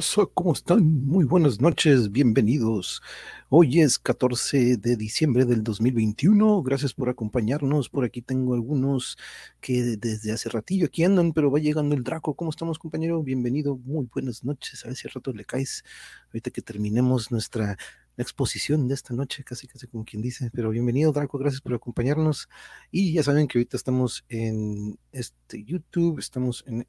raza? ¿Cómo están? Muy buenas noches, bienvenidos. Hoy es 14 de diciembre del 2021. Gracias por acompañarnos. Por aquí tengo algunos que desde hace ratillo aquí andan, pero va llegando el Draco. ¿Cómo estamos, compañero? Bienvenido. Muy buenas noches. A ver si al rato le caes. Ahorita que terminemos nuestra exposición de esta noche, casi casi como quien dice, pero bienvenido Draco, gracias por acompañarnos y ya saben que ahorita estamos en este YouTube, estamos en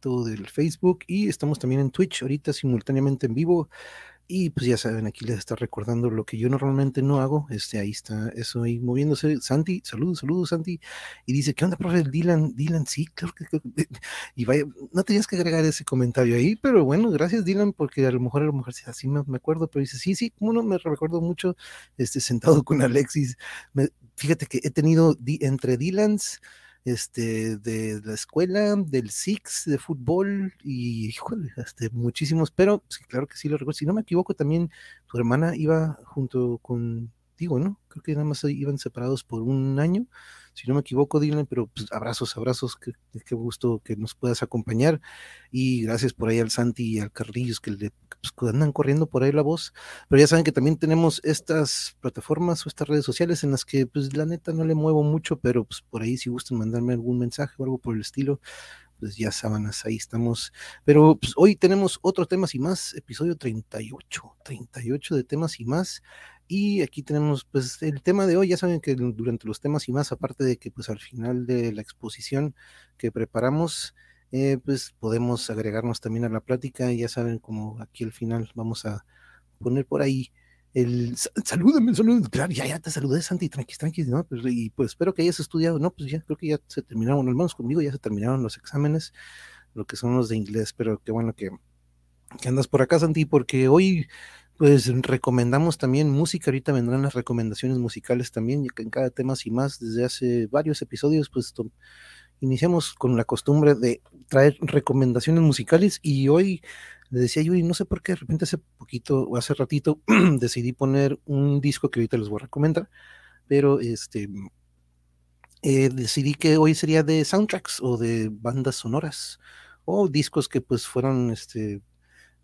esto del Facebook y estamos también en Twitch ahorita simultáneamente en vivo y pues ya saben, aquí les está recordando lo que yo normalmente no hago. Este, ahí está eso ahí moviéndose. Santi, saludos, saludos, Santi. Y dice, ¿qué onda, profe? Dylan, Dylan, sí, claro que. Y vaya, no tenías que agregar ese comentario ahí, pero bueno, gracias, Dylan, porque a lo mejor a lo mejor así me, me acuerdo, pero dice, sí, sí, como no me recuerdo mucho, este, sentado con Alexis. fíjate que he tenido entre Dylans este, de la escuela, del Six, de fútbol, y híjole, este, muchísimos, pero sí, claro que sí lo recuerdo. Si no me equivoco, también tu hermana iba junto con digo, ¿no? Creo que nada más iban separados por un año, si no me equivoco, Dylan, pero pues, abrazos, abrazos, qué, gusto que nos puedas acompañar. Y gracias por ahí al Santi y al Carrillos que le pues, andan corriendo por ahí la voz, pero ya saben que también tenemos estas plataformas o estas redes sociales en las que pues la neta no le muevo mucho, pero pues por ahí si gustan mandarme algún mensaje o algo por el estilo, pues ya sábanas, ahí estamos. Pero pues, hoy tenemos otros temas y más, episodio 38, 38 de temas y más. Y aquí tenemos, pues, el tema de hoy, ya saben que durante los temas y más, aparte de que, pues, al final de la exposición que preparamos, eh, pues, podemos agregarnos también a la plática, ya saben, como aquí al final vamos a poner por ahí el salúdame, salúdame, claro, ya, ya te saludé, Santi, tranqui, tranqui, ¿no? Pues, y pues espero que hayas estudiado, ¿no? Pues ya creo que ya se terminaron, al menos conmigo ya se terminaron los exámenes, lo que son los de inglés, pero qué bueno que, que andas por acá, Santi, porque hoy pues recomendamos también música, ahorita vendrán las recomendaciones musicales también, en cada tema y más, desde hace varios episodios, pues iniciamos con la costumbre de traer recomendaciones musicales y hoy le decía yo, y no sé por qué, de repente hace poquito o hace ratito decidí poner un disco que ahorita les voy a recomendar, pero este eh, decidí que hoy sería de soundtracks o de bandas sonoras o discos que pues fueron este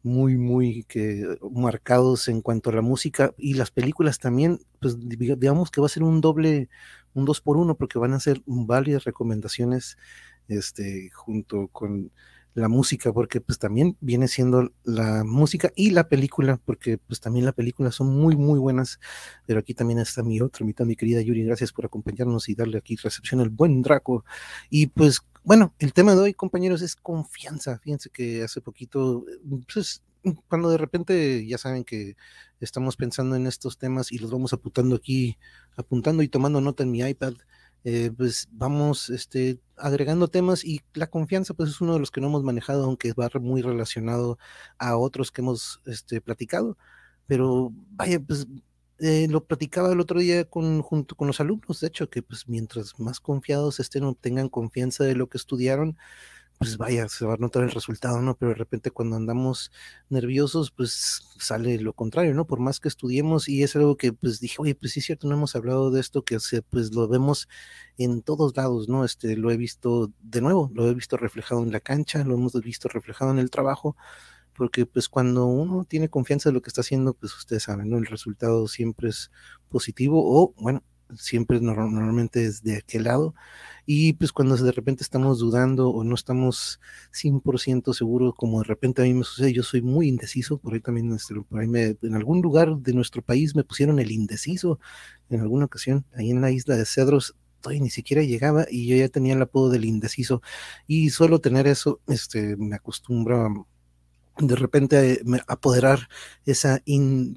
muy, muy que, marcados en cuanto a la música y las películas también, pues digamos que va a ser un doble, un dos por uno, porque van a ser varias recomendaciones este, junto con la música, porque pues también viene siendo la música y la película, porque pues también la película son muy, muy buenas, pero aquí también está mi otra mitad, mi querida Yuri, gracias por acompañarnos y darle aquí recepción al buen Draco. Y pues bueno, el tema de hoy, compañeros, es confianza. Fíjense que hace poquito, pues, cuando de repente ya saben que estamos pensando en estos temas y los vamos apuntando aquí, apuntando y tomando nota en mi iPad, eh, pues vamos este, agregando temas y la confianza pues es uno de los que no hemos manejado, aunque va muy relacionado a otros que hemos este, platicado. Pero vaya, pues eh, lo platicaba el otro día con, junto con los alumnos, de hecho, que pues mientras más confiados estén tengan confianza de lo que estudiaron, pues vaya, se va a notar el resultado, ¿no? Pero de repente cuando andamos nerviosos, pues sale lo contrario, ¿no? Por más que estudiemos y es algo que pues dije, oye, pues sí es cierto, no hemos hablado de esto, que se, pues lo vemos en todos lados, ¿no? Este, lo he visto de nuevo, lo he visto reflejado en la cancha, lo hemos visto reflejado en el trabajo, porque pues cuando uno tiene confianza en lo que está haciendo, pues ustedes saben, ¿no? El resultado siempre es positivo o, bueno, siempre normalmente es de aquel lado. Y pues cuando de repente estamos dudando o no estamos 100% seguros, como de repente a mí me sucede, yo soy muy indeciso, por ahí también por ahí me, en algún lugar de nuestro país me pusieron el indeciso en alguna ocasión, ahí en la isla de Cedros, todavía ni siquiera llegaba y yo ya tenía el apodo del indeciso y suelo tener eso, este, me acostumbro de repente eh, apoderar esa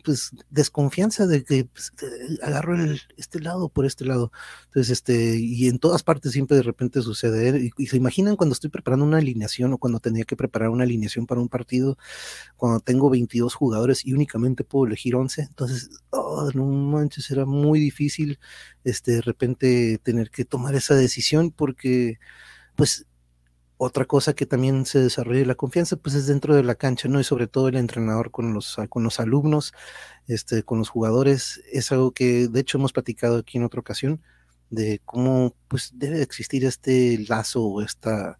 pues, desconfianza de que pues, agarro el, este lado por este lado. Entonces, este, y en todas partes siempre de repente sucede. ¿eh? Y, se imaginan cuando estoy preparando una alineación o cuando tenía que preparar una alineación para un partido, cuando tengo 22 jugadores y únicamente puedo elegir 11. Entonces, oh, no manches, era muy difícil este, de repente tener que tomar esa decisión porque, pues, otra cosa que también se desarrolla la confianza, pues es dentro de la cancha, ¿no? Y sobre todo el entrenador con los, con los alumnos, este, con los jugadores, es algo que de hecho hemos platicado aquí en otra ocasión, de cómo pues debe existir este lazo o esta,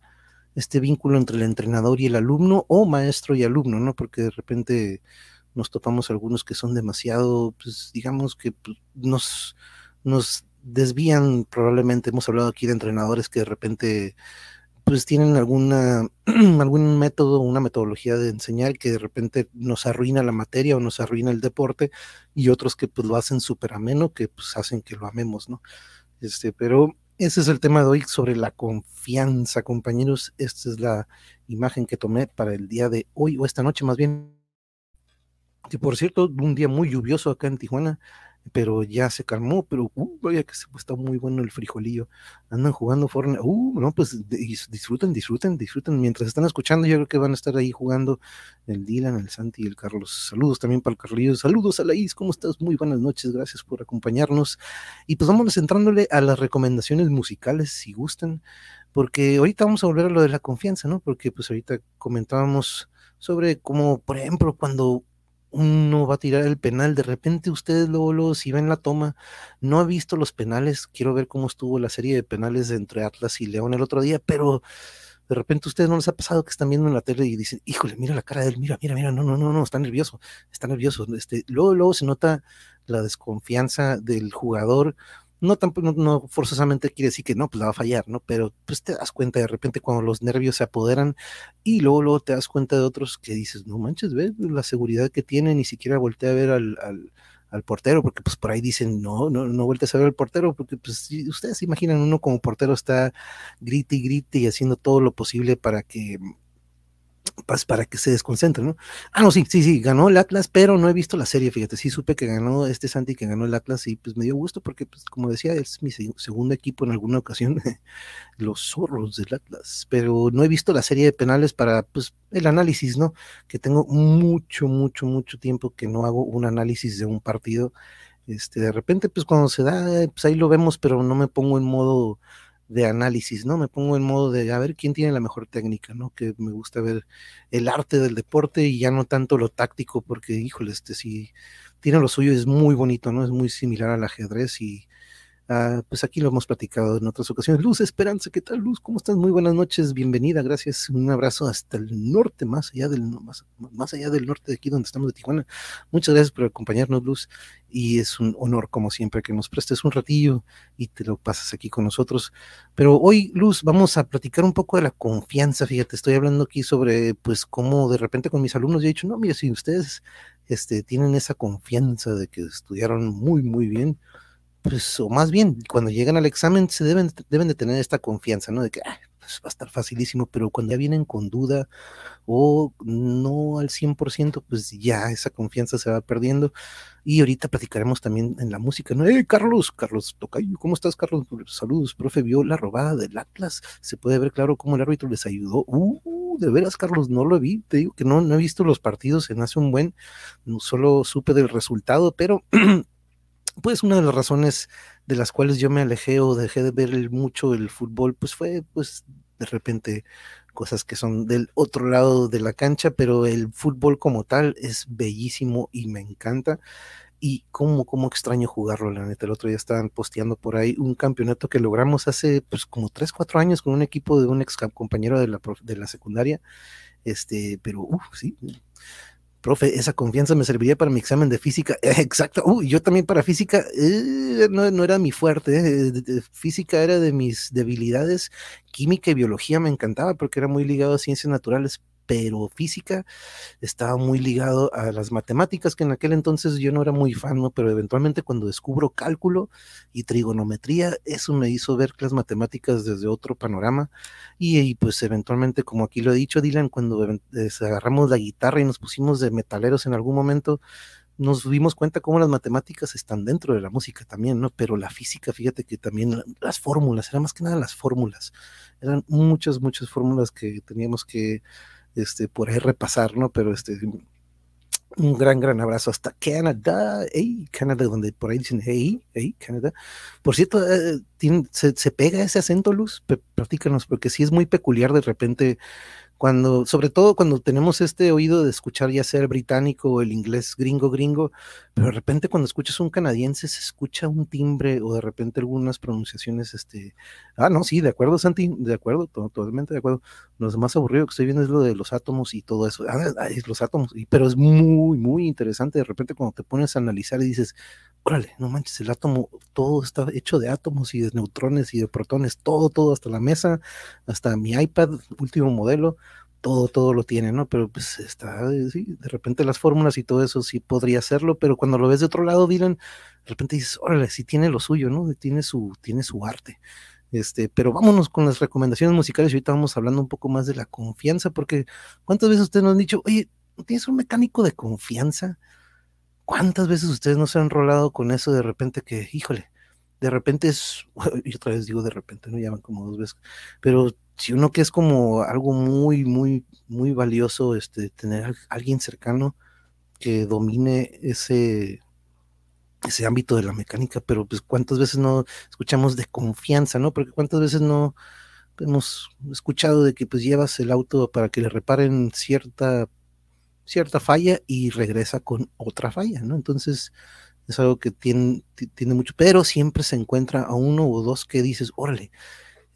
este vínculo entre el entrenador y el alumno o maestro y alumno, ¿no? Porque de repente nos topamos algunos que son demasiado, pues digamos que pues, nos, nos desvían probablemente, hemos hablado aquí de entrenadores que de repente pues tienen alguna, algún método, una metodología de enseñar que de repente nos arruina la materia o nos arruina el deporte y otros que pues lo hacen súper ameno, que pues hacen que lo amemos, ¿no? Este, pero ese es el tema de hoy sobre la confianza, compañeros. Esta es la imagen que tomé para el día de hoy o esta noche más bien. Que por cierto, un día muy lluvioso acá en Tijuana pero ya se calmó, pero uh, vaya que se, está muy bueno el frijolillo. Andan jugando Fortnite, uh, no, pues disfruten, disfruten, disfruten. Mientras están escuchando, yo creo que van a estar ahí jugando el Dylan, el Santi y el Carlos. Saludos también para el Carlillo. Saludos a la ¿cómo estás? Muy buenas noches, gracias por acompañarnos. Y pues vamos entrándole a las recomendaciones musicales, si gustan, porque ahorita vamos a volver a lo de la confianza, ¿no? Porque pues ahorita comentábamos sobre cómo, por ejemplo, cuando uno va a tirar el penal, de repente ustedes luego, si ven la toma, no ha visto los penales, quiero ver cómo estuvo la serie de penales entre Atlas y León el otro día, pero de repente ustedes no les ha pasado que están viendo en la tele y dicen, híjole, mira la cara de él, mira, mira, mira, no, no, no, no, está nervioso, está nervioso, este, luego, luego se nota la desconfianza del jugador, no, tampoco, no, forzosamente quiere decir que no, pues la va a fallar, ¿no? Pero pues te das cuenta de repente cuando los nervios se apoderan y luego, luego te das cuenta de otros que dices, no manches, ves la seguridad que tiene, ni siquiera voltea a ver al, al, al, portero, porque pues por ahí dicen, no, no, no voltees a ver al portero, porque pues ustedes se imaginan, uno como portero está grite y grite y haciendo todo lo posible para que pues para que se desconcentre, ¿no? Ah, no, sí, sí, sí, ganó el Atlas, pero no he visto la serie, fíjate, sí supe que ganó este Santi, que ganó el Atlas, y pues me dio gusto porque, pues como decía, es mi segundo equipo en alguna ocasión, los zorros del Atlas, pero no he visto la serie de penales para, pues, el análisis, ¿no? Que tengo mucho, mucho, mucho tiempo que no hago un análisis de un partido, este, de repente, pues cuando se da, pues ahí lo vemos, pero no me pongo en modo de análisis, ¿no? Me pongo en modo de a ver quién tiene la mejor técnica, ¿no? Que me gusta ver el arte del deporte y ya no tanto lo táctico, porque, híjole, este sí tiene lo suyo, es muy bonito, ¿no? Es muy similar al ajedrez y Ah, pues aquí lo hemos platicado en otras ocasiones. Luz Esperanza, ¿qué tal, Luz? ¿Cómo estás? Muy buenas noches, bienvenida, gracias. Un abrazo hasta el norte, más allá del más, más allá del norte de aquí donde estamos de Tijuana. Muchas gracias por acompañarnos, Luz. Y es un honor, como siempre, que nos prestes un ratillo y te lo pasas aquí con nosotros. Pero hoy, Luz, vamos a platicar un poco de la confianza. Fíjate, estoy hablando aquí sobre, pues, cómo de repente con mis alumnos yo he dicho, no, mira, si ustedes este, tienen esa confianza de que estudiaron muy, muy bien, pues, o más bien, cuando llegan al examen se deben, deben de tener esta confianza, ¿no? De que pues va a estar facilísimo, pero cuando ya vienen con duda o no al 100%, pues ya esa confianza se va perdiendo. Y ahorita platicaremos también en la música, ¿no? ¡Eh, Carlos! Carlos Tocayo, ¿cómo estás, Carlos? Saludos, profe, vio la robada del Atlas. Se puede ver claro cómo el árbitro les ayudó. ¡Uh! De veras, Carlos, no lo vi. Te digo que no, no he visto los partidos en hace un buen, no solo supe del resultado, pero pues una de las razones de las cuales yo me alejé o dejé de ver mucho el fútbol, pues fue pues de repente cosas que son del otro lado de la cancha, pero el fútbol como tal es bellísimo y me encanta. Y cómo, cómo extraño jugarlo, la neta. El otro día estaban posteando por ahí un campeonato que logramos hace pues como 3, 4 años con un equipo de un ex compañero de la, de la secundaria. Este, pero uff, sí, profe, esa confianza me serviría para mi examen de física. Exacto, yo también para física eh, no, no, era mi fuerte, eh, física era de mis debilidades, química y biología me encantaba porque era muy ligado a ciencias naturales, pero física estaba muy ligado a las matemáticas, que en aquel entonces yo no era muy fan, ¿no? pero eventualmente cuando descubro cálculo y trigonometría, eso me hizo ver las matemáticas desde otro panorama y, pues eventualmente, como aquí lo he dicho, Dylan, cuando agarramos la guitarra y nos pusimos de metaleros en algún momento, nos dimos cuenta cómo las matemáticas están dentro de la música también, ¿no? Pero la física, fíjate que también las fórmulas, eran más que nada las fórmulas, eran muchas, muchas fórmulas que teníamos que este, por ahí repasar, ¿no? Pero este, un gran, gran abrazo hasta Canadá, hey, Canadá, donde por ahí dicen, hey, hey, Canadá. Por cierto, eh, se, pega ese acento, Luz, platícanos, porque sí es muy peculiar de repente cuando, sobre todo cuando tenemos este oído de escuchar ya sea el británico o el inglés gringo gringo, pero de repente cuando escuchas un canadiense se escucha un timbre o de repente algunas pronunciaciones, este, ah, no, sí, de acuerdo, Santi, de acuerdo, totalmente de acuerdo. Lo más aburrido que estoy viendo es lo de los átomos y todo eso, ah, los átomos, pero es muy, muy interesante de repente cuando te pones a analizar y dices, órale, no manches, el átomo, todo está hecho de átomos y de neutrones y de protones, todo, todo, hasta la mesa, hasta mi iPad, último modelo, todo, todo lo tiene, ¿no? Pero pues está, eh, sí, de repente las fórmulas y todo eso sí podría hacerlo, pero cuando lo ves de otro lado, Dylan, de repente dices, órale, sí tiene lo suyo, ¿no? Tiene su, tiene su arte. Este, pero vámonos con las recomendaciones musicales y ahorita vamos hablando un poco más de la confianza, porque ¿cuántas veces ustedes nos han dicho, oye, ¿tienes un mecánico de confianza? ¿Cuántas veces ustedes no se han rolado con eso de repente que, híjole, de repente es, y otra vez digo de repente, no llaman como dos veces, pero si uno que es como algo muy, muy, muy valioso, este, tener a alguien cercano que domine ese, ese ámbito de la mecánica, pero pues cuántas veces no escuchamos de confianza, ¿no? Porque cuántas veces no hemos escuchado de que pues llevas el auto para que le reparen cierta cierta falla y regresa con otra falla, ¿no? Entonces es algo que tiene, tiene mucho, pero siempre se encuentra a uno o dos que dices, órale,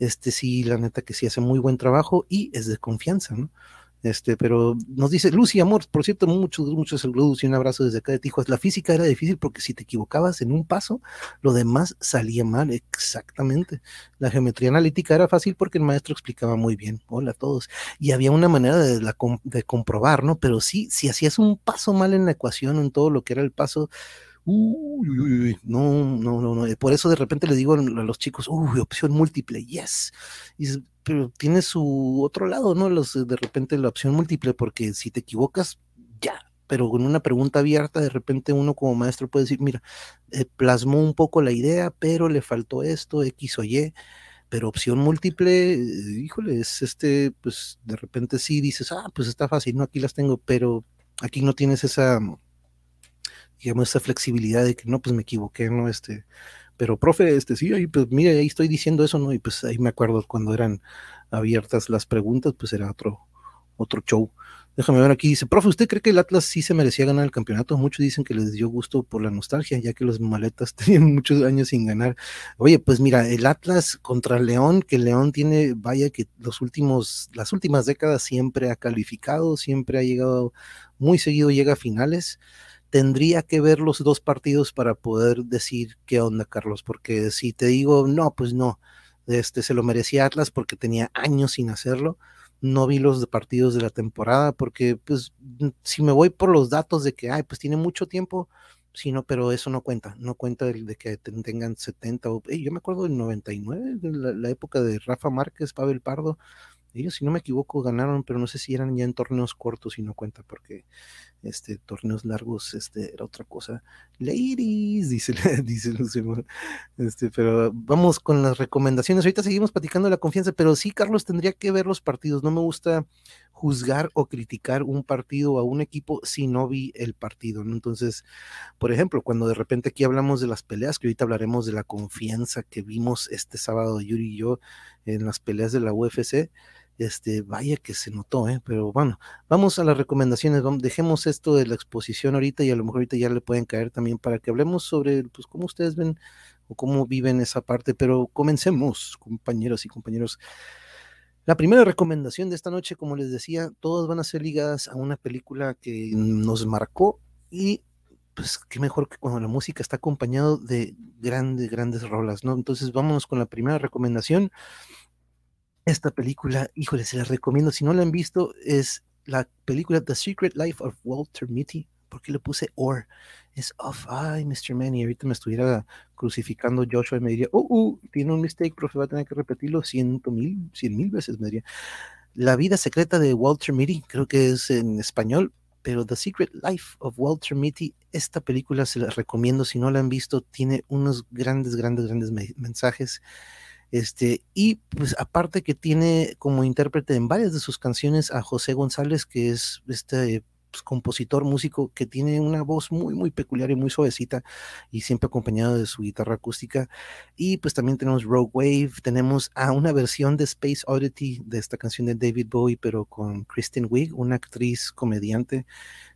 este sí, la neta que sí hace muy buen trabajo y es de confianza, ¿no? Este, pero nos dice Lucy, amor, por cierto, muchos, muchos saludos y un abrazo desde acá de Tijuana. La física era difícil porque si te equivocabas en un paso, lo demás salía mal, exactamente. La geometría analítica era fácil porque el maestro explicaba muy bien. Hola a todos. Y había una manera de, de comprobar, ¿no? Pero sí, si hacías un paso mal en la ecuación, en todo lo que era el paso, Uy, no, no, no, no. Por eso de repente le digo a los chicos, uy, opción múltiple, yes. pero tiene su otro lado, ¿no? Los, de repente la opción múltiple, porque si te equivocas, ya. Pero con una pregunta abierta, de repente uno como maestro puede decir, mira, eh, plasmó un poco la idea, pero le faltó esto, X o Y. Pero opción múltiple, híjole, es este, pues de repente sí dices, ah, pues está fácil, no, aquí las tengo, pero aquí no tienes esa digamos, esa flexibilidad de que no, pues me equivoqué, ¿no? Este, pero profe, este, sí, ahí, pues mira, ahí estoy diciendo eso, ¿no? Y pues ahí me acuerdo cuando eran abiertas las preguntas, pues era otro, otro show. Déjame ver aquí, dice, profe, ¿usted cree que el Atlas sí se merecía ganar el campeonato? Muchos dicen que les dio gusto por la nostalgia, ya que los maletas tenían muchos años sin ganar. Oye, pues mira, el Atlas contra León, que León tiene, vaya que los últimos, las últimas décadas siempre ha calificado, siempre ha llegado, muy seguido llega a finales tendría que ver los dos partidos para poder decir qué onda, Carlos, porque si te digo, no, pues no, este se lo merecía Atlas porque tenía años sin hacerlo. No vi los partidos de la temporada porque, pues, si me voy por los datos de que, ay, pues tiene mucho tiempo, sí, no, pero eso no cuenta, no cuenta de, de que tengan 70 o, yo me acuerdo del 99, de la, la época de Rafa Márquez, Pavel Pardo, ellos, si no me equivoco, ganaron, pero no sé si eran ya en torneos cortos y no cuenta, porque este, torneos largos este, era otra cosa. Ladies, dice, dice Lucio. Este, pero vamos con las recomendaciones. Ahorita seguimos platicando la confianza, pero sí, Carlos, tendría que ver los partidos. No me gusta juzgar o criticar un partido a un equipo si no vi el partido. Entonces, por ejemplo, cuando de repente aquí hablamos de las peleas, que ahorita hablaremos de la confianza que vimos este sábado Yuri y yo en las peleas de la UFC este, vaya que se notó, ¿eh? pero bueno, vamos a las recomendaciones, vamos, dejemos esto de la exposición ahorita y a lo mejor ahorita ya le pueden caer también para que hablemos sobre, pues, cómo ustedes ven o cómo viven esa parte, pero comencemos, compañeros y compañeros. La primera recomendación de esta noche, como les decía, todas van a ser ligadas a una película que nos marcó y pues qué mejor que cuando la música está acompañado de grandes, grandes rolas, ¿no? Entonces vámonos con la primera recomendación. Esta película, híjole, se la recomiendo. Si no la han visto, es la película The Secret Life of Walter Mitty. ¿Por qué le puse or? Es of, ay, Mr. Manny. Ahorita me estuviera crucificando Joshua y me diría, oh, uh, tiene un mistake, profe, va a tener que repetirlo ciento mil, cien mil veces, me diría. La vida secreta de Walter Mitty, creo que es en español, pero The Secret Life of Walter Mitty, esta película se la recomiendo. Si no la han visto, tiene unos grandes, grandes, grandes mensajes este, y pues aparte que tiene como intérprete en varias de sus canciones a José González, que es este pues, compositor, músico que tiene una voz muy, muy peculiar y muy suavecita y siempre acompañado de su guitarra acústica. Y pues también tenemos Rogue Wave, tenemos a una versión de Space Oddity de esta canción de David Bowie, pero con Kristen Wiig, una actriz comediante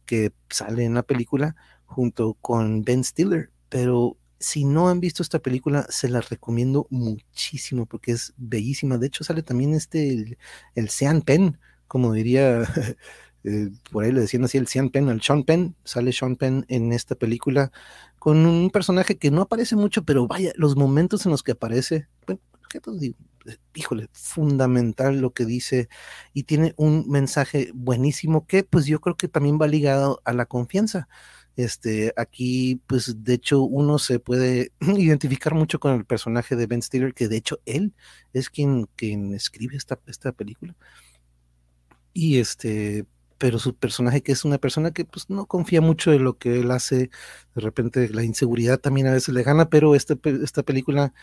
que sale en la película junto con Ben Stiller. Pero si no han visto esta película, se la recomiendo muchísimo porque es bellísima. De hecho, sale también este, el, Sean Penn, como diría Eh, por ahí le decían así el Sean Penn, el Sean Penn, sale Sean Penn en esta película con un personaje que no aparece mucho, pero vaya, los momentos en los que aparece, híjole, fundamental lo que dice y tiene un mensaje buenísimo que pues yo creo que también va ligado a la confianza. Este, aquí, pues de hecho, uno se puede identificar mucho con el personaje de Ben Stiller, que de hecho él es quien, quien escribe esta, esta película. Y este, pero su personaje que es una persona que pues no confía mucho en lo que él hace, de repente la inseguridad también a veces le gana, pero este, esta película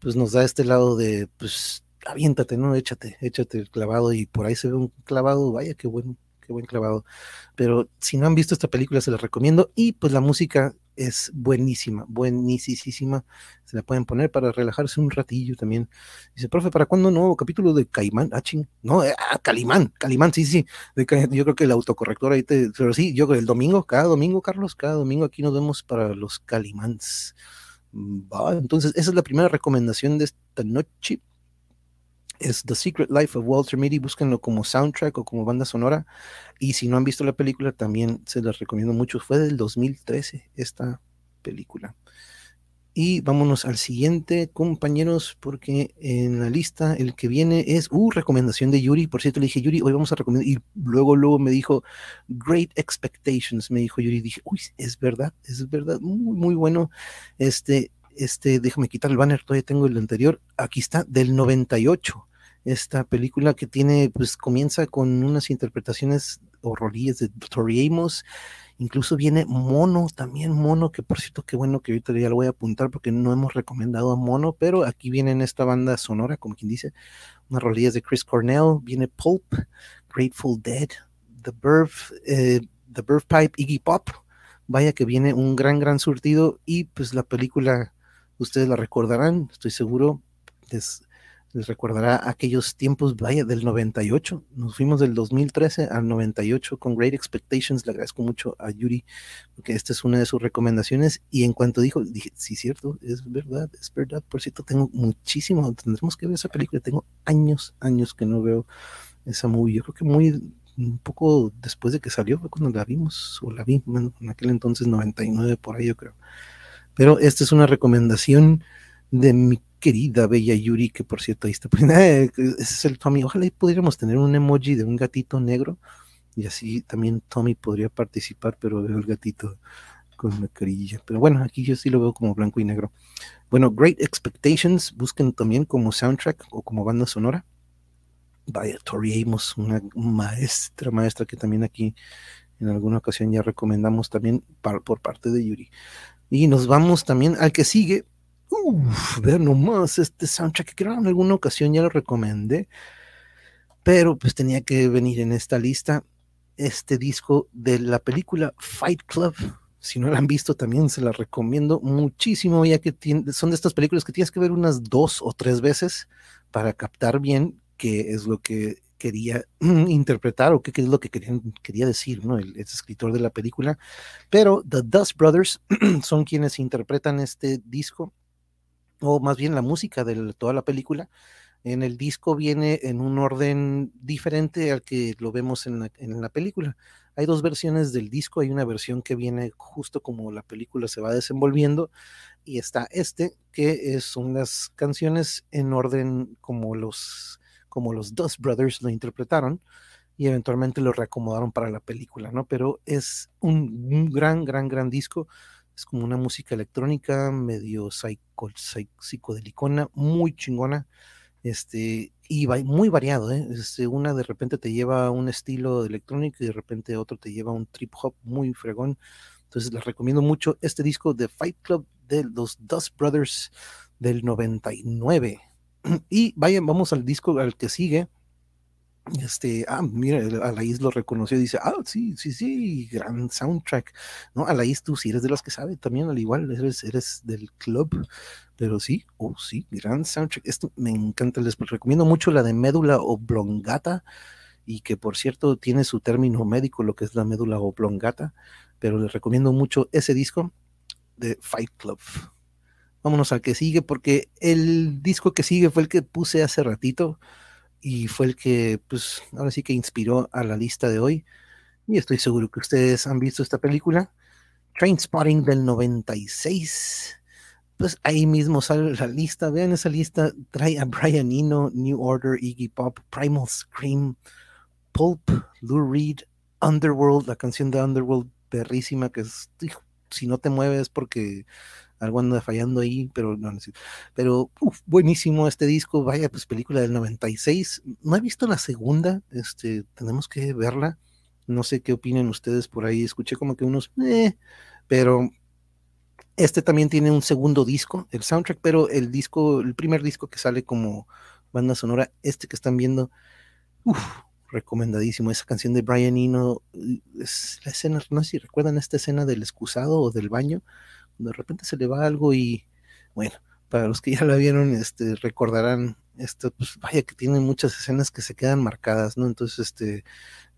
pues nos da este lado de pues aviéntate, ¿no? Échate, échate el clavado y por ahí se ve un clavado, vaya qué bueno, qué buen clavado. Pero si no han visto esta película se la recomiendo y pues la música es buenísima, buenísima. Se la pueden poner para relajarse un ratillo también. Dice, profe, ¿para cuándo nuevo capítulo de Caimán? Ah, ching. No, eh, ah, Calimán, Calimán, sí, sí. yo creo que el autocorrector ahí te. Pero sí, yo el domingo, cada domingo, Carlos, cada domingo aquí nos vemos para los Calimans. Va, entonces, esa es la primera recomendación de esta noche es The Secret Life of Walter Mitty, búsquenlo como soundtrack o como banda sonora. Y si no han visto la película, también se las recomiendo mucho. Fue del 2013 esta película. Y vámonos al siguiente, compañeros, porque en la lista el que viene es, uh, recomendación de Yuri. Por cierto, le dije, Yuri, hoy vamos a recomendar. Y luego, luego me dijo, Great Expectations, me dijo Yuri. Dije, uy, es verdad, es verdad, muy, muy bueno. Este, este, déjame quitar el banner, todavía tengo el anterior, aquí está, del 98, esta película que tiene, pues comienza con unas interpretaciones horrorías de Tori Amos, incluso viene Mono, también Mono, que por cierto, qué bueno que ahorita ya lo voy a apuntar porque no hemos recomendado a Mono, pero aquí viene en esta banda sonora, como quien dice, unas rolillas de Chris Cornell, viene Pulp, Grateful Dead, The Birth, eh, The Birth Pipe, Iggy Pop, vaya que viene un gran, gran surtido y pues la película ustedes la recordarán, estoy seguro, les, recordará aquellos tiempos, vaya, del 98, nos fuimos del 2013 al 98 con Great Expectations, le agradezco mucho a Yuri, porque esta es una de sus recomendaciones, y en cuanto dijo, dije, sí, cierto, es verdad, es verdad, por cierto, tengo muchísimo, tendremos que ver esa película, tengo años, años que no veo esa movie, yo creo que muy un poco después de que salió fue cuando la vimos, o la vi, en aquel entonces 99 por ahí yo creo. Pero esta es una recomendación de mi querida bella Yuri, que por cierto ahí está. ese es el Tommy. Ojalá pudiéramos tener un emoji de un gatito negro y así también Tommy podría participar, pero veo el gatito con la carilla. Pero bueno, aquí yo sí lo veo como blanco y negro. Bueno, Great Expectations, busquen también como soundtrack o como banda sonora. Vaya, Tori Amos, una maestra, maestra que también aquí en alguna ocasión ya recomendamos también por parte de Yuri. Y nos vamos también al que sigue. Uf, ver nomás este soundtrack que creo en alguna ocasión ya lo recomendé, pero pues tenía que venir en esta lista este disco de la película Fight Club. Si no la han visto, también se la recomiendo muchísimo, ya que son de estas películas que tienes que ver unas dos o tres veces para captar bien qué es lo que quería interpretar o qué, es lo que quería decir, ¿no? El, escritor de la película. Pero The Dust Brothers son quienes interpretan este disco, o más bien la música de toda la película. En el disco viene en un orden diferente al que lo vemos en la, película. Hay dos versiones del disco, hay una versión que viene justo como la película se va desenvolviendo y está este, que son las canciones en orden como los como los Dust Brothers lo interpretaron y eventualmente lo reacomodaron para la película, ¿no? Pero es un, gran, gran, gran disco. Es como una música electrónica medio psico, psicodelicona, muy chingona. Este, y va, muy variado, ¿eh? Este, una de repente te lleva a un estilo electrónico y de repente otro te lleva a un trip hop muy fregón. Entonces les recomiendo mucho este disco de Fight Club de los Dust Brothers del 99. Y vayan, vamos al disco al que sigue. este, ah, mira, Alaís lo reconoció, dice, ah, sí, sí, sí, gran soundtrack, ¿no? Alaís, tú sí eres de los que sabe también, al igual, eres, eres del club, pero sí, oh, sí, gran soundtrack, esto me encanta, les recomiendo mucho la de médula oblongata, y que por cierto tiene su término médico, lo que es la médula oblongata, pero les recomiendo mucho ese disco de Fight Club. Vámonos al que sigue, porque el disco que sigue fue el que puse hace ratito, y fue el que, pues, ahora sí que inspiró a la lista de hoy. Y estoy seguro que ustedes han visto esta película, Train Spotting del 96. Pues ahí mismo sale la lista, vean esa lista, trae a Brian Eno, New Order, Iggy Pop, Primal Scream, Pulp, Lou Reed, Underworld, la canción de Underworld, perrísima, que es, si no te mueves porque algo anda fallando ahí, pero no, pero buenísimo este disco, vaya pues película del 96, no he visto la segunda, este, tenemos que verla, no sé qué opinen ustedes por ahí, escuché como que unos, eh, pero este también tiene un segundo disco, el soundtrack, pero el disco, el primer disco que sale como banda sonora, este que están viendo, uff, recomendadísimo, esa canción de Brian Eno, es la escena, no sé si recuerdan esta escena del excusado o del baño, de repente se le va algo y bueno, para los que ya la vieron, este, recordarán esto, pues vaya que tiene muchas escenas que se quedan marcadas, ¿no? Entonces, este,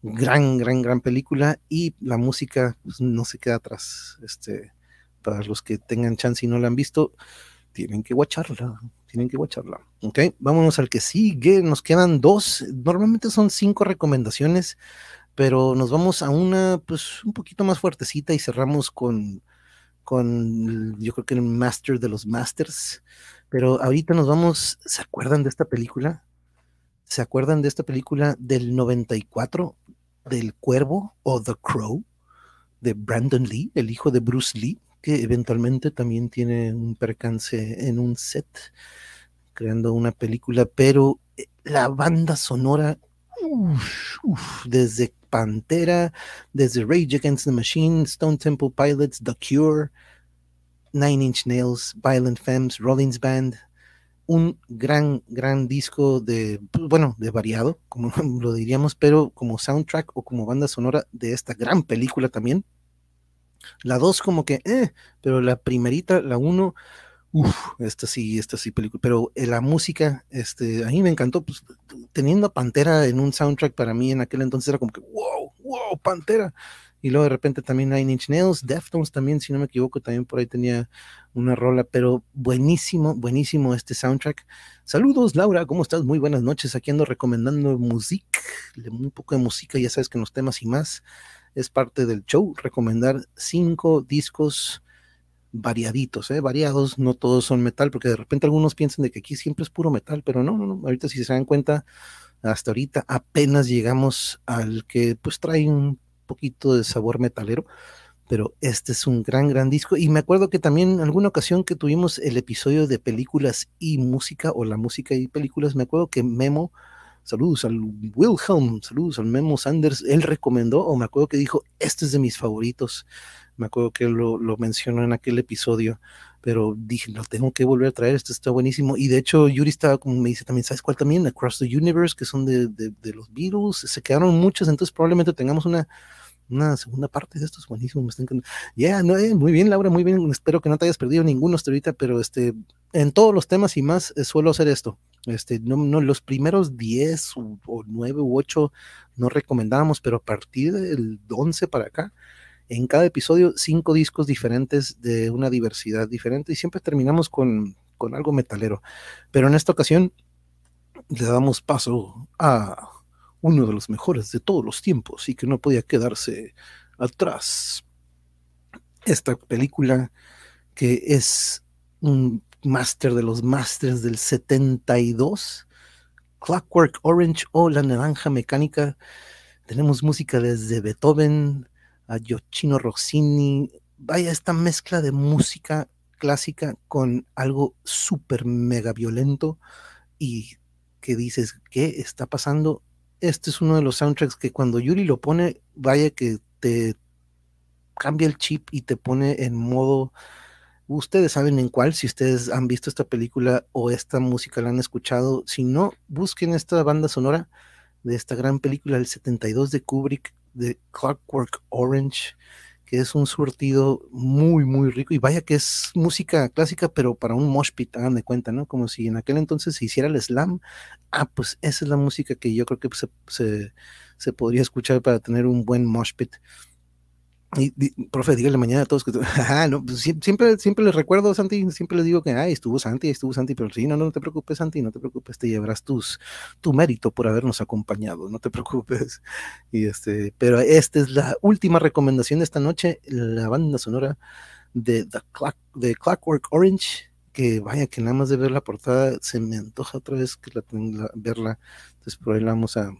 gran, gran, gran película y la música pues, no se queda atrás, este, para los que tengan chance y no la han visto, tienen que watcharla, tienen que watcharla, ¿ok? Vámonos al que sigue, nos quedan dos, normalmente son cinco recomendaciones, pero nos vamos a una, pues, un poquito más fuertecita y cerramos con con yo creo que el master de los masters. Pero ahorita nos vamos, ¿se acuerdan de esta película? ¿Se acuerdan de esta película del 94 del Cuervo o The Crow de Brandon Lee, el hijo de Bruce Lee, que eventualmente también tiene un percance en un set creando una película, pero eh, la banda sonora desde Pantera, desde Rage Against the Machine, Stone Temple Pilots, The Cure, Nine Inch Nails, Violent Femmes, Rollins Band, un gran, gran disco de, bueno, de variado, como lo diríamos, pero como soundtrack o como banda sonora de esta gran película también. La dos como que, eh, pero la primerita, la uno, Uf, esta sí, esta sí película, pero eh, la música, este, a mí me encantó, pues, teniendo Pantera en un soundtrack para mí en aquel entonces era como que, wow, wow, Pantera. Y luego de repente también Nine Inch Nails, Deftones también, si no me equivoco, también por ahí tenía una rola, pero buenísimo, buenísimo este soundtrack. Saludos, Laura, ¿cómo estás? Muy buenas noches, aquí ando recomendando música, un poco de música, ya sabes que en los temas y más es parte del show, recomendar cinco discos variaditos, ¿eh? variados, no todos son metal, porque de repente algunos piensan de que aquí siempre es puro metal, pero no, no, no, ahorita si se dan cuenta, hasta ahorita apenas llegamos al que pues trae un poquito de sabor metalero, pero este es un gran, gran disco. Y me acuerdo que también en alguna ocasión que tuvimos el episodio de películas y música, o la música y películas, me acuerdo que Memo, saludos al Wilhelm, saludos al Memo Sanders, él recomendó, o me acuerdo que dijo, este es de mis favoritos me acuerdo que lo, lo mencionó en aquel episodio, pero dije, lo tengo que volver a traer, esto está buenísimo. Y de hecho, Yuri estaba como me dice también, ¿sabes cuál también? Across the Universe, que son de, de, los Beatles, se quedaron muchos, entonces probablemente tengamos una, una segunda parte de estos buenísimo, me están Ya, no, eh, muy bien, Laura, muy bien, espero que no te hayas perdido ninguno hasta ahorita, pero este, en todos los temas y más eh, suelo hacer esto. Este, no, no, los primeros 10 o, o 9 u 8 no recomendábamos, pero a partir del 11 para acá, en cada episodio cinco discos diferentes de una diversidad diferente y siempre terminamos con, con algo metalero. Pero en esta ocasión le damos paso a uno de los mejores de todos los tiempos y que no podía quedarse atrás. Esta película que es un máster de los másters del 72, Clockwork Orange o La Naranja Mecánica. Tenemos música desde Beethoven, a Giochino Rossini, vaya esta mezcla de música clásica con algo súper mega violento y que dices, ¿qué está pasando? Este es uno de los soundtracks que cuando Yuri lo pone, vaya que te cambia el chip y te pone en modo, ustedes saben en cuál, si ustedes han visto esta película o esta música la han escuchado, si no, busquen esta banda sonora de esta gran película del 72 de Kubrick, de Clockwork Orange, que es un surtido muy, muy rico. Y vaya que es música clásica, pero para un mosh pit, hagan de cuenta, ¿no? Como si en aquel entonces se hiciera el slam. Ah, pues esa es la música que yo creo que se, se, podría escuchar para tener un buen mosh pit. Y, profe, dígale mañana a todos que no, pues, siempre, siempre les recuerdo, Santi, siempre les digo que ay, estuvo Santi, estuvo Santi, pero sí, no, no, te preocupes, Santi, no te preocupes, te llevarás tus, tu mérito por habernos acompañado, no te preocupes. Y este, pero esta es la última recomendación de esta noche, la banda sonora de The Clock, de Clockwork Orange, que vaya que nada más de ver la portada se me antoja otra vez que la, la verla, entonces por ahí la vamos a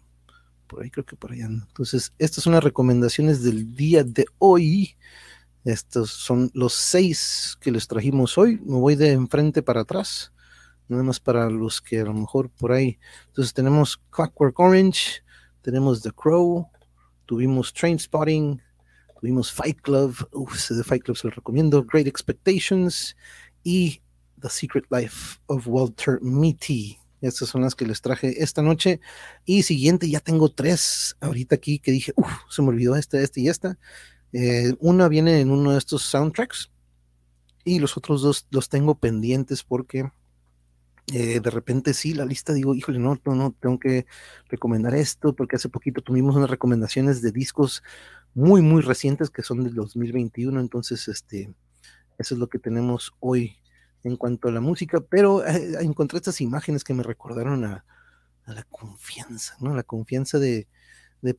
por ahí creo que por allá. Entonces, estas son las recomendaciones del día de hoy. Estos son los seis que les trajimos hoy. Me voy de enfrente para atrás, nada más para los que a lo mejor por ahí. Entonces tenemos Clockwork Orange, tenemos The Crow, tuvimos Train Spotting, tuvimos Fight Club, Uf, ese de Fight Club se lo recomiendo, Great Expectations y The Secret Life of Walter Mitty. Estas son las que les traje esta noche. Y siguiente, ya tengo tres ahorita aquí que dije, uff, se me olvidó esta, esta y esta. Eh, una viene en uno de estos soundtracks y los otros dos los tengo pendientes porque eh, de repente sí, la lista digo, híjole, no, no, no, tengo que recomendar esto porque hace poquito tuvimos unas recomendaciones de discos muy, muy recientes que son del 2021. Entonces, este, eso es lo que tenemos hoy en cuanto a la música, pero eh, encontré estas imágenes que me recordaron a, la confianza, ¿no? La confianza de,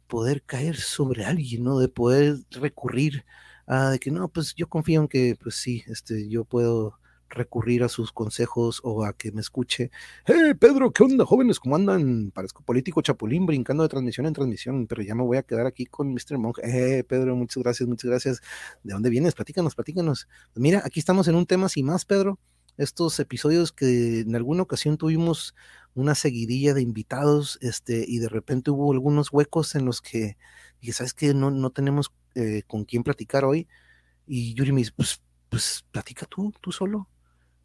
poder caer sobre alguien, ¿no? De poder recurrir a de que no, pues yo confío en que, pues sí, este, yo puedo recurrir a sus consejos o a que me escuche. ¡Eh, Pedro! ¿Qué onda, jóvenes? ¿Cómo andan? Parezco político chapulín brincando de transmisión en transmisión, pero ya me voy a quedar aquí con Mr. Monk. ¡Eh, Pedro! Muchas gracias, muchas gracias. ¿De dónde vienes? Platícanos, platícanos. Pues mira, aquí estamos en un tema sin más, Pedro. Estos episodios que en alguna ocasión tuvimos una seguidilla de invitados, este, y de repente hubo algunos huecos en los que dije, ¿sabes qué? No, no tenemos eh, con quién platicar hoy. Y Yuri me dice, pues, pues platica tú, tú solo.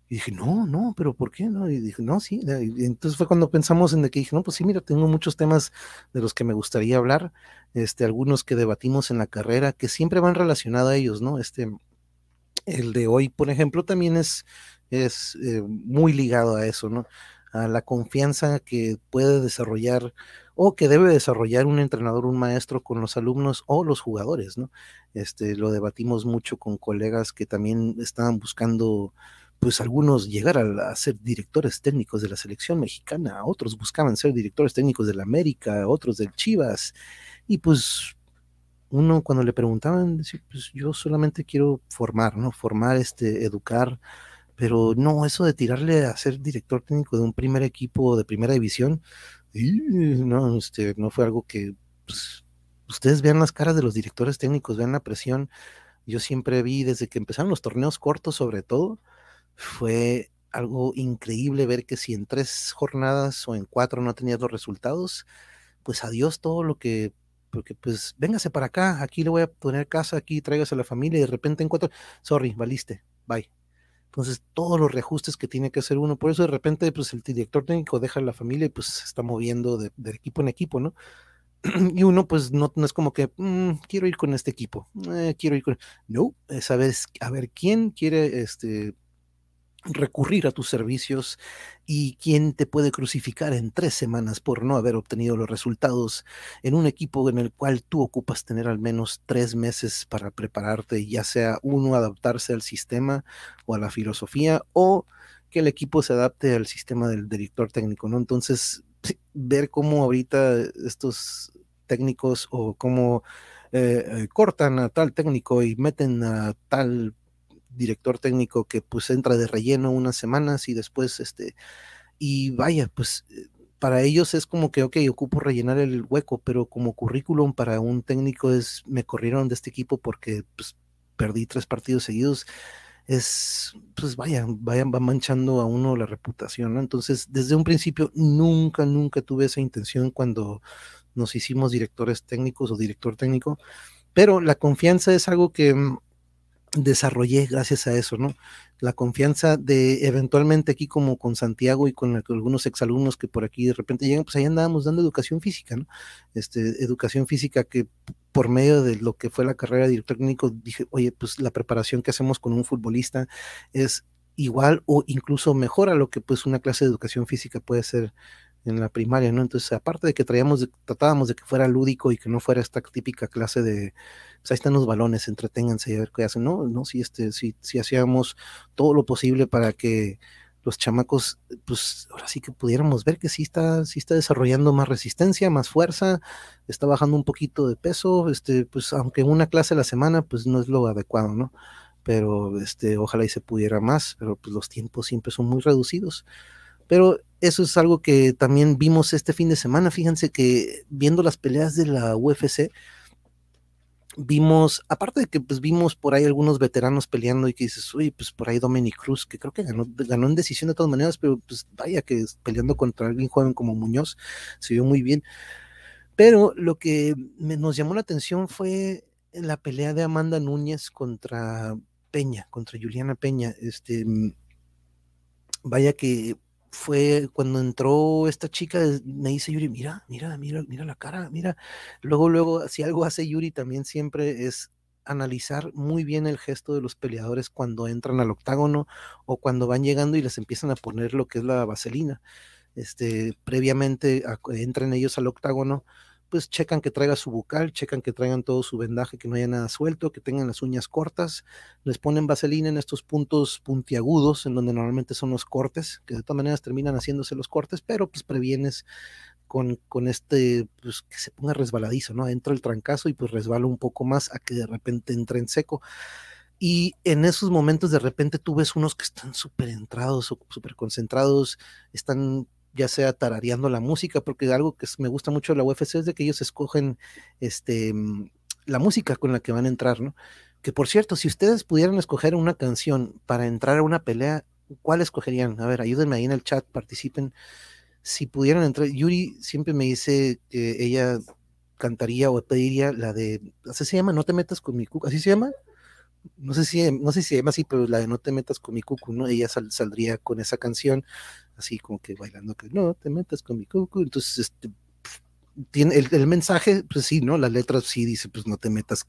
Y dije, no, no, pero ¿por qué? No? Y dije, no, sí. Y entonces fue cuando pensamos en que dije, no, pues sí, mira, tengo muchos temas de los que me gustaría hablar, este, algunos que debatimos en la carrera, que siempre van relacionados a ellos, ¿no? Este, el de hoy, por ejemplo, también es, es eh, muy ligado a eso, ¿no? A la confianza que puede desarrollar o que debe desarrollar un entrenador, un maestro con los alumnos o los jugadores, ¿no? Este, lo debatimos mucho con colegas que también estaban buscando pues algunos llegar a, ser directores técnicos de la selección mexicana, otros buscaban ser directores técnicos de la América, otros del Chivas, y pues uno cuando le preguntaban, decía, pues yo solamente quiero formar, ¿no? Formar, este, educar, pero no, eso de tirarle a ser director técnico de un primer equipo de primera división, no, este, no fue algo que, pues, ustedes vean las caras de los directores técnicos, vean la presión, yo siempre vi desde que empezaron los torneos cortos sobre todo, fue algo increíble ver que si en tres jornadas o en cuatro no tenías los resultados, pues adiós todo lo que, porque pues véngase para acá, aquí le voy a poner casa, aquí tráigase a la familia y de repente en cuatro, sorry, valiste, bye. Entonces, todos los reajustes que tiene que hacer uno, por eso de repente, pues el director técnico deja a la familia y pues se está moviendo de, equipo en equipo, ¿no? y uno pues no, es como que mm, quiero ir con este equipo, eh, quiero ir con... No, es a ver, a ver quién quiere este, recurrir a tus servicios y quién te puede crucificar en tres semanas por no haber obtenido los resultados en un equipo en el cual tú ocupas tener al menos tres meses para prepararte, ya sea uno adaptarse al sistema o a la filosofía o que el equipo se adapte al sistema del director técnico, ¿no? Entonces, ver cómo ahorita estos técnicos o cómo eh, eh, cortan a tal técnico y meten a tal director técnico que pues entra de relleno unas semanas y después este, y vaya, pues eh, para ellos es como que, ok, ocupo rellenar el hueco, pero como currículum para un técnico es, me corrieron de este equipo porque pues, perdí tres partidos seguidos, es, pues vaya, vaya, va manchando a uno la reputación, ¿no? Entonces, desde un principio, nunca, nunca tuve esa intención cuando nos hicimos directores técnicos o director técnico, pero la confianza es algo que desarrollé gracias a eso, ¿no? La confianza de eventualmente aquí como con Santiago y con algunos exalumnos que por aquí de repente llegan, pues ahí andábamos dando educación física, ¿no? Este, educación física que por medio de lo que fue la carrera de director técnico, dije, oye, pues la preparación que hacemos con un futbolista es igual o incluso mejor a lo que pues una clase de educación física puede ser en la primaria, ¿no? Entonces, aparte de que traíamos, tratábamos de que fuera lúdico y que no fuera esta típica clase de, pues ahí están los balones, entreténganse y a ver qué hacen, ¿no? No, si este, si, si hacíamos todo lo posible para que los chamacos, pues ahora sí que pudiéramos ver que sí está, sí está desarrollando más resistencia, más fuerza, está bajando un poquito de peso, este, pues aunque una clase a la semana, pues no es lo adecuado, ¿no? Pero este, ojalá y se pudiera más, pero pues los tiempos siempre son muy reducidos. Pero eso es algo que también vimos este fin de semana. Fíjense que viendo las peleas de la UFC, vimos, aparte de que pues vimos por ahí algunos veteranos peleando y que dices, uy, pues por ahí Dominic Cruz, que creo que ganó, ganó en decisión de todas maneras, pero pues vaya que peleando contra alguien joven como Muñoz, se vio muy bien. Pero lo que nos llamó la atención fue la pelea de Amanda Núñez contra Peña, contra Juliana Peña. Este, vaya que fue cuando entró esta chica, me dice Yuri, mira, mira, mira, mira la cara, mira. Luego, luego, si algo hace Yuri también siempre es analizar muy bien el gesto de los peleadores cuando entran al octágono o cuando van llegando y les empiezan a poner lo que es la vaselina. Este, previamente entran ellos al octágono, pues checan que traiga su bucal, checan que traigan todo su vendaje, que no haya nada suelto, que tengan las uñas cortas, les ponen vaselina en estos puntos puntiagudos, en donde normalmente son los cortes, que de todas maneras terminan haciéndose los cortes, pero pues previenes con, con este, pues que se ponga resbaladizo, ¿no? Entra el trancazo y pues resbala un poco más a que de repente entre en seco. Y en esos momentos de repente tú ves unos que están súper entrados, súper concentrados, están ya sea tarareando la música, porque algo que me gusta mucho de la UFC es de que ellos escogen este, mm, la música con la que van a entrar, ¿no? Que por cierto, si ustedes pudieran escoger una canción para entrar a una pelea, ¿cuál escogerían? A ver, ayúdenme ahí en el chat, participen. Si pudieran entrar, Yuri siempre me dice que ella cantaría o pediría la de, ¿así se llama? No te metas con mi cuca, ¿así se llama? No sé si, no sé si se llama así, pero la de No te metas con mi cucu, ¿no? Ella saldría con esa canción así como que bailando que no te metas con mi cucu. Entonces, este, tiene el, mensaje, pues sí, ¿no? La letra sí dice, pues no te metas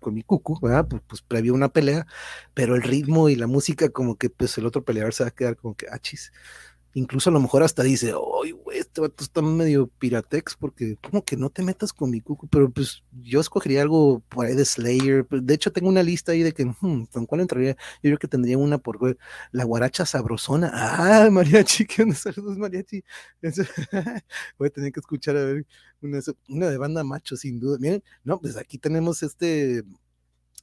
con mi cucu, ¿verdad? Pues, pues previo una pelea, pero el ritmo y la música, como que pues el otro peleador se va a quedar como que achis. Ah, incluso a lo mejor hasta dice, oye, güey, este vato está medio piratex porque como que no te metas con mi cucu, pero pues yo escogería algo por ahí de Slayer. Pues, de hecho, tengo una lista ahí de que, hmm, ¿con cuál entraría? Yo creo que tendría una por güey, la guaracha sabrosona. Ah, mariachi, ¿qué onda? Saludos, mariachi. voy a tener que escuchar a ver una, una de banda macho, sin duda. Miren, no, pues aquí tenemos este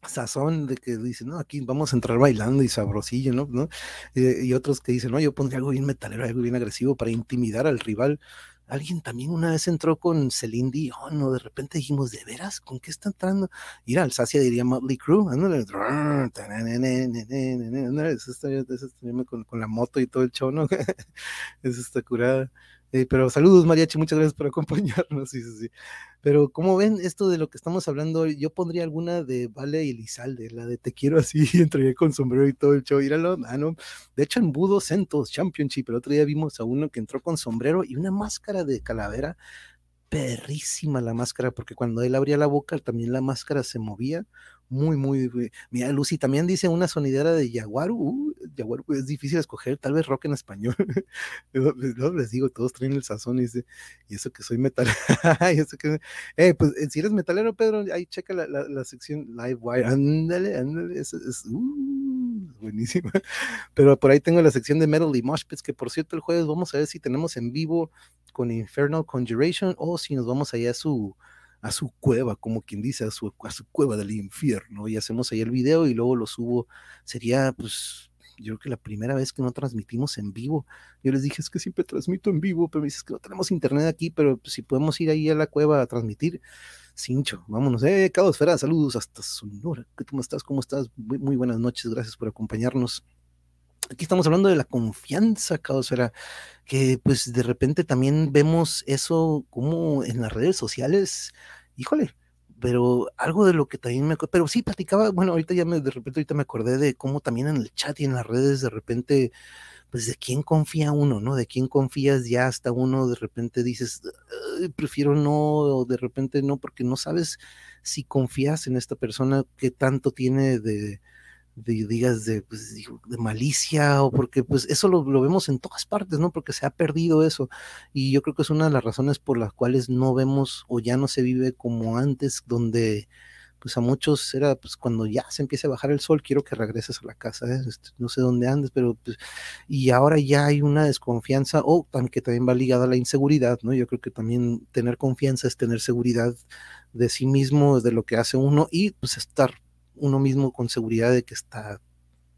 sazón de que dicen, no, aquí vamos a entrar bailando y sabrosillo, ¿no? ¿no? y otros que dicen, no, yo pondría algo bien metalero, algo bien agresivo para intimidar al rival. Alguien también una vez entró con Celine Dion, ¿no? De repente dijimos, ¿de veras? ¿Con qué está entrando? Ir al Sacia diría Motley Crue, con, con la moto y todo el show, ¿no? Eso está curada. Eh, pero saludos, Mariachi, muchas gracias por acompañarnos. Sí, sí, sí. Pero como ven, esto de lo que estamos hablando, yo pondría alguna de Vale y Elizalde, la de Te quiero así, entré con sombrero y todo el show. Íralo, ah. De hecho, en Budo Centos Championship, el otro día vimos a uno que entró con sombrero y una máscara de calavera. Perrísima la máscara, porque cuando él abría la boca, también la máscara se movía muy, muy, mira, Lucy también dice una sonidera de Jaguar, uh, Jaguar pues, es difícil escoger, tal vez rock en español. les digo, todos traen el sazón y, dice, y eso que soy metalero, y eso que, eh, pues eh, si eres metalero, Pedro, ahí checa la, la, sección Live Wire, ándale, ándale, es, es uh, buenísima. Pero por ahí tengo la sección de Metal y Mosh que por cierto el jueves vamos a ver si tenemos en vivo con Infernal Conjuration o si nos vamos allá a su a su cueva, como quien dice, a su, a su cueva del infierno, y hacemos ahí el video y luego lo subo. Sería, pues, yo creo que la primera vez que no transmitimos en vivo. Yo les dije, es que siempre transmito en vivo, pero me dices que no tenemos internet aquí, pero si podemos ir ahí a la cueva a transmitir, cincho, vámonos. Eh, Esfera, saludos hasta Sonora. ¿Cómo estás? ¿Cómo estás? Muy, muy buenas noches, gracias por acompañarnos. Aquí estamos hablando de la confianza, Esfera, que pues de repente también vemos eso como en las redes sociales híjole, pero algo de lo que también me pero sí platicaba, bueno, ahorita ya me, de repente ahorita me acordé de cómo también en el chat y en las redes de repente, pues de quién confía uno, ¿no? De quién confías ya hasta uno de repente dices, prefiero no, o de repente no, porque no sabes si confías en esta persona que tanto tiene de, de digas de, pues, de, malicia o porque pues eso lo, lo, vemos en todas partes, ¿no? Porque se ha perdido eso y yo creo que es una de las razones por las cuales no vemos o ya no se vive como antes, donde pues a muchos era pues cuando ya se empiece a bajar el sol, quiero que regreses a la casa, ¿eh? Este, no sé dónde andes, pero pues, y ahora ya hay una desconfianza o también que también va ligada a la inseguridad, ¿no? Yo creo que también tener confianza es tener seguridad de sí mismo, de lo que hace uno y pues estar uno mismo con seguridad de que está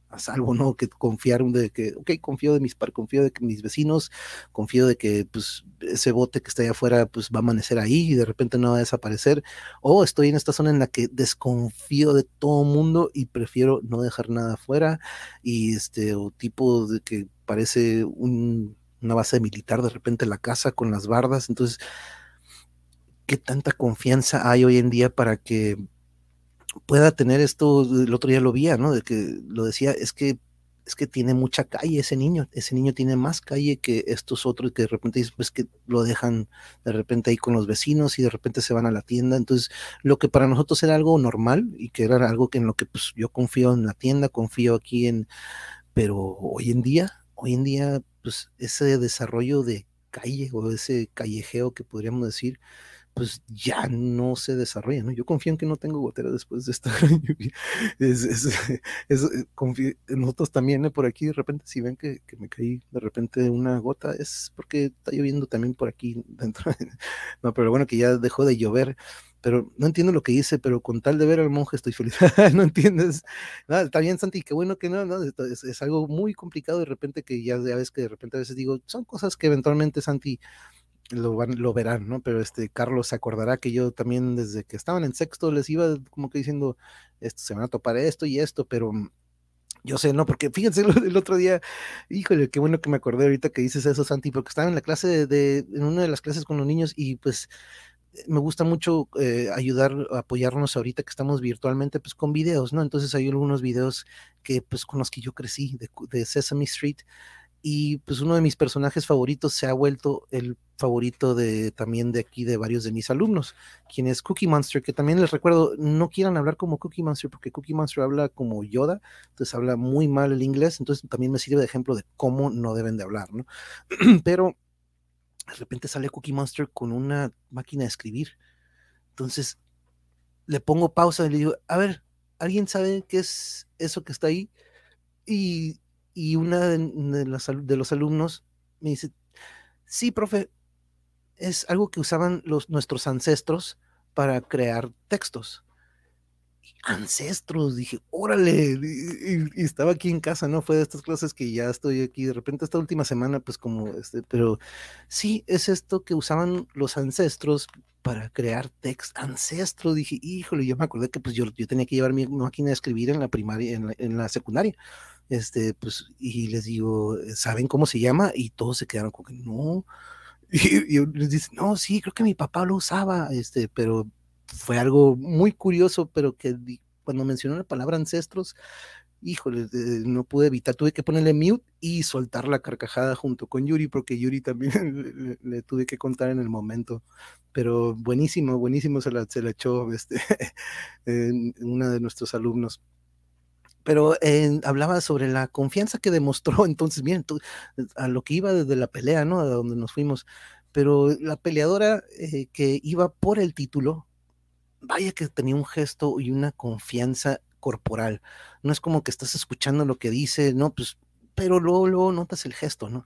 a salvo, ¿no? Que confiar de que, ok, confío de mis par, confío de mis vecinos, confío de que pues ese bote que está allá afuera pues va a amanecer ahí y de repente no va a desaparecer, o estoy en esta zona en la que desconfío de todo mundo y prefiero no dejar nada afuera y este, o tipo de que parece un, una base militar de repente la casa con las bardas, entonces, ¿qué tanta confianza hay hoy en día para que pueda tener esto, el otro día lo vi, ¿no? De que lo decía, es que es que tiene mucha calle ese niño, ese niño tiene más calle que estos otros que de repente pues que lo dejan de repente ahí con los vecinos y de repente se van a la tienda, entonces lo que para nosotros era algo normal y que era algo que en lo que pues yo confío en la tienda, confío aquí en, pero hoy en día, hoy en día pues ese desarrollo de calle o ese callejeo que podríamos decir, pues ya no se desarrolla, ¿no? Yo confío en que no tengo gotera después de esta lluvia. Es, es, eh, nosotros también ¿eh? por aquí, de repente, si ven que, que, me caí de repente una gota, es porque está lloviendo también por aquí dentro. No, pero bueno, que ya dejó de llover. Pero no entiendo lo que dice, pero con tal de ver al monje estoy feliz. no entiendes. Nada, está bien, Santi, qué bueno que no, no es, es, algo muy complicado de repente que ya, ya ves que de repente a veces digo, son cosas que eventualmente, Santi, lo, van, lo verán, ¿no? Pero este Carlos se acordará que yo también desde que estaban en sexto les iba como que diciendo, esto, se van a topar esto y esto, pero mm, yo sé, ¿no? Porque fíjense el otro día, híjole, qué bueno que me acordé ahorita que dices eso, Santi, porque estaba en la clase de, en una de las clases con los niños y pues me gusta mucho eh, ayudar, apoyarnos ahorita que estamos virtualmente, pues con videos, ¿no? Entonces hay algunos videos que, pues con los que yo crecí de, de Sesame Street y pues uno de mis personajes favoritos se ha vuelto el favorito de también de aquí de varios de mis alumnos, quien es Cookie Monster, que también les recuerdo, no quieran hablar como Cookie Monster, porque Cookie Monster habla como Yoda, entonces habla muy mal el inglés, entonces también me sirve de ejemplo de cómo no deben de hablar, ¿no? Pero de repente sale Cookie Monster con una máquina de escribir, entonces le pongo pausa y le digo, a ver, ¿alguien sabe qué es eso que está ahí? Y y una de, de, los alumnos me dice, sí, profe, es algo que usaban los, nuestros ancestros para crear textos. Ancestros, dije, órale, y, estaba aquí en casa, ¿no? Fue de estas clases que ya estoy aquí, de repente esta última semana, pues como, este, pero sí, es esto que usaban los ancestros para crear textos, ancestros, dije, híjole, yo me acordé que pues yo, yo tenía que llevar mi máquina de escribir en la primaria, en la, en la secundaria, este, pues, y les digo, ¿saben cómo se llama? Y todos se quedaron como que no. Y, les dice, no, sí, creo que mi papá lo usaba, este, pero fue algo muy curioso, pero que cuando mencionó la palabra ancestros, híjole, eh, no pude evitar, tuve que ponerle mute y soltar la carcajada junto con Yuri, porque Yuri también le, tuve que contar en el momento. Pero buenísimo, buenísimo se la, se la echó este, una de nuestros alumnos pero eh, hablaba sobre la confianza que demostró, entonces, bien, a lo que iba desde la pelea, ¿no? A donde nos fuimos, pero la peleadora eh, que iba por el título, vaya que tenía un gesto y una confianza corporal, no es como que estás escuchando lo que dice, no, pues, pero luego, luego notas el gesto, ¿no?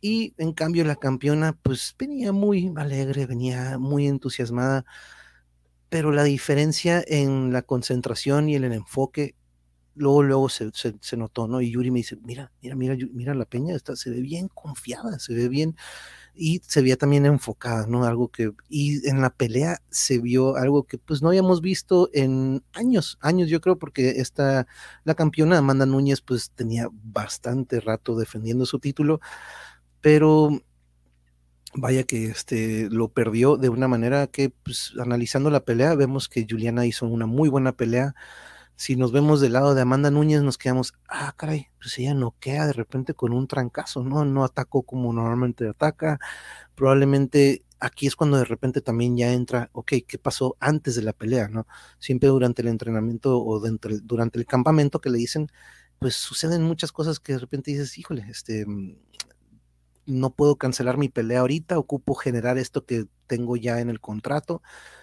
Y en cambio la campeona, pues venía muy alegre, venía muy entusiasmada, pero la diferencia en la concentración y en el enfoque luego, luego se, se, notó, ¿no? Y Yuri me dice, mira, mira, mira, mira la peña, está, se ve bien confiada, se ve bien, y se veía también enfocada, ¿no? Algo que, y en la pelea se vio algo que pues no habíamos visto en años, años yo creo, porque esta, la campeona Amanda Núñez pues tenía bastante rato defendiendo su título, pero vaya que este, lo perdió de una manera que, pues, analizando la pelea, vemos que Juliana hizo una muy buena pelea. Si nos vemos del lado de Amanda Núñez, nos quedamos, ah, caray, pues ella noquea de repente con un trancazo, ¿no? No atacó como normalmente ataca. Probablemente aquí es cuando de repente también ya entra, ok, ¿qué pasó antes de la pelea, no? Siempre durante el entrenamiento o durante el campamento que le dicen, pues suceden muchas cosas que de repente dices, híjole, este, no puedo cancelar mi pelea ahorita, ocupo generar esto que tengo ya en el contrato.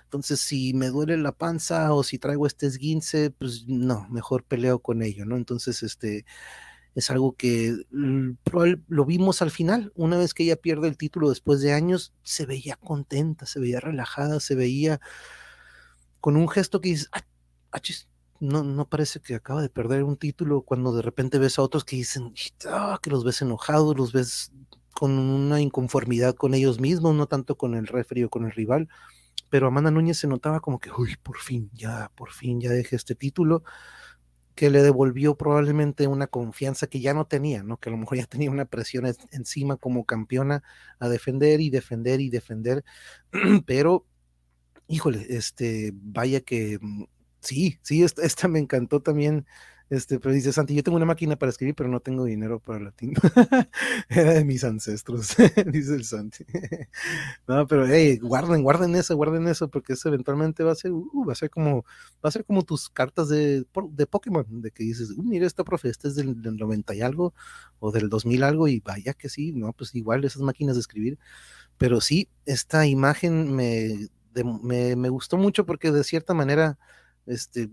Entonces, si me duele la panza o si traigo este esguince, pues no, mejor peleo con ello, ¿no? Entonces, este es algo que lo vimos al final, una vez que ella pierde el título después de años, se veía contenta, se veía relajada, se veía con un gesto que dices, ah, no, no parece que acaba de perder un título cuando de repente ves a otros que dicen, ah, que los ves enojados, los ves con una inconformidad con ellos mismos, no tanto con el referee o con el rival. Pero Amanda Núñez se notaba como que, uy, por fin, ya, por fin, ya dejé este título, que le devolvió probablemente una confianza que ya no tenía, ¿no? Que a lo mejor ya tenía una presión encima como campeona a defender y defender y defender. Pero, híjole, este, vaya que mm, sí, sí, esta, esta me encantó también este, pero dice Santi, yo tengo una máquina para escribir, pero no tengo dinero para la tinta. Era de mis ancestros, dice el Santi. no, pero hey, guarden, guarden eso, guarden eso, porque eso eventualmente va a ser, uh, va a ser como, va a ser como tus cartas de, de Pokémon, de que dices, uh, mira, esta profe, este es del, del 90 y algo, o del 2000 algo, y vaya que sí, no, pues igual esas máquinas de escribir. Pero sí, esta imagen me, me, me gustó mucho porque de cierta manera, este,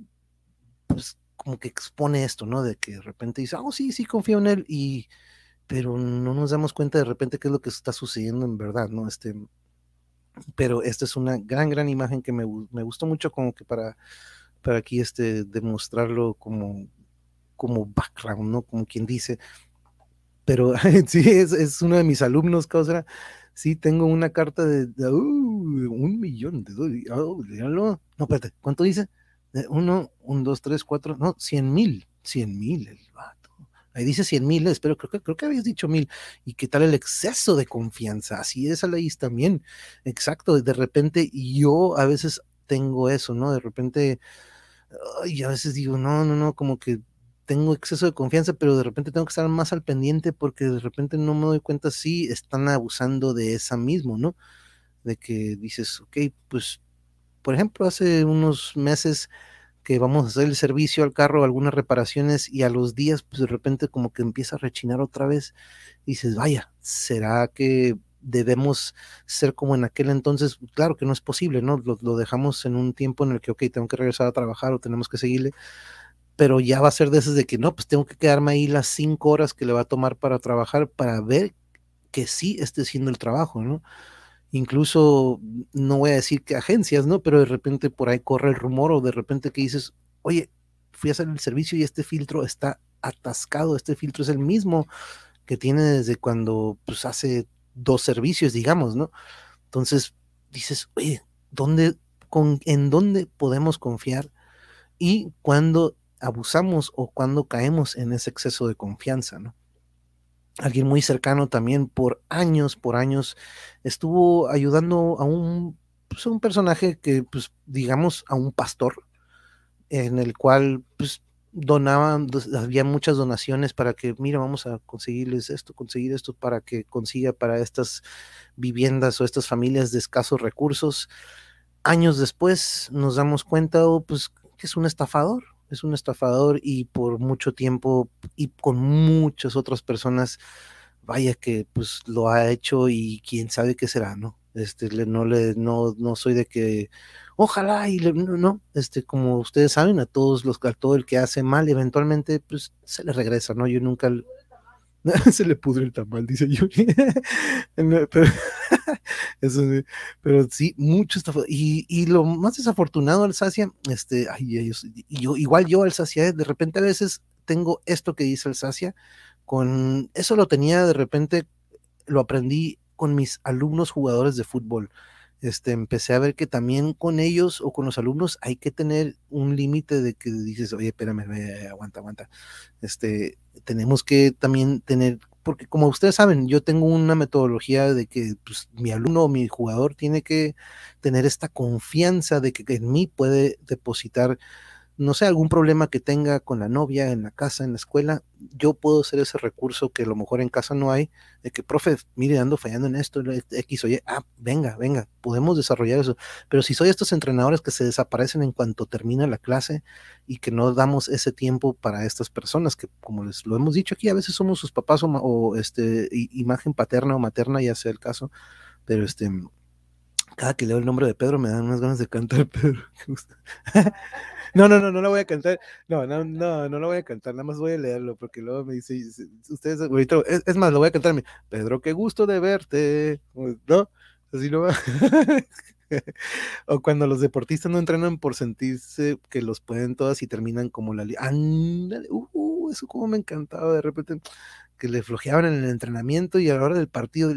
pues como que expone esto, ¿no? De que de repente dice, oh, sí, sí, confío en él, y, pero no nos damos cuenta de repente qué es lo que está sucediendo en verdad, ¿no? Este, pero esta es una gran, gran imagen que me, me gustó mucho como que para, para aquí este, demostrarlo como, como background, ¿no? Como quien dice. Pero sí, es, es uno de mis alumnos, causa. Sí, tengo una carta de, uh, un millón de dólares. Oh, no, espérate, ¿cuánto dice? Uno, un, dos, tres, cuatro, no, cien mil, cien mil el vato. Ahí dice cien mil, pero creo que, creo que habías dicho mil. ¿Y qué tal el exceso de confianza? Así es, leí también. Exacto, de repente yo a veces tengo eso, ¿no? De repente, y a veces digo, no, no, no, como que tengo exceso de confianza, pero de repente tengo que estar más al pendiente porque de repente no me doy cuenta si están abusando de esa mismo, ¿no? De que dices, ok, pues por ejemplo, hace unos meses que vamos a hacer el servicio al carro, algunas reparaciones y a los días, pues de repente como que empieza a rechinar otra vez. Y dices, vaya, ¿será que debemos ser como en aquel entonces? Claro que no es posible, ¿no? Lo, dejamos en un tiempo en el que, ok, tengo que regresar a trabajar o tenemos que seguirle, pero ya va a ser de esas de que no, pues tengo que quedarme ahí las cinco horas que le va a tomar para trabajar para ver que sí esté haciendo el trabajo, ¿no? Incluso, no voy a decir que agencias, ¿no? Pero de repente por ahí corre el rumor o de repente que dices, oye, fui a hacer el servicio y este filtro está atascado, este filtro es el mismo que tiene desde cuando pues hace dos servicios, digamos, ¿no? Entonces dices, oye, ¿dónde, con, ¿en dónde podemos confiar? Y cuando abusamos o cuando caemos en ese exceso de confianza, ¿no? Alguien muy cercano también por años, por años, estuvo ayudando a un, pues, un personaje que, pues, digamos, a un pastor, en el cual, pues, donaban, había muchas donaciones para que, mira, vamos a conseguirles esto, conseguir esto para que consiga para estas viviendas o estas familias de escasos recursos. Años después nos damos cuenta, oh, pues, que es un estafador, es un estafador y por mucho tiempo y con muchas otras personas, vaya que pues lo ha hecho y quién sabe qué será, ¿no? Este, no le, no, no soy de que, ojalá y le, no, no, este, como ustedes saben, a todos los, a todo el que hace mal, eventualmente, pues se le regresa, ¿no? Yo nunca, se le pudre el tamal, dice Yuri. pero, eso, pero sí, mucho está. Y, y, lo más desafortunado, Alsacia, este, ay, yo, igual yo, Alsacia, de repente a veces tengo esto que dice Alsacia, con eso lo tenía de repente, lo aprendí con mis alumnos jugadores de fútbol este, empecé a ver que también con ellos o con los alumnos hay que tener un límite de que dices, oye, espérame, aguanta, aguanta. Este, tenemos que también tener porque como ustedes saben, yo tengo una metodología de que pues, mi alumno o mi jugador tiene que tener esta confianza de que en mí puede depositar no sé, algún problema que tenga con la novia, en la casa, en la escuela, yo puedo ser ese recurso que a lo mejor en casa no hay, de que, profe, mire, ando fallando en esto, X oye, ah, venga, venga, podemos desarrollar eso. Pero si soy estos entrenadores que se desaparecen en cuanto termina la clase y que no damos ese tiempo para estas personas, que como les lo hemos dicho aquí, a veces somos sus papás o, este, imagen paterna o materna, ya sea el caso, pero este, cada que leo el nombre de Pedro me dan unas ganas de cantar Pedro. No, no, no, no lo voy a cantar. No, no, no, no lo voy a cantar, nada más voy a leerlo, porque luego me dice, ustedes, es, más, lo voy a cantar. Pedro, qué gusto de verte, ¿no? Así no va. o cuando los deportistas no entrenan por sentirse que los pueden todas y terminan como la... Ándale, uh, eso como me encantaba de repente que le flojeaban en el entrenamiento y a la hora del partido,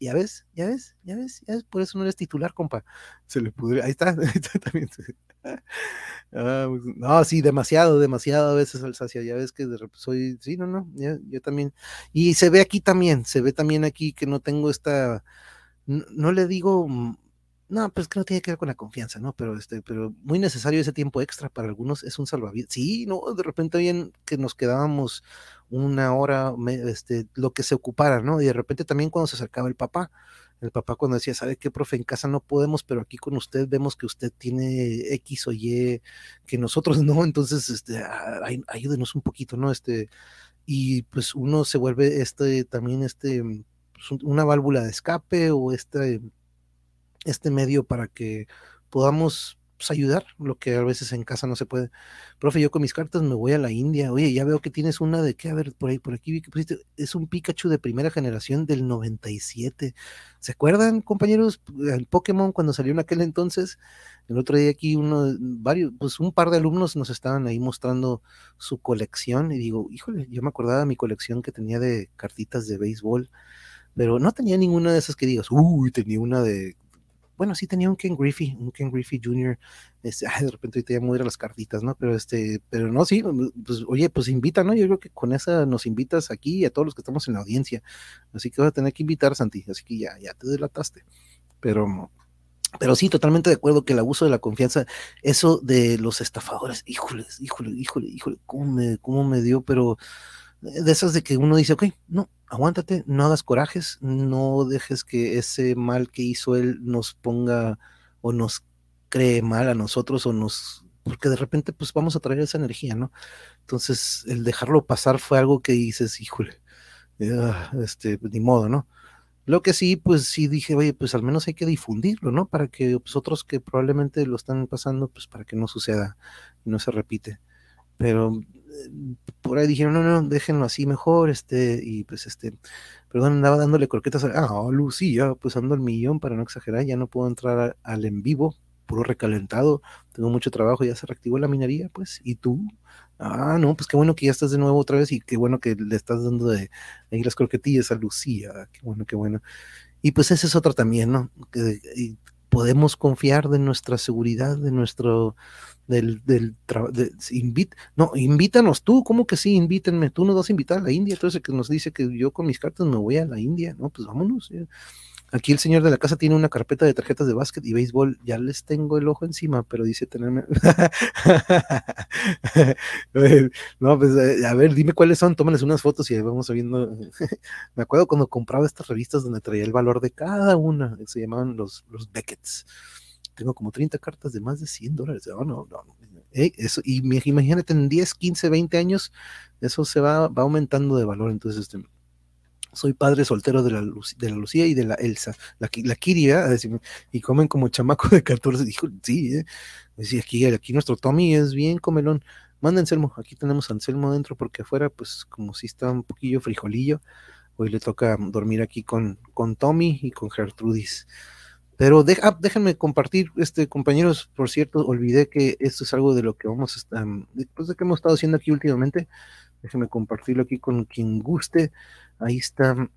ya ves, ya ves, ya ves, ya ves, por eso no eres titular, compa. Se le pudre, ahí está, ahí está también. Ah, pues, no, sí, demasiado, demasiado a veces Alsacia, ya ves que soy, sí, no, no, yo también. Y se ve aquí también, se ve también aquí que no tengo esta, no, le digo, mm, no, pues que no tiene que ver con la confianza, ¿no? Pero este, pero muy necesario ese tiempo extra para algunos es un salvavidas. Sí, no, de repente bien que nos quedábamos una hora, este, lo que se ocupara, ¿no? Y de repente también cuando se acercaba el papá, el papá cuando decía, ¿sabe qué, profe? En casa no podemos, pero aquí con usted vemos que usted tiene X o Y que nosotros no, entonces, este, ayúdenos un poquito, ¿no? Este, y pues uno se vuelve este, también este, pues, una válvula de escape o este, este medio para que podamos pues, ayudar, lo que a veces en casa no se puede. Profe, yo con mis cartas me voy a la India. Oye, ya veo que tienes una de qué, a ver, por ahí, por aquí vi que pusiste, es un Pikachu de primera generación del 97. ¿Se acuerdan, compañeros? El Pokémon cuando salió en aquel entonces, el otro día aquí uno, varios, pues un par de alumnos nos estaban ahí mostrando su colección y digo, híjole, yo me acordaba de mi colección que tenía de cartitas de béisbol, pero no tenía ninguna de esas que digas, uy, tenía una de bueno, sí tenía un Ken Griffey, un Ken Griffey Jr., este, de repente ahorita ya me las cartitas, ¿no? Pero este, pero no, sí, pues oye, pues invita, ¿no? Yo creo que con esa nos invitas aquí y a todos los que estamos en la audiencia, así que vas a tener que invitar, Santi, así que ya, ya te delataste, pero... Pero sí, totalmente de acuerdo que el abuso de la confianza, eso de los estafadores, híjole, híjole, híjole, híjole, cómo me, cómo me dio, pero de esas de que uno dice, ok, no, aguántate, no hagas corajes, no dejes que ese mal que hizo él nos ponga o nos cree mal a nosotros o nos, porque de repente pues vamos a traer esa energía, ¿no? Entonces el dejarlo pasar fue algo que dices, híjole, este, ni modo, ¿no? Lo que sí, pues sí dije, oye, pues al menos hay que difundirlo, ¿no? Para que pues, otros que probablemente lo están pasando, pues para que no suceda y no se repite. Pero por ahí dijeron, no, no, déjenlo así mejor, este, y pues este, perdón, andaba dándole croquetas a, ah, Lucía, pues ando el millón para no exagerar, ya no puedo entrar al en vivo, puro recalentado, tengo mucho trabajo, ya se reactivó la minería, pues, y tú, ah, no, pues qué bueno que ya estás de nuevo otra vez y qué bueno que le estás dando de ahí las croquetillas a Lucía, qué bueno, qué bueno. Y pues ese es otro también, ¿no? Que, podemos confiar de nuestra seguridad, de nuestro, del, del no, invítanos tú, ¿cómo que sí? Invítenme, tú nos vas a invitar a la India, entonces que nos dice que yo con mis cartas me voy a la India, no, pues vámonos. Aquí el señor de la casa tiene una carpeta de tarjetas de básquet y béisbol. Ya les tengo el ojo encima, pero dice tenerme. no, pues eh, a ver, dime cuáles son, tómales unas fotos y vamos viendo. Me acuerdo cuando compraba estas revistas donde traía el valor de cada una, se llamaban los, los Beckets tengo como 30 cartas de más de 100 dólares. no, eh, eso, y imagínate, en 10, 15, 20 años, eso se va, va aumentando de valor. Entonces, este, soy padre soltero de la, de la Lucía y de la Elsa, la, la Kiri, y comen como chamaco de 14. Dijo, sí, ¿eh? aquí, aquí nuestro Tommy es bien comelón. Manda Anselmo, aquí tenemos a Anselmo dentro porque afuera, pues como si está un poquillo frijolillo. Hoy le toca dormir aquí con, con Tommy y con Gertrudis. Pero ah, déjenme compartir, este, compañeros, por cierto, olvidé que esto es algo de lo que vamos a estar, después de que hemos estado haciendo aquí últimamente, déjenme compartirlo aquí con quien guste. Ahí está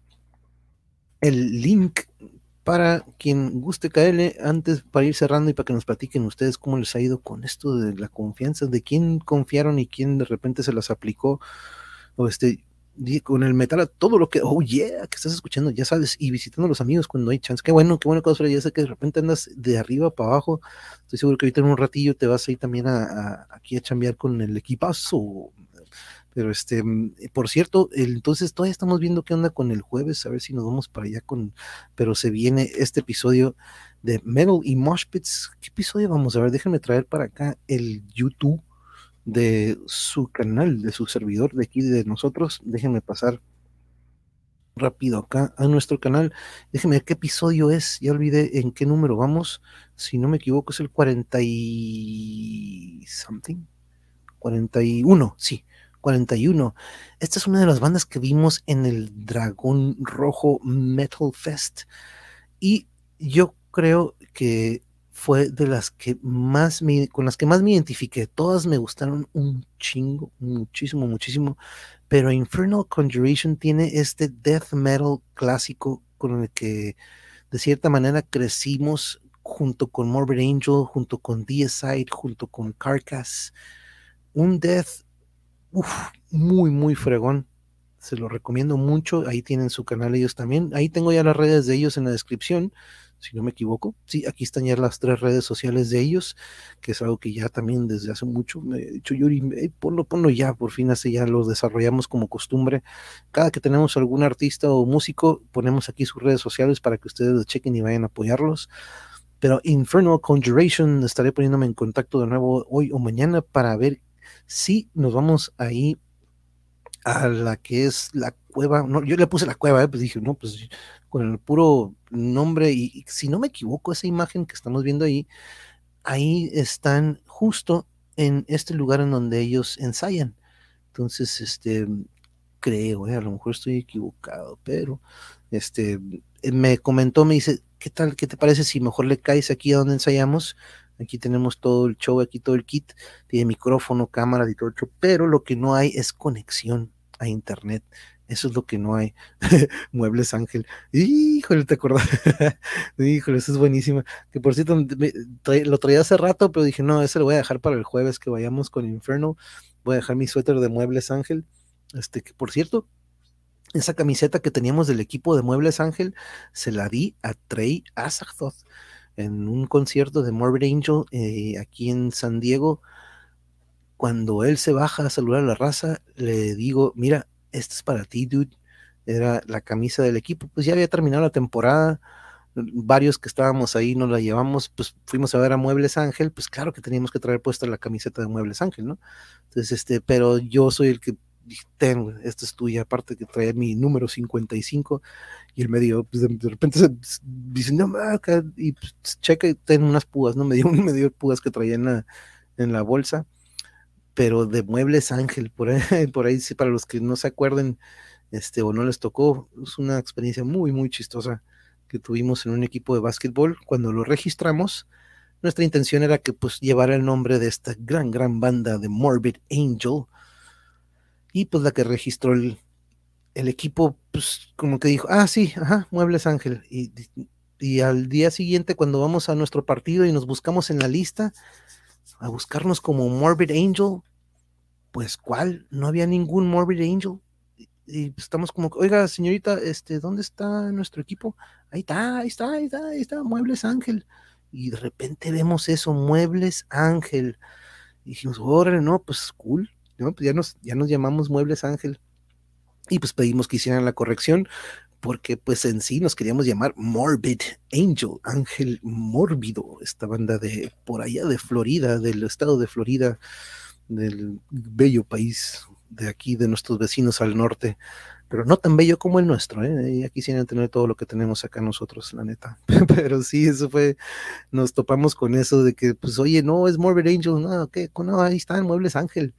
el link para quien guste caerle antes para ir cerrando y para que nos platiquen ustedes cómo les ha ido con esto de la confianza, de quién confiaron y quién de repente se las aplicó. O este, con el metal, todo lo que, oh yeah, que estás escuchando, ya sabes, y visitando a los amigos cuando hay chance. Qué bueno, qué bueno, cosa, ya sé que de repente andas de arriba para abajo. Estoy seguro que ahorita en un ratillo te vas a ir también a, aquí a chambear con el equipazo. Pero este, mm, por cierto, entonces todavía estamos viendo qué onda con el jueves, a ver si nos vamos para allá con, pero se viene este episodio de Metal y Mosh Pits. ¿Qué episodio vamos a ver? Déjenme traer para acá el YouTube de su canal, de su servidor de aquí de nosotros. Déjenme pasar rápido acá a nuestro canal. Déjenme ver qué episodio es. Ya olvidé en qué número vamos. Si no me equivoco, es el 40 y something. 41, sí, 41. Esta es una de las bandas que vimos en el Dragón Rojo Metal Fest. Y yo creo que fue de las que más me, con las que más me identifiqué. Todas me gustaron un chingo, muchísimo, muchísimo. Pero Infernal Conjuration tiene este death metal clásico con el que de cierta manera crecimos junto con Morbid Angel, junto con Deicide, junto con Carcass. Un death muy, muy fregón. Se lo recomiendo mucho. Ahí tienen su canal ellos también. Ahí tengo ya las redes de ellos en la descripción si no me equivoco. Sí, aquí están ya las tres redes sociales de ellos, que es algo que ya también desde hace mucho me he dicho Yuri, ponlo, ponlo ya, por fin así ya lo desarrollamos como costumbre. Cada que tenemos algún artista o músico, ponemos aquí sus redes sociales para que ustedes lo chequen y vayan a apoyarlos. Pero Infernal Conjuration, estaré poniéndome en contacto de nuevo hoy o mañana para ver si nos vamos ahí a la que es la cueva, no, yo le puse la cueva, eh, pues dije, no, pues con el puro nombre, y, si no me equivoco, esa imagen que estamos viendo ahí, ahí están justo en este lugar en donde ellos ensayan. Entonces, este, creo, eh, a lo mejor estoy equivocado, pero este, me comentó, me dice, ¿qué tal, qué te parece si mejor le caes aquí a donde ensayamos? Aquí tenemos todo el show, aquí todo el kit, tiene micrófono, cámara y todo el show, pero lo que no hay es conexión a internet. Eso es lo que no hay. Muebles Ángel. Híjole, ¿te acuerdas? Híjole, eso es buenísima. Que por cierto, lo traía hace rato, pero dije, no, ese lo voy a dejar para el jueves que vayamos con Inferno. Voy a dejar mi suéter de Muebles Ángel. Este, que por cierto, esa camiseta que teníamos del equipo de Muebles Ángel, se la di a Trey Azagthoth en un concierto de Morbid Angel eh, aquí en San Diego cuando él se baja a saludar a la raza, le digo, mira, esto es para ti, dude. Era la camisa del equipo, pues ya había terminado la temporada, varios que estábamos ahí nos la llevamos, pues fuimos a ver a Muebles Ángel, pues claro que teníamos que traer puesta la camiseta de Muebles Ángel, ¿no? Entonces, este, pero yo soy el que tengo, esto es tuya, aparte que traía mi número 55 y el medio, pues de, repente se, dice, no, y pues, checa, ten unas púas, ¿no? Me dio, me dio púas que traía en la, en la bolsa pero de Muebles Ángel, por ahí, por ahí sí, para los que no se acuerden, este, o no les tocó, es una experiencia muy, muy chistosa que tuvimos en un equipo de básquetbol. Cuando lo registramos, nuestra intención era que pues llevara el nombre de esta gran, gran banda de Morbid Angel. Y pues la que registró el, el equipo, pues como que dijo, ah, sí, ajá, Muebles Ángel. Y, y al día siguiente, cuando vamos a nuestro partido y nos buscamos en la lista, a buscarnos como Morbid Angel, pues ¿cuál? No había ningún Morbid Angel. Y, estamos como, oiga, señorita, este, ¿dónde está nuestro equipo? Ahí está, ahí está, ahí está, ahí está, Muebles Ángel. Y de repente vemos eso, Muebles Ángel. Y dijimos, órale, no, pues cool, ¿no? Pues ya nos, ya nos llamamos Muebles Ángel. Y pues pedimos que hicieran la corrección, porque pues en sí nos queríamos llamar Morbid Angel, Ángel Mórbido, esta banda de por allá de Florida, del estado de Florida, del bello país de aquí, de nuestros vecinos al norte, pero no tan bello como el nuestro, ¿eh? Ya quisieran tener todo lo que tenemos acá nosotros, la neta. pero sí, eso fue, nos topamos con eso de que, pues, oye, no, es Morbid Angel, no, ¿qué? No, ahí están, Muebles Ángel.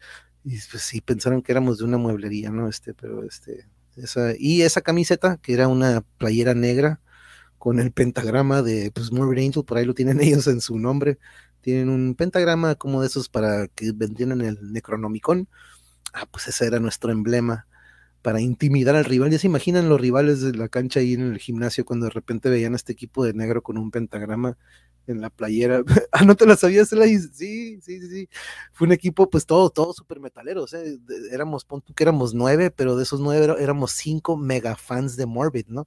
Y pues sí, pensaron que éramos de una mueblería, ¿no? Este, pero este, y esa camiseta, que era una playera negra con el pentagrama de pues, Morbid Angel, por ahí lo tienen ellos en su nombre. Tienen un pentagrama como de esos para que vendieran el Necronomicon. Ah, pues ese era nuestro emblema. para intimidar al rival. Ya se imaginan los rivales de la cancha ahí en el gimnasio cuando de repente veían a este equipo de negro con un pentagrama en la playera. ah, ¿no te la sabías? Sí, sí, sí, sí. Fue un equipo, pues todo, todo súper metalero. O sea, éramos, pon que éramos nueve, pero de esos nueve éramos cinco mega fans de Morbid, ¿no?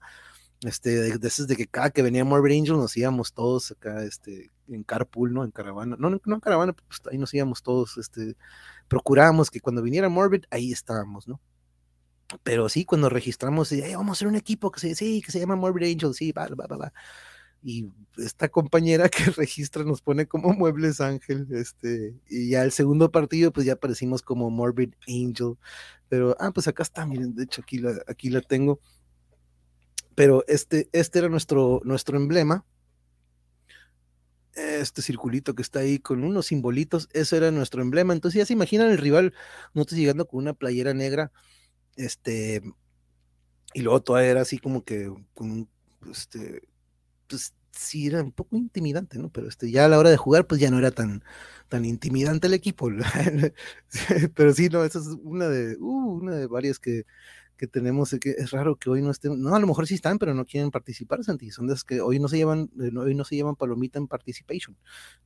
Este, de, de, que cada que venía Morbid Angel nos íbamos todos acá, este, en carpool, ¿no? En caravana. No, no, en caravana, pues ahí nos íbamos todos, este, procurábamos que cuando viniera Morbid, ahí estábamos, ¿no? Pero sí, cuando registramos, vamos a hacer un equipo que se, sí, que se llama Morbid Angel, sí, va, va, va, va y esta compañera que registra nos pone como Muebles Ángel, este, y ya el segundo partido, pues ya aparecimos como Morbid Angel, pero, ah, pues acá está, miren, de hecho aquí la, aquí la tengo, pero este, este era nuestro, nuestro emblema, este circulito que está ahí con unos simbolitos, eso era nuestro emblema, entonces ya se imaginan el rival, no te llegando con una playera negra, este, y luego toda era así como que un, este, pues sí era un poco intimidante, ¿no? Pero este, ya a la hora de jugar, pues ya no era tan, tan intimidante el equipo. Pero sí, no, esa es una de, uh, una de varias que, que tenemos, que es raro que hoy no estén, no, a lo mejor sí están, pero no quieren participar, Santi, son de las que hoy no se llevan, eh, hoy no se llevan palomita en participation,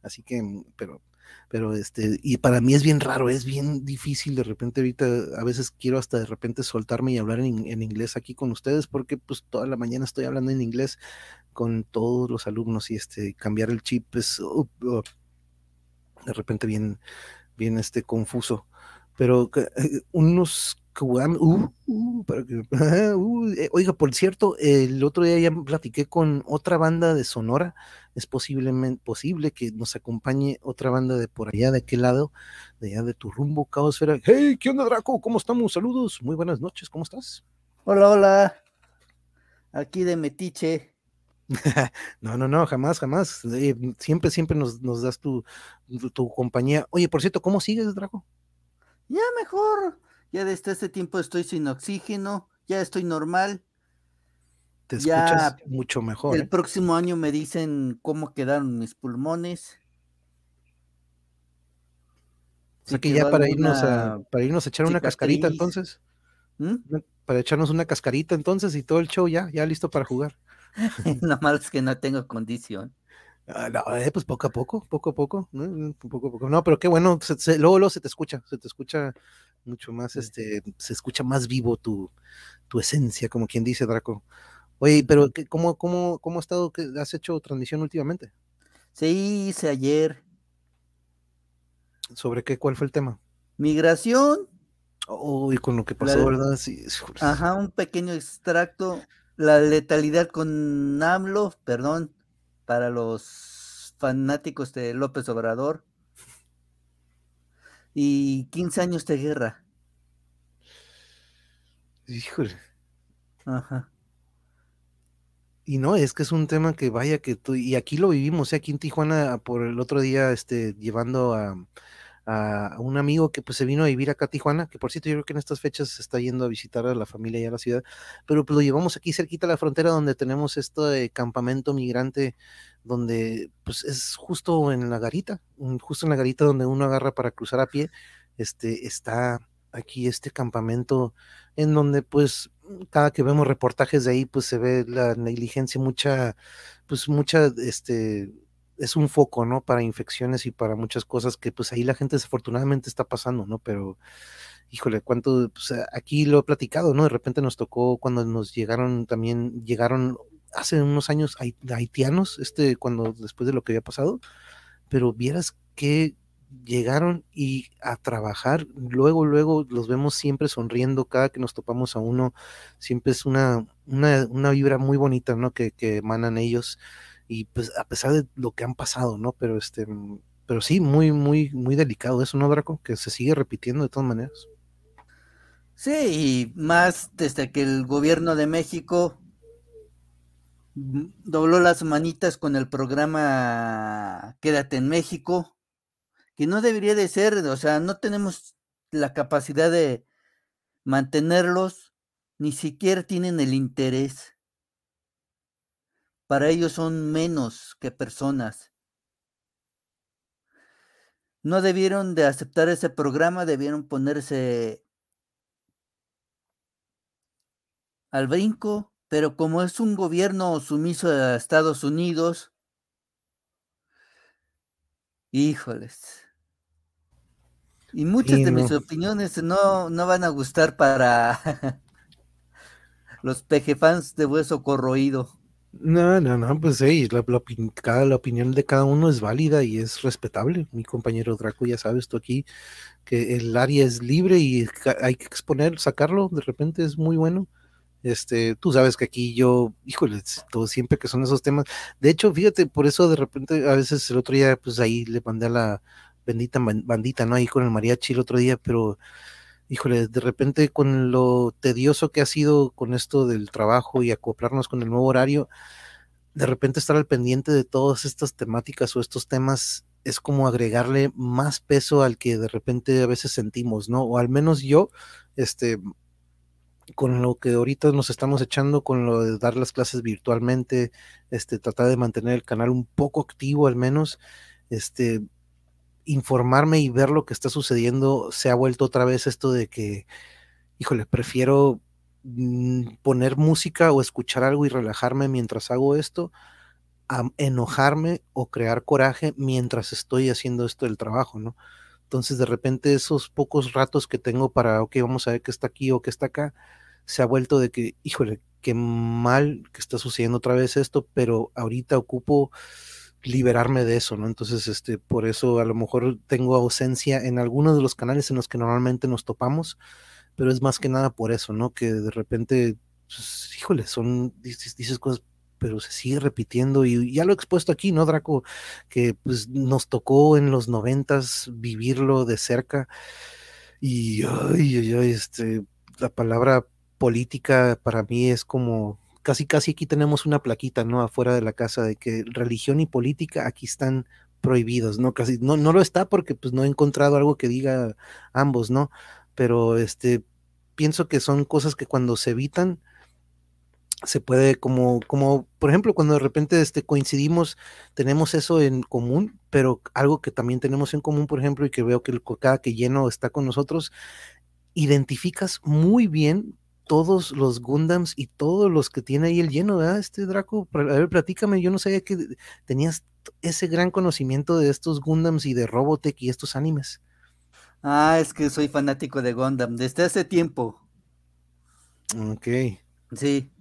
así que, mm, pero, pero este, y para mí es bien raro, es bien difícil de repente ahorita, a veces quiero hasta de repente soltarme y hablar en, inglés aquí con ustedes, porque pues toda la mañana estoy hablando en inglés con todos los alumnos y este, cambiar el chip es uh, uh, de repente bien, bien este, confuso, pero eh, unos Uh, uh, para que, uh, eh, oiga, por cierto, el otro día ya platiqué con otra banda de Sonora. Es posiblemente posible que nos acompañe otra banda de por allá, de aquel lado, de allá de tu rumbo, Caosfera. Hey, ¿qué onda, Draco? ¿Cómo estamos? Saludos, muy buenas noches, ¿cómo estás? Hola, hola. Aquí de Metiche. no, no, no, jamás, jamás. Eh, siempre, siempre nos, nos das tu, tu, compañía. Oye, por cierto, ¿cómo sigues, Draco? Ya mejor ya desde este tiempo estoy sin oxígeno, ya estoy normal. Te escuchas mucho mejor. El ¿eh? próximo año me dicen cómo quedaron mis pulmones. O sea que ya para irnos a, para irnos a echar una cascarita entonces. ¿Mm? Para echarnos una cascarita entonces y todo el show ya, ya listo para jugar. Lo malo es que no tengo condición. Ah, no, eh, pues poco a poco, poco a poco, ¿no? poco a poco. No, pero qué bueno, luego, luego se te escucha, se te escucha mucho más, este, se escucha más vivo tu, tu esencia, como quien dice Draco. Oye, pero ¿cómo, cómo, cómo ha estado? que ¿Has hecho transmisión últimamente? Sí, hice ayer. ¿Sobre qué? ¿Cuál fue el tema? Migración. Uy, con lo que pasó, ¿verdad? Sí. Ajá, un pequeño extracto. La letalidad con AMLO, perdón, para los fanáticos de López Obrador y 15 años de guerra. Híjole. Ajá. Y no, es que es un tema que vaya que tú, y aquí lo vivimos, ¿eh? aquí en Tijuana, por el otro día, este, llevando a, a, un amigo que pues se vino a vivir acá a Tijuana, que por cierto yo creo que en estas fechas se está yendo a visitar a la familia y a la ciudad, pero pues lo llevamos aquí cerquita a la frontera donde tenemos este campamento migrante donde pues es justo en la garita, justo en la garita donde uno agarra para cruzar a pie, este está aquí este campamento en donde pues cada que vemos reportajes de ahí pues se ve la negligencia mucha pues mucha este es un foco, ¿no? Para infecciones y para muchas cosas que pues ahí la gente desafortunadamente está pasando, ¿no? Pero híjole, cuánto pues, aquí lo he platicado, ¿no? De repente nos tocó cuando nos llegaron también llegaron hace unos años haitianos, este, cuando después de lo que había pasado, pero vieras que llegaron y a trabajar, luego, luego los vemos siempre sonriendo, cada que nos topamos a uno, siempre es una, una, una vibra muy bonita, ¿no? Que, que emanan ellos, y pues a pesar de lo que han pasado, ¿no? Pero este, pero sí, muy, muy, muy delicado eso, ¿no, Draco? Que se sigue repitiendo de todas maneras. Sí, y más desde que el gobierno de México dobló las manitas con el programa Quédate en México, que no debería de ser, o sea, no tenemos la capacidad de mantenerlos, ni siquiera tienen el interés. Para ellos son menos que personas. No debieron de aceptar ese programa, debieron ponerse al brinco, pero como es un gobierno sumiso de Estados Unidos, híjoles. Y muchas de mis opiniones no, no van a gustar para los peje fans de hueso corroído. No, no, no, pues sí, la, la, opinión de cada uno es válida y es respetable. Mi compañero Draco, ya sabes tú aquí que el área es libre y hay que exponer, sacarlo, de repente es muy bueno. Este, tú sabes que aquí yo, híjole, todo siempre que son esos temas. De hecho, fíjate, por eso de repente, a veces el otro día, pues ahí le mandé a la bendita bandita, ¿no? Ahí con el mariachi el otro día, pero híjole, de repente con lo tedioso que ha sido con esto del trabajo y acoplarnos con el nuevo horario, de repente estar al pendiente de todas estas temáticas o estos temas es como agregarle más peso al que de repente a veces sentimos, ¿no? O al menos yo, este, con lo que ahorita nos estamos echando, con lo de dar las clases virtualmente, este, tratar de mantener el canal un poco activo al menos, este, informarme y ver lo que está sucediendo, se ha vuelto otra vez esto de que, híjole, prefiero mm, poner música o escuchar algo y relajarme mientras hago esto, a enojarme o crear coraje mientras estoy haciendo esto del trabajo, ¿no? Entonces, de repente, esos pocos ratos que tengo para, ok, vamos a ver qué está aquí o qué está acá, se ha vuelto de que, híjole, qué mal que está sucediendo otra vez esto, pero ahorita ocupo liberarme de eso, ¿no? Entonces, este, por eso a lo mejor tengo ausencia en algunos de los canales en los que normalmente nos topamos, pero es más que nada por eso, ¿no? Que de repente, pues, híjole, son, dices, dices, cosas, pero se sigue repitiendo y ya lo he expuesto aquí, ¿no, Draco? Que pues nos tocó en los noventas vivirlo de cerca y, ay, ay, ay, este, la palabra política para mí es como casi casi aquí tenemos una plaquita, ¿no? Afuera de la casa de que religión y política aquí están prohibidos, ¿no? Casi no, no lo está porque pues no he encontrado algo que diga ambos, ¿no? Pero este pienso que son cosas que cuando se evitan se puede como como por ejemplo cuando de repente este coincidimos tenemos eso en común pero algo que también tenemos en común por ejemplo y que veo que el cada que lleno está con nosotros identificas muy bien todos los Gundams y todos los que tiene ahí el lleno, ¿verdad? Este Draco, a ver, platícame, yo no sabía que tenías ese gran conocimiento de estos Gundams y de Robotech y estos animes. Ah, es que soy fanático de Gundam desde hace tiempo. Ok. Sí.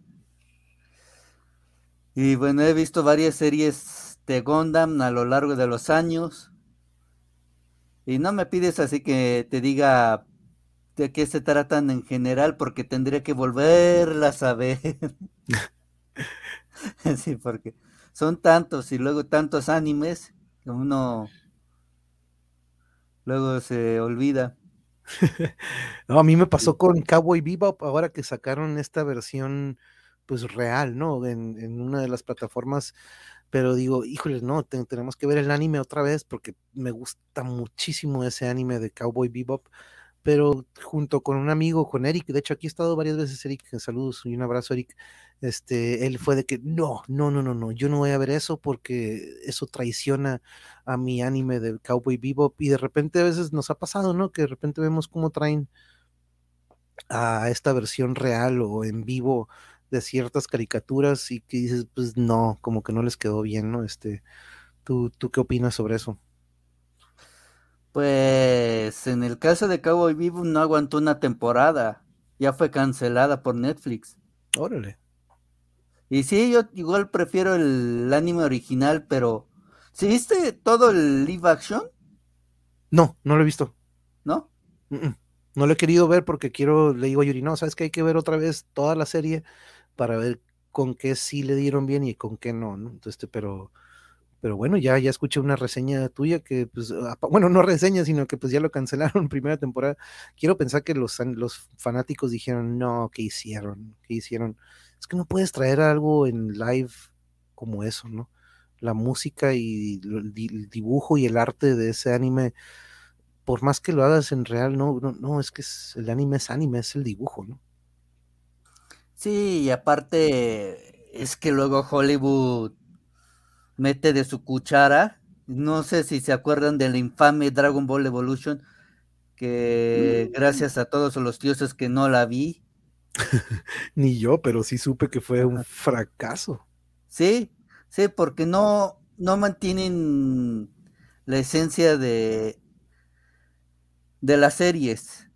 Y bueno, he visto varias series de Gundam a lo largo de los años. Y no me pides así que te diga de qué se tratan en general, porque tendría que volverlas a ver. sí, porque son tantos y luego tantos animes que uno luego se olvida. no, a mí me pasó con Cowboy Bebop ahora que sacaron esta versión pues real, ¿no? En, en una de las plataformas, pero digo, híjole, no, tenemos que ver el anime otra vez porque me gusta muchísimo ese anime de Cowboy Bebop pero junto con un amigo, con Eric, de hecho aquí he estado varias veces, Eric, saludos y un abrazo, Eric, este, él fue de que no, no, no, no, no, yo no voy a ver eso porque eso traiciona a mi anime de Cowboy Bebop y de repente a veces nos ha pasado, ¿no? Que de repente vemos cómo traen a esta versión real o en vivo de ciertas caricaturas y que dices, pues no, como que no les quedó bien, ¿no? Este, ¿tú, tú qué opinas sobre eso? Pues en el caso de Cowboy Vivo no aguantó una temporada, ya fue cancelada por Netflix. Órale. Y sí, yo igual prefiero el anime original, pero ¿sí viste todo el live action? No, no lo he visto. ¿No? No lo he querido ver porque quiero, le digo a Yuri, no, sabes que hay que ver otra vez toda la serie para ver con qué sí le dieron bien y con qué no, ¿no? Entonces, pero pero bueno, ya, ya escuché una reseña tuya que, pues, bueno, no reseña, sino que pues ya lo cancelaron primera temporada. Quiero pensar que los, los fanáticos dijeron, no, ¿qué hicieron? ¿Qué hicieron? Es que no puedes traer algo en live como eso, ¿no? La música y el dibujo y el arte de ese anime, por más que lo hagas en real, no, no, no es que el anime es anime, es el dibujo, ¿no? Sí, y aparte es que luego Hollywood mete de su cuchara. No sé si se acuerdan del infame Dragon Ball Evolution, que mm. gracias a todos los dioses que no la vi, Ni yo, pero sí supe que fue un fracaso. Sí, sí, porque no, no mantienen la esencia de, de las series.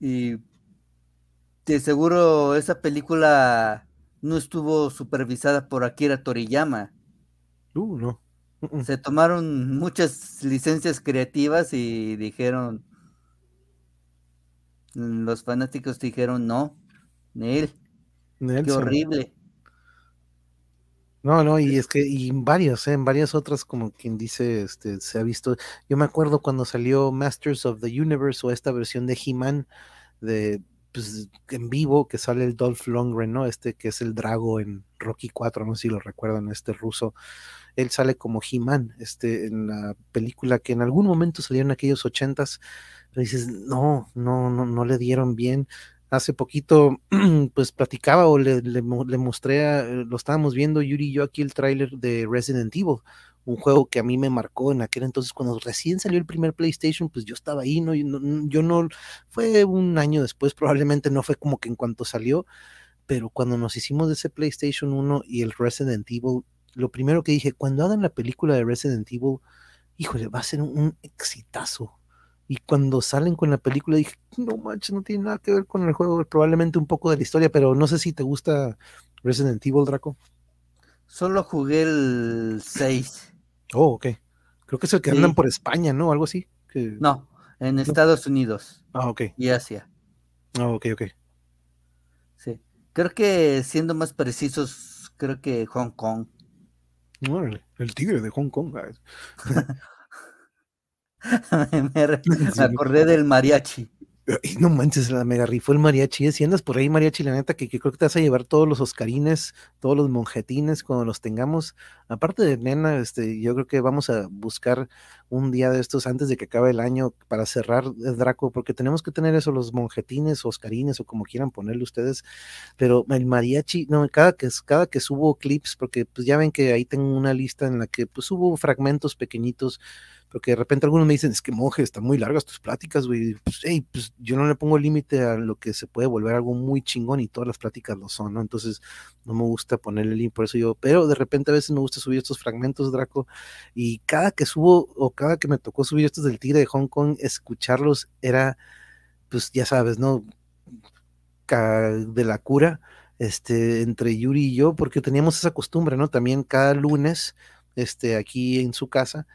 Y de seguro esa película no estuvo supervisada por Akira Toriyama. Uh, no. Se tomaron muchas licencias creativas y dijeron, los fanáticos dijeron, no, Neil, qué horrible. No, no, y es que, y en varios, ¿eh? en varias otras, como quien dice, este, se ha visto. Yo me acuerdo cuando salió Masters of the Universe o esta versión de He-Man de pues, en vivo, que sale el Dolph Lundgren, ¿no? Este que es el Drago en Rocky 4, no sé si lo recuerdan, este ruso. Él sale como He-Man, este, en la película que en algún momento salió en aquellos ochentas, dices, no, no, no, no le dieron bien hace poquito pues platicaba o le, le, mostré, lo estábamos viendo Yuri y yo aquí el tráiler de Resident Evil, un juego que a mí me marcó en aquel entonces cuando recién salió el primer PlayStation, pues yo estaba ahí, no, yo no, fue un año después, probablemente no fue como que en cuanto salió, pero cuando nos hicimos de ese PlayStation 1 y el Resident Evil, lo primero que dije, cuando hagan la película de Resident Evil, híjole, va a ser un, un exitazo, y cuando salen con la película dije, no manches, no tiene nada que ver con el juego, probablemente un poco de la historia, pero no sé si te gusta Resident Evil, Draco. Solo jugué el 6. Oh, ok. Creo que es el que andan por España, ¿no? Algo así. No, en Estados Unidos. Ah, ok. Y Asia. Ah, ok, ok. Sí. Creo que siendo más precisos, creo que Hong Kong. El tigre de Hong Kong. me, acordé del mariachi. No manches, la mega rifó el mariachi. Si andas por ahí, mariachi, la neta, que, creo que te vas a llevar todos los oscarines, todos los monjetines cuando los tengamos. Aparte de nena, este, yo creo que vamos a buscar un día de estos antes de que acabe el año para cerrar el Draco, porque tenemos que tener eso, los monjetines, oscarines o como quieran ponerle ustedes. Pero el mariachi, no, cada que, cada que subo clips, porque pues ya ven que ahí tengo una lista en la que pues subo fragmentos pequeñitos porque de repente algunos me dicen, es que monje, están muy largas tus pláticas, güey. Pues, hey, pues yo no le pongo límite a lo que se puede volver algo muy chingón y todas las pláticas lo son, ¿no? Entonces no me gusta ponerle límite, por eso yo, pero de repente a veces me gusta subir estos fragmentos, Draco, y cada que subo o cada que me tocó subir estos del Tigre de Hong Kong, escucharlos era, pues ya sabes, ¿no? De la cura, este, entre Yuri y yo, porque teníamos esa costumbre, ¿no? También cada lunes, este, aquí en su casa,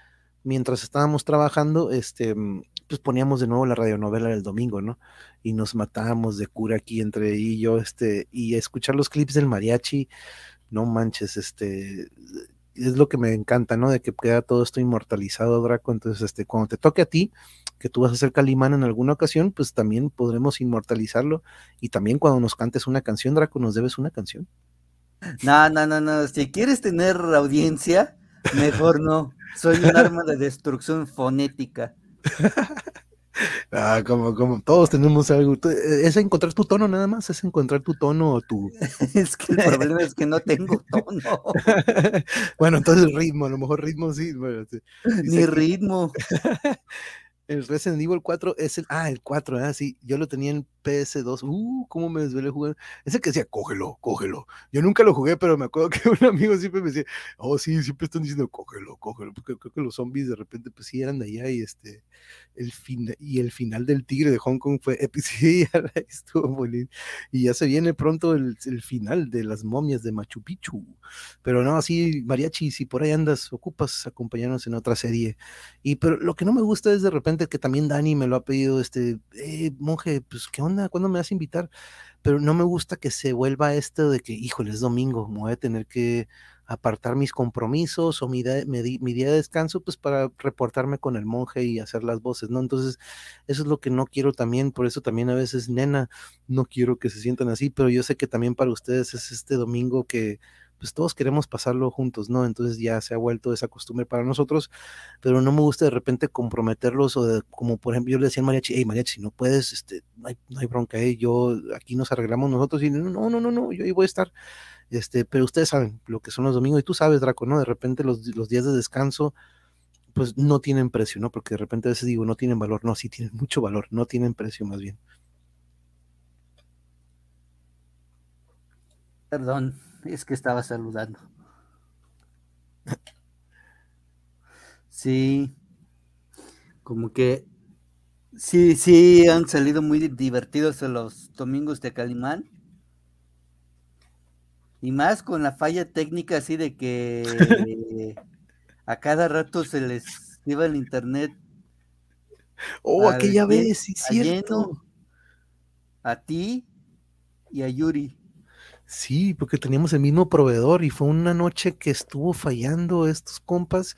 mientras estábamos trabajando, este, mm, pues poníamos de nuevo la radionovela del domingo, ¿no? Y nos matábamos de cura aquí entre ella y yo, este, y escuchar los clips del mariachi, no manches, este, es lo que me encanta, ¿no? De que queda todo esto inmortalizado, Draco. Entonces, este, cuando te toque a ti, que tú vas a ser Calimán en alguna ocasión, pues también podremos inmortalizarlo. Y también cuando nos cantes una canción, Draco, nos debes una canción. No, no, no, no. Si quieres tener audiencia, mejor no. Soy un arma de destrucción fonética. Ah, como, como todos tenemos algo. Es encontrar tu tono nada más, es encontrar tu tono o tu. es que el problema es que no tengo tono. bueno, entonces ritmo, a lo mejor ritmo sí. Ni ritmo. El Resident Evil 4 es el. Ah, el 4, ah, sí. Yo lo tenía en PS2. Uh, cómo me desvelé jugar. Ese que decía, cógelo, cógelo. Yo nunca lo jugué, pero me acuerdo que un amigo siempre me decía, oh, sí, siempre están diciendo, cógelo, cógelo. Porque creo que los zombies de repente, pues sí, eran de allá y este. El fin, y el final del Tigre de Hong Kong fue Sí, estuvo bonito. Y ya se viene pronto el, el, final de las momias de Machu Picchu. Pero no, así, Mariachi, si por ahí andas, ocupas acompañarnos en otra serie. Y pero lo que no me gusta es de repente que también Dani me lo ha pedido, este, eh, monje, pues, ¿qué onda? ¿Cuándo me vas a invitar? Pero no me gusta que se vuelva esto de que, híjole, es domingo, me voy a tener que apartar mis compromisos o mi, mi, día de descanso, pues para reportarme con el monje y hacer las voces, ¿no? Entonces, eso es lo que no quiero también, por eso también a veces, nena, no quiero que se sientan así, pero yo sé que también para ustedes es este domingo que pues todos queremos pasarlo juntos, ¿no? Entonces ya se ha vuelto esa costumbre para nosotros, pero no me gusta de repente comprometerlos o de, como por ejemplo yo le decía a Mariachi, hey Mariachi, no puedes, este, no hay, no hay bronca, ¿eh? yo aquí nos arreglamos nosotros y no, no, no, no, yo ahí voy a estar, este, pero ustedes saben lo que son los domingos y tú sabes, Draco, ¿no? De repente los, los días de descanso, pues no tienen precio, ¿no? Porque de repente a veces digo, no tienen valor, no, sí tienen mucho valor, no tienen precio más bien. Perdón, es que estaba saludando. Sí, como que sí, sí, han salido muy divertidos los domingos de Calimán. Y más con la falla técnica así de que a cada rato se les iba el internet. Oh, aquella vez, sí, cierto. a ti y a Yuri. Sí, porque teníamos el mismo proveedor y fue una noche que estuvo fallando estos compas,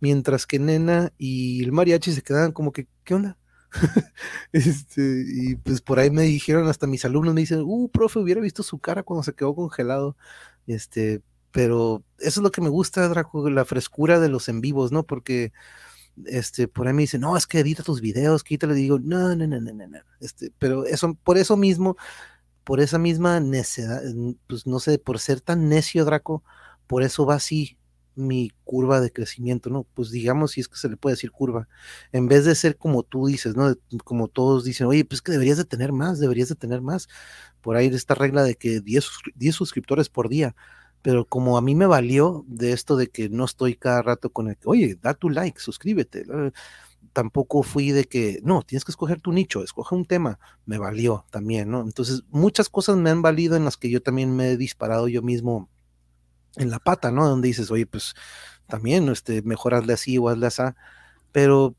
mientras que Nena y el mariachi se quedaban como que, ¿qué onda? este, y pues por ahí me dijeron, hasta mis alumnos me dicen, uh, profe, hubiera visto su cara cuando se quedó congelado. Este, pero eso es lo que me gusta, Draco, la frescura de los en vivos, ¿no? Porque este, por ahí me dicen, no, es que edita tus videos, quítale, digo, no, no, no, no, no, no. Este, pero eso, por eso mismo, por esa misma necedad, pues no sé, por ser tan necio, Draco, por eso va así mi curva de crecimiento, ¿no? Pues digamos, si es que se le puede decir curva, en vez de ser como tú dices, ¿no? Como todos dicen, oye, pues que deberías de tener más, deberías de tener más. Por ahí esta regla de que 10, 10 suscriptores por día, pero como a mí me valió de esto de que no estoy cada rato con el, oye, da tu like, suscríbete tampoco fui de que, no, tienes que escoger tu nicho, escoge un tema, me valió también, ¿no? Entonces, muchas cosas me han valido en las que yo también me he disparado yo mismo en la pata, ¿no? Donde dices, oye, pues también, este, mejor hazle así o hazle así, pero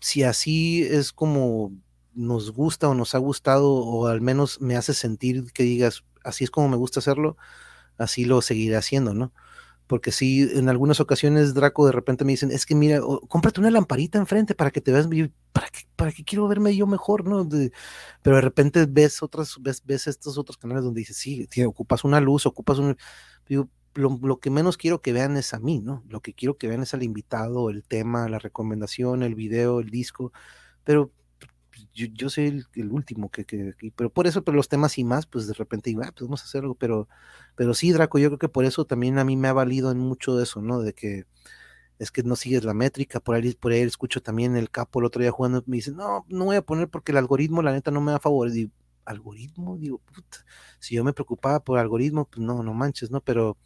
si así es como nos gusta o nos ha gustado, o al menos me hace sentir que digas, así es como me gusta hacerlo, así lo seguiré haciendo, ¿no? Porque sí, en algunas ocasiones Draco de repente me dicen, es que mira, cómprate una lamparita enfrente para que te veas, para que, para que quiero verme yo mejor, ¿no? pero de repente ves otras, ves, ves estos otros canales donde dices, sí, ocupas una luz, ocupas un, digo, lo, que menos quiero que vean es a mí, ¿no? Lo que quiero que vean es al invitado, el tema, la recomendación, el video, el disco, pero yo, soy el, último que, pero por eso, pero los temas y más, pues de repente digo, ah, pues vamos a hacer algo, pero, pero sí, Draco, yo creo que por eso también a mí me ha valido en mucho eso, ¿no? De que es que no sigues la métrica, por ahí, por ahí escucho también el capo el otro día jugando, me dice, no, no voy a poner porque el algoritmo, la neta, no me da favor. Digo, ¿algoritmo? Digo, puta, si yo me preocupaba por algoritmo, pues no, no manches, ¿no? Pero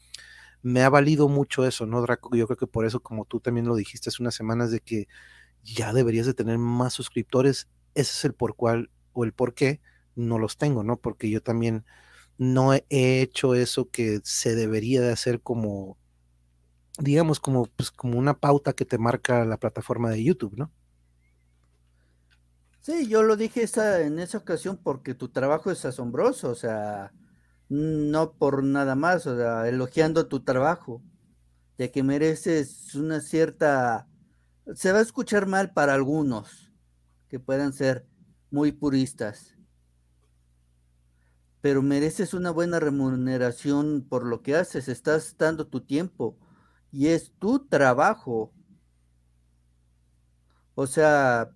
me ha valido mucho eso, ¿no, Draco? Yo creo que por eso, como tú también lo dijiste hace unas semanas, de que ya deberías de tener más suscriptores ese es el por cual o el por qué no los tengo, ¿no? Porque yo también no he hecho eso que se debería de hacer como, digamos, como, pues, como una pauta que te marca la plataforma de YouTube, ¿no? Sí, yo lo dije en esa ocasión porque tu trabajo es asombroso, o sea, no por nada más, o sea, elogiando tu trabajo, ya que mereces una cierta, se va a escuchar mal para algunos, que puedan ser muy puristas. Pero mereces una buena remuneración por lo que haces, estás dando tu tiempo y es tu trabajo. O sea,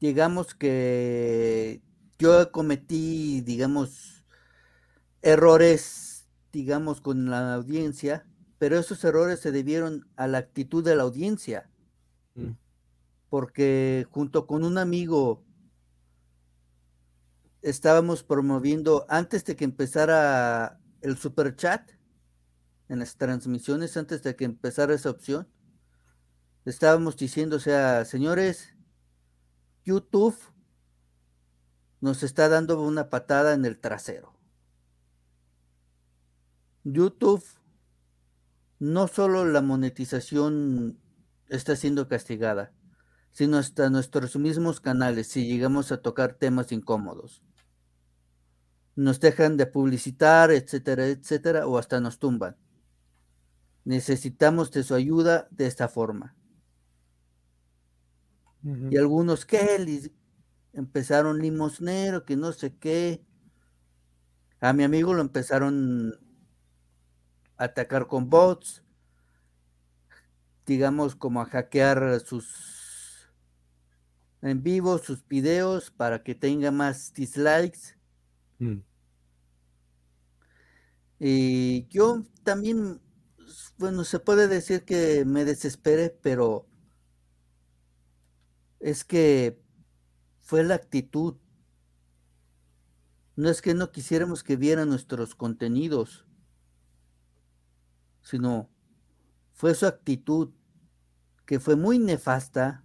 digamos que yo cometí, digamos, errores, digamos, con la audiencia, pero esos errores se debieron a la actitud de la audiencia. Porque junto con un amigo estábamos promoviendo, antes de que empezara el super chat, en las transmisiones, antes de que empezara esa opción, estábamos diciendo, o sea, señores, YouTube nos está dando una patada en el trasero. YouTube, no solo la monetización está siendo castigada, sino hasta nuestros mismos canales si llegamos a tocar temas incómodos. Nos dejan de publicitar, etcétera, etcétera, o hasta nos tumban. Necesitamos de su ayuda de esta forma. Y algunos que empezaron limosnero, que no sé qué. A mi amigo lo empezaron a atacar con bots, digamos como a hackear sus en vivo sus videos para que tenga más dislikes. Mm. Y yo también, bueno, se puede decir que me desesperé, pero es que fue la actitud. no es que no quisiéramos que vieran nuestros contenidos, sino fue su actitud que fue muy nefasta.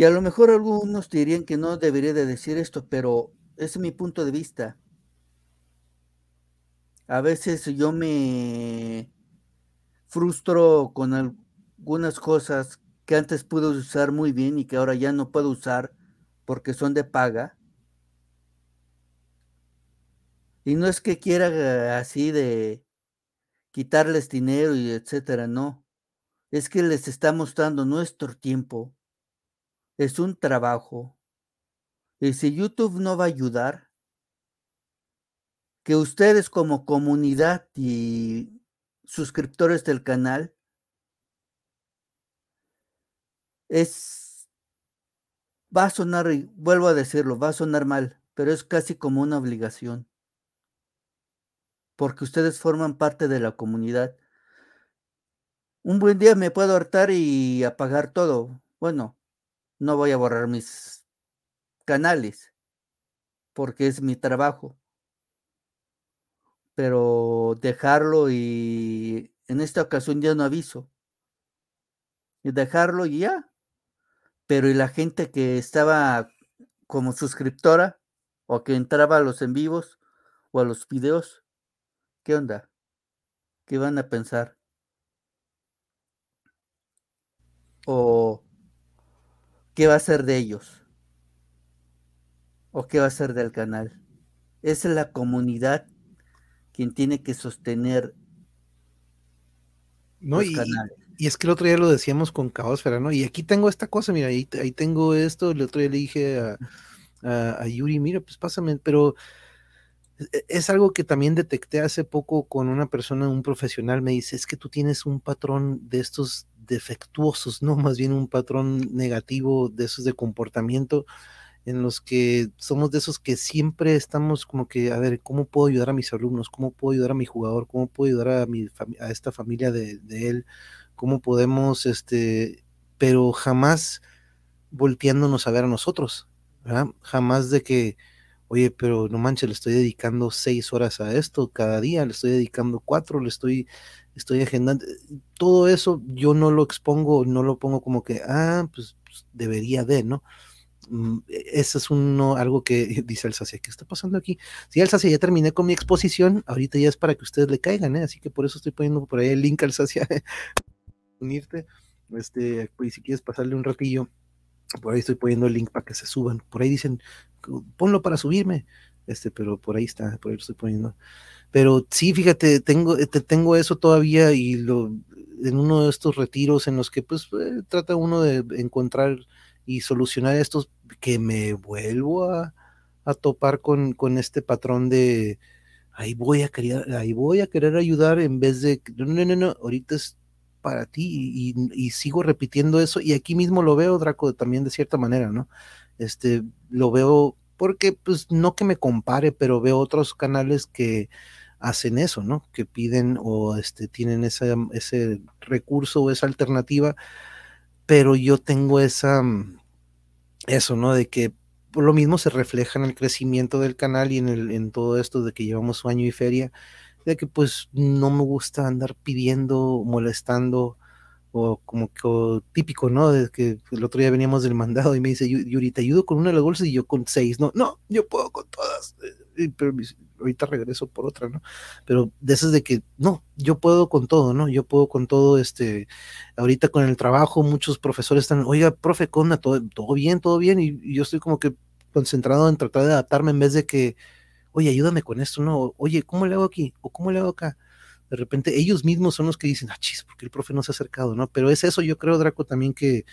Y a lo mejor algunos dirían que no debería de decir esto, pero es mi punto de vista. A veces yo me frustro con algunas cosas que antes pude usar muy bien y que ahora ya no puedo usar porque son de paga. Y no es que quiera así de quitarles dinero y etcétera, no. Es que les estamos dando nuestro tiempo. Es un trabajo. Y si YouTube no va a ayudar, que ustedes como comunidad y suscriptores del canal es va a sonar, vuelvo a decirlo, va a sonar mal, pero es casi como una obligación porque ustedes forman parte de la comunidad. Un buen día me puedo hartar y apagar todo. Bueno, no voy a borrar mis canales, porque es mi trabajo. Pero dejarlo y en esta ocasión ya no aviso. Y dejarlo y ya. Pero y la gente que estaba como suscriptora o que entraba a los en vivos o a los videos, ¿Qué onda? ¿Qué van a pensar? ¿O qué va a ser de ellos? ¿O qué va a ser del canal? Es la comunidad quien tiene que sostener no, y, y, es que el otro día lo decíamos con Caosfera, ¿no? Y aquí tengo esta cosa, mira, ahí, ahí tengo esto, el otro día le dije a, a, a Yuri, mira, pues pásame, pero es algo que también detecté hace poco con una persona, un profesional, me dice, es que tú tienes un patrón de estos defectuosos, no más bien un patrón negativo de esos de comportamiento en los que somos de esos que siempre estamos como que, a ver, ¿cómo puedo ayudar a mis alumnos? ¿Cómo puedo ayudar a mi jugador? ¿Cómo puedo ayudar a, mi a esta familia de, él? ¿Cómo podemos, este, pero jamás volteándonos a ver a nosotros. Jamás de que, oye, pero no manches, le estoy dedicando seis horas a esto cada día, le estoy dedicando cuatro, le estoy, estoy agendando. Todo eso yo no lo expongo, no lo pongo como que, ah, pues, pues debería de, ¿no? Mm, e, eso es uno, algo que dice el Sacia, ¿qué está pasando aquí? Sí, el Sacia, ya terminé con mi exposición, ahorita ya es para que ustedes le caigan, ¿eh? Así que por eso estoy poniendo por ahí el link al Sacia, unirte, este, pues si quieres pasarle un ratillo, por ahí estoy poniendo el link para que se suban, por ahí dicen, ponlo para subirme, este, pero por ahí está, por ahí lo estoy poniendo. Pero sí, fíjate, tengo, te, tengo eso todavía y lo, en uno de estos retiros en los que pues eh, trata uno de encontrar y solucionar estos que me vuelvo a, a topar con, con, este patrón de ahí voy a querer, ahí voy a querer ayudar en vez de no, no, no, no, ahorita es para ti y, sigo repitiendo eso y aquí mismo lo veo, Draco, también de cierta manera, ¿no? Este, lo veo porque, pues, no que me compare, pero veo otros canales que hacen eso, ¿no? Que piden o este, tienen esa, ese recurso o esa alternativa, pero yo tengo esa, eso, ¿no? De que lo mismo se refleja en el crecimiento del canal y en, en todo esto de que llevamos año y feria, de que pues no me gusta andar pidiendo, molestando, o como que típico, ¿no? De que el otro día veníamos del mandado y me dice, Yuri, te ayudo con una de las bolsas y yo con seis, no, no, yo puedo con todas, eh, pero ahorita regreso por otra, ¿no? Pero de esas de que, no, yo puedo con todo, ¿no? Yo puedo con todo, este, ahorita con el trabajo, muchos profesores están, oiga, profe, con todo, todo bien, todo bien, y yo estoy como que concentrado en tratar de adaptarme en vez de que, oye, ayúdame con esto, ¿no? Oye, ¿cómo le hago aquí? ¿O cómo le hago acá? de repente ellos mismos son los que dicen, ah, chis, porque el profe no se ha acercado, ¿no? Pero es eso, yo creo, Draco, también que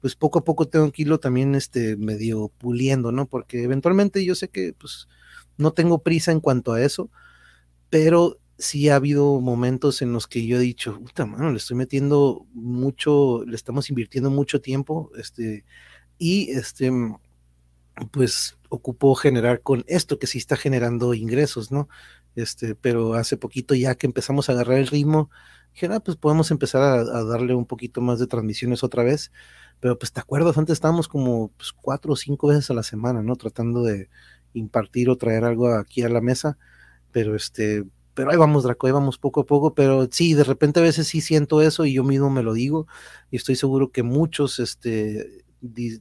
pues poco a poco tengo que irlo también este medio puliendo, ¿no? Porque eventualmente yo sé que pues no tengo prisa en cuanto a eso, pero sí ha habido momentos en los que yo he dicho, puta mano, le estoy metiendo mucho, le estamos invirtiendo mucho tiempo, este, y este, pues ocupó generar con esto que sí está generando ingresos, ¿no? Este, pero hace poquito ya que empezamos a agarrar el ritmo, dije, ah, pues podemos empezar a, darle un poquito más de transmisiones otra vez, pero pues te acuerdas, antes estábamos como pues, cuatro o cinco veces a la semana, ¿no? Tratando de impartir o traer algo aquí a la mesa, pero este, pero ahí vamos, Draco, ahí vamos poco a poco, pero sí, de repente a veces sí siento eso y yo mismo me lo digo y estoy seguro que muchos, este,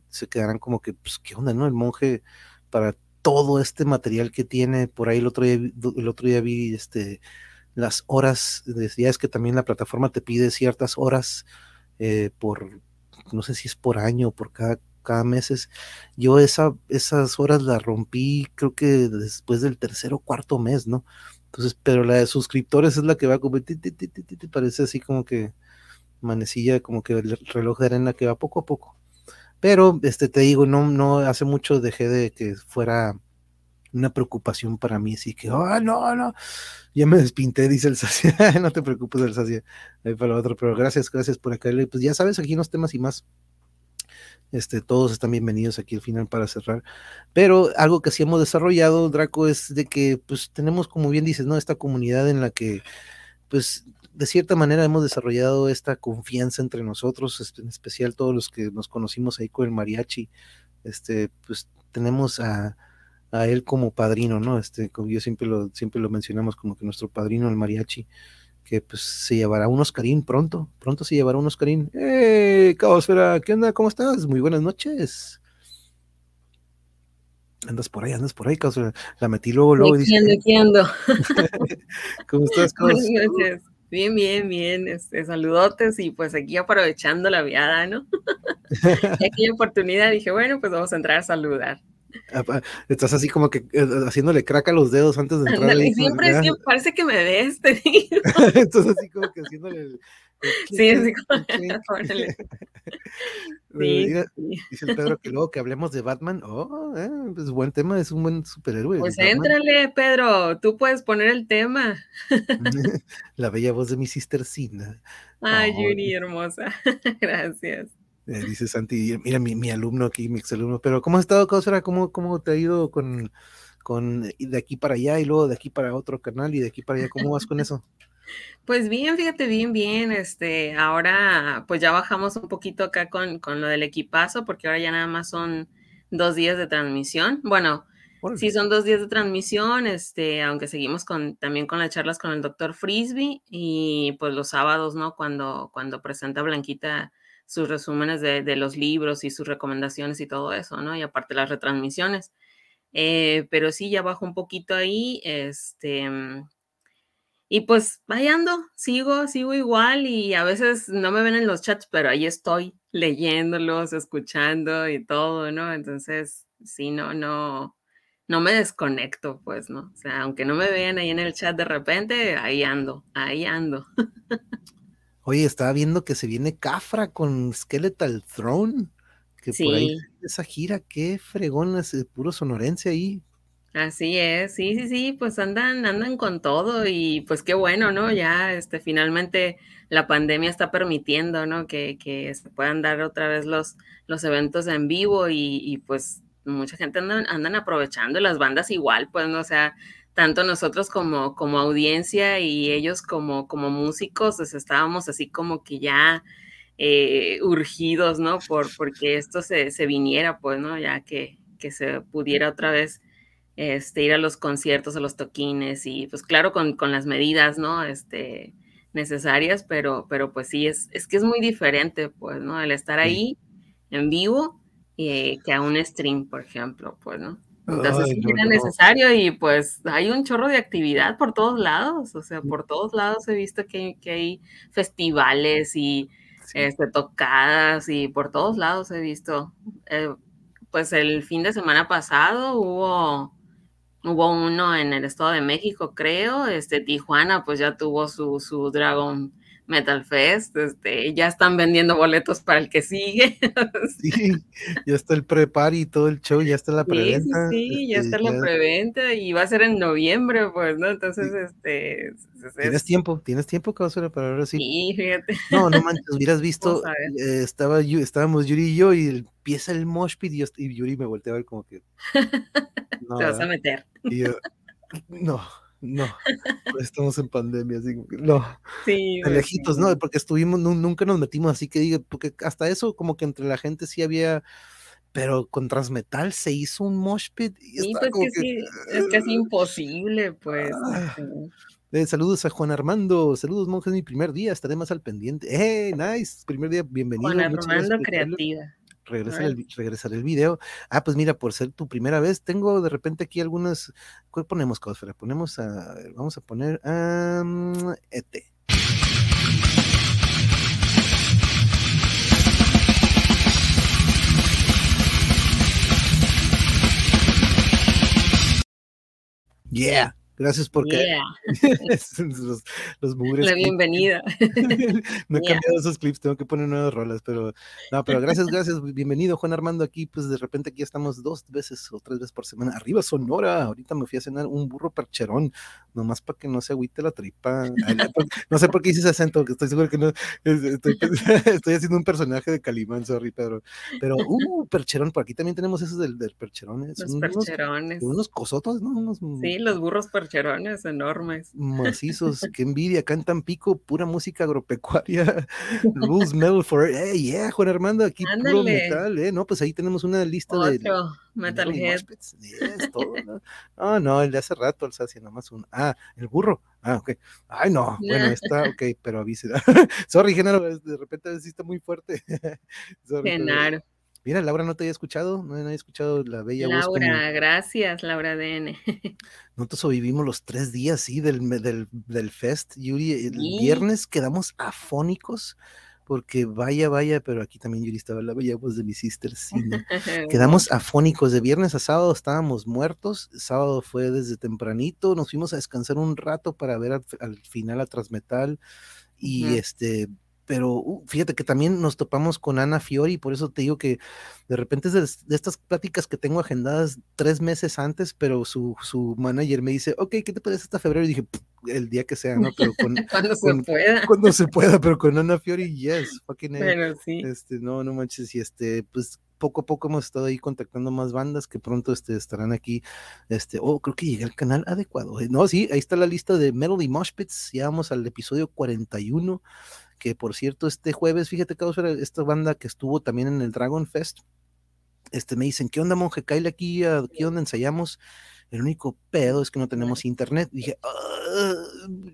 se quedarán como que, pues, ¿qué onda, no? El monje para todo este material que tiene, por ahí el otro día, el otro día vi, este, las horas, ya es que también la plataforma te pide ciertas horas eh, por, no sé si es por año por cada, cada mes. Yo esa, esas horas las rompí creo que después del tercer o cuarto mes, ¿no? Entonces, pero la de suscriptores es la que va como, parece así como que manecilla, como que el reloj de arena que va poco a poco. Pero, este, te digo, no, no, hace mucho dejé de que fuera una preocupación para mí, así que, oh, no, no, ya me despinté, dice el Sacia, no te preocupes, el Sacia, ahí para otro, pero gracias, gracias por acá, pues ya sabes, aquí unos temas y más, este, todos están bienvenidos aquí al final para cerrar, pero algo que sí hemos desarrollado, Draco, es de que, pues, tenemos, como bien dices, ¿no?, esta comunidad en la que, pues, de cierta manera hemos desarrollado esta confianza entre nosotros, en especial todos los que nos conocimos ahí con el mariachi, este, pues, tenemos a a él como padrino, ¿no? Este, como yo siempre lo, siempre lo mencionamos como que nuestro padrino, el mariachi, que pues se llevará un Oscarín pronto, pronto se llevará un Oscarín. ¡Eh, Caosfera! ¿Qué onda? ¿Cómo estás? Muy buenas noches. Andas por ahí, andas por ahí, Caosfera. La metí luego, luego. Aquí ando, aquí ando. ¿Cómo estás, Buenas noches. Bien, bien, bien. Este, saludotes y pues aquí aprovechando la viada, ¿no? aquí oportunidad dije, bueno, pues vamos a entrar a saludar. Estás así como que eh, haciéndole crack a los dedos antes de entrar. Ándale, siempre es que parece que me ves, te digo. Estás así como que haciéndole el, Sí, sí, Dice el Pedro que luego que hablemos de Batman, oh, eh, pues buen tema, es un buen superhéroe. Pues éntrale, Pedro, tú puedes poner el tema. La bella voz de mi sister Sina. Ay, oh, Yuri, hermosa. Gracias. Eh, dice Santi, mira mi, alumno aquí, mi exalumno, pero ¿cómo has estado, Causera? ¿Cómo, ¿Cómo te ha ido con, con de aquí para allá y luego de aquí para otro canal y de aquí para allá? ¿Cómo vas con eso? Pues bien, fíjate, bien, bien. Este, ahora pues ya bajamos un poquito acá con, con lo del equipazo, porque ahora ya nada más son dos días de transmisión. Bueno, sí son dos días de transmisión, este, aunque seguimos con, también con las charlas con el doctor Frisby y pues los sábados, ¿no? Cuando, cuando presenta Blanquita sus resúmenes de, los libros y sus recomendaciones y todo eso, ¿no? Y aparte las retransmisiones. Eh, pero sí, ya bajo un poquito ahí, este, y pues vayando, sigo, sigo igual y a veces no me ven en los chats, pero ahí estoy leyéndolos, escuchando y todo, ¿no? Entonces, sí, no, no, no me desconecto, pues, ¿no? O sea, aunque no me vean ahí en el chat de repente, ahí ando, ahí ando. Oye, estaba viendo que se viene Cafra con Skeletal Throne. Que por ahí esa gira, qué fregón, es puro sonorense ahí. Así es, sí, sí, sí, pues andan, andan con todo y pues qué bueno, ¿no? Ya este, finalmente la pandemia está permitiendo, ¿no? Que, que se puedan dar otra vez los, los eventos en vivo y, y pues mucha gente andan, andan aprovechando las bandas igual, pues, ¿no? O sea, tanto nosotros como, como audiencia y ellos como, como músicos, pues estábamos así como que ya eh, urgidos, ¿no? Por, porque esto se, se, viniera, pues, ¿no? Ya que, que se pudiera otra vez este, ir a los conciertos, a los toquines y pues claro, con, con las medidas, ¿no? Este, necesarias, pero, pero pues sí, es, es que es muy diferente, pues, ¿no? El estar ahí en vivo eh, que a un stream, por ejemplo, pues, ¿no? Entonces sí era necesario y pues hay un chorro de actividad por todos lados, o sea, por todos lados he visto que, que hay festivales y este, tocadas y por todos lados he visto. Eh, pues el fin de semana pasado hubo, hubo uno en el Estado de México, creo, este Tijuana pues ya tuvo su, su Dragon Metal Fest, este, ya están vendiendo boletos para el que sigue. sí, ya está el prepar y todo el show, ya está la preventa. Sí, sí, ya este, está la preventa y va a ser en noviembre, pues, ¿no? Entonces, este... Tienes tiempo, tienes tiempo, ser para ahora sí. Sí, fíjate. No, no manches, hubieras visto, eh, estaba, estábamos Yuri y yo y empieza el mosh pit y, y, Yuri me voltea a ver como que... Te vas a meter. Y yo, no No, estamos en pandemia, así no. Sí, de lejitos, ¿no? Porque estuvimos, nunca nos metimos así que diga, porque hasta eso, como que entre la gente sí había, pero con Transmetal se hizo un mosh pit. Y sí, pues como que sí, es casi imposible, pues. Ah. este, Eh, saludos a Juan Armando, saludos monjes, mi primer día, estaré más al pendiente. ¡Eh, nice! Primer día, bienvenido. Juan Armando. Creativa. Regresar el, regresar el video. Ah, pues mira, por ser tu primera vez, tengo de repente aquí algunas. ¿Cuál ponemos, Cosfera? Ponemos a. Vamos a poner a. ET. Yeah. Gracias porque Yeah, los, los mugres la bienvenida. no he Yeah. cambiado esos clips, tengo que poner nuevas rolas, pero no, pero gracias, gracias, bienvenido Juan Armando aquí, pues de repente aquí estamos dos veces o tres veces por semana, arriba Sonora, ahorita me fui a cenar un burro percherón, nomás para que no se agüite la tripa, Ay, no, sé por qué hice ese acento, que estoy seguro que no, es- estoy, estoy haciendo un personaje de Calimán, sorry, Pedro, pero, uh, percherón, por aquí también tenemos esos del, del percherón, ¿eh? Los unos, percherones. unos cosotos, ¿no? Unos, Sí, los burros percherones enormes. macizos, qué envidia, acá en Tampico, pura música agropecuaria, Blues Metal for, eh, yeah, Juan Armando, aquí puro Ándale. metal, eh, no, pues ahí tenemos una lista de Otro y Metalhead. yes, todo, ¿no? Ah, no, el de hace rato, el nomás un, ah, el burro, ah, ok, ay, no, bueno, está, ok, pero avise, sorry, Genaro, de repente sí está muy fuerte, Sorry, pero- Genaro. Mira, Laura no te había escuchado, no, no había escuchado la bella voz como- Laura, gracias, Laura DN. Nosotros sobrevivimos los tres días, sí, del, del, del fest, Yuri. El Sí. viernes quedamos afónicos, porque vaya, vaya, pero aquí también Yuri estaba la bella voz de mi sister, sí, ¿no? Quedamos afónicos, de viernes a sábado estábamos muertos, sábado fue desde tempranito, nos fuimos a descansar un rato para ver al, al final a Transmetal, y Ujú. este, pero uh, fíjate que también nos topamos con Ana Fiori, por eso te digo que de repente es de, de estas pláticas que tengo agendadas tres meses antes, pero su, su manager me dice, ok, ¿qué te parece hasta febrero? Y dije, "Pff, el día que sea, ¿no? Pero con, Cuando se con- pueda. cuando se pueda, pero con Ana Fiori, yes, fucking. Pero sí. Este, no, no manches, y este, pues poco a poco hemos estado ahí contactando más bandas que pronto este, estarán aquí. Este, oh, creo que llegué al canal adecuado. eh, No, sí, ahí está la lista de Metal y Mosh Pits. Ya vamos al episodio 41, que por cierto, este jueves, fíjate, Causera, esta banda que estuvo también en el Dragon Fest, este, me dicen, ¿qué onda, monje? Cállate aquí, aquí donde ensayamos. El único pedo es que no tenemos internet. Dije, "Ah",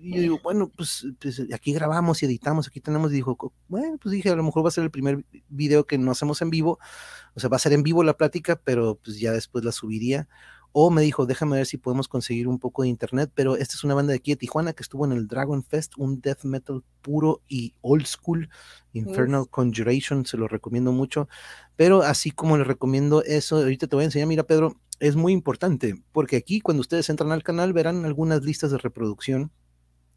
y yo digo, bueno, pues, pues, aquí grabamos y editamos, aquí tenemos. Y dijo, "Co- bueno, pues dije, a lo mejor va a ser el primer video que no hacemos en vivo. O sea, va a ser en vivo la plática, pero pues ya después la subiría. O me dijo, déjame ver si podemos conseguir un poco de internet, pero esta es una banda de aquí de Tijuana que estuvo en el Dragon Fest, un death metal puro y old school, Infernal Conjuration, se lo recomiendo mucho. Pero así como les recomiendo eso, ahorita te voy a enseñar, mira Pedro, es muy importante, porque aquí cuando ustedes entran al canal verán algunas listas de reproducción,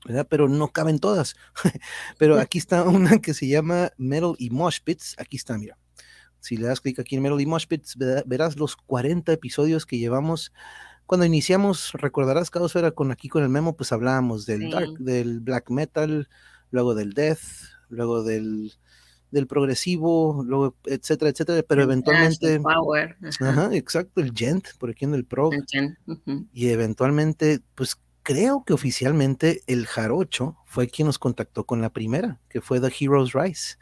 ¿verdad? Pero no caben todas. Pero aquí está una que se llama Metal y Mosh Pits, aquí está, mira. Si le das clic aquí en Metal y Mosh Pits, verá- verás los 40 episodios que llevamos. Cuando iniciamos, recordarás, Caosfera, con aquí con el memo, pues hablábamos del Sí. dark, del black metal, luego del death, luego del, del progresivo, luego etcétera, etcétera, pero El eventualmente, el Power. ajá, ajá, exacto, el gent, por aquí en el ujú. y eventualmente, pues creo que oficialmente el Jarocho fue quien nos contactó con la primera, que fue The Heroes Rise.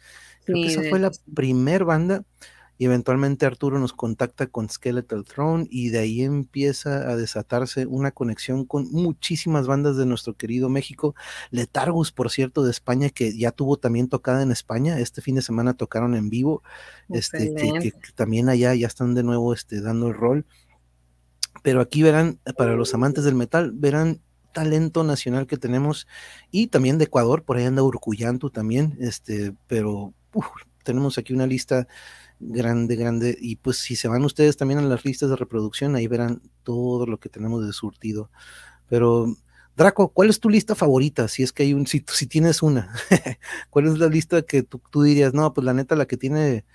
Creo que esa fue la primer banda y eventualmente Arturo nos contacta con Skeletal Throne y de ahí empieza a desatarse una conexión con muchísimas bandas de nuestro querido México. Letargus, por cierto, de España, que ya tuvo también tocada en España. Este fin de semana tocaron en vivo. Este, que, que- que también allá ya están de nuevo este, dando el rol. Pero aquí verán, para los amantes del metal, verán talento nacional que tenemos y también de Ecuador, por ahí anda Urcuyantu también, este, pero tenemos aquí una lista grande, grande, y pues si se van ustedes también a las listas de reproducción, ahí verán todo lo que tenemos de surtido. Pero, Draco, ¿cuál es tu lista favorita? Si es que hay un, si, si tienes una, ¿cuál es la lista que tú, tú dirías, no, pues la neta, la que tiene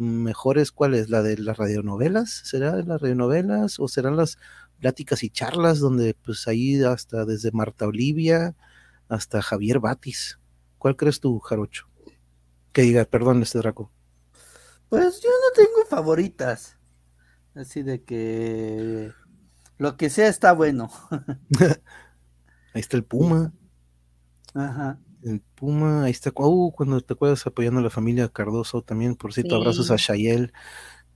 mejores, ¿cuál es? ¿La de las radionovelas? ¿Será de las radionovelas? ¿O serán las pláticas y charlas donde pues ahí hasta desde Marta Olivia hasta Javier Batis? ¿Cuál crees tú, Jarocho? Que diga, perdón, este Draco. Pues yo no tengo favoritas. Así de que lo que sea está bueno. Ahí está el Puma. Ajá. El Puma, ahí está. Uh, cuando te acuerdas apoyando a la familia Cardoso también, por cierto, abrazos a Shayel.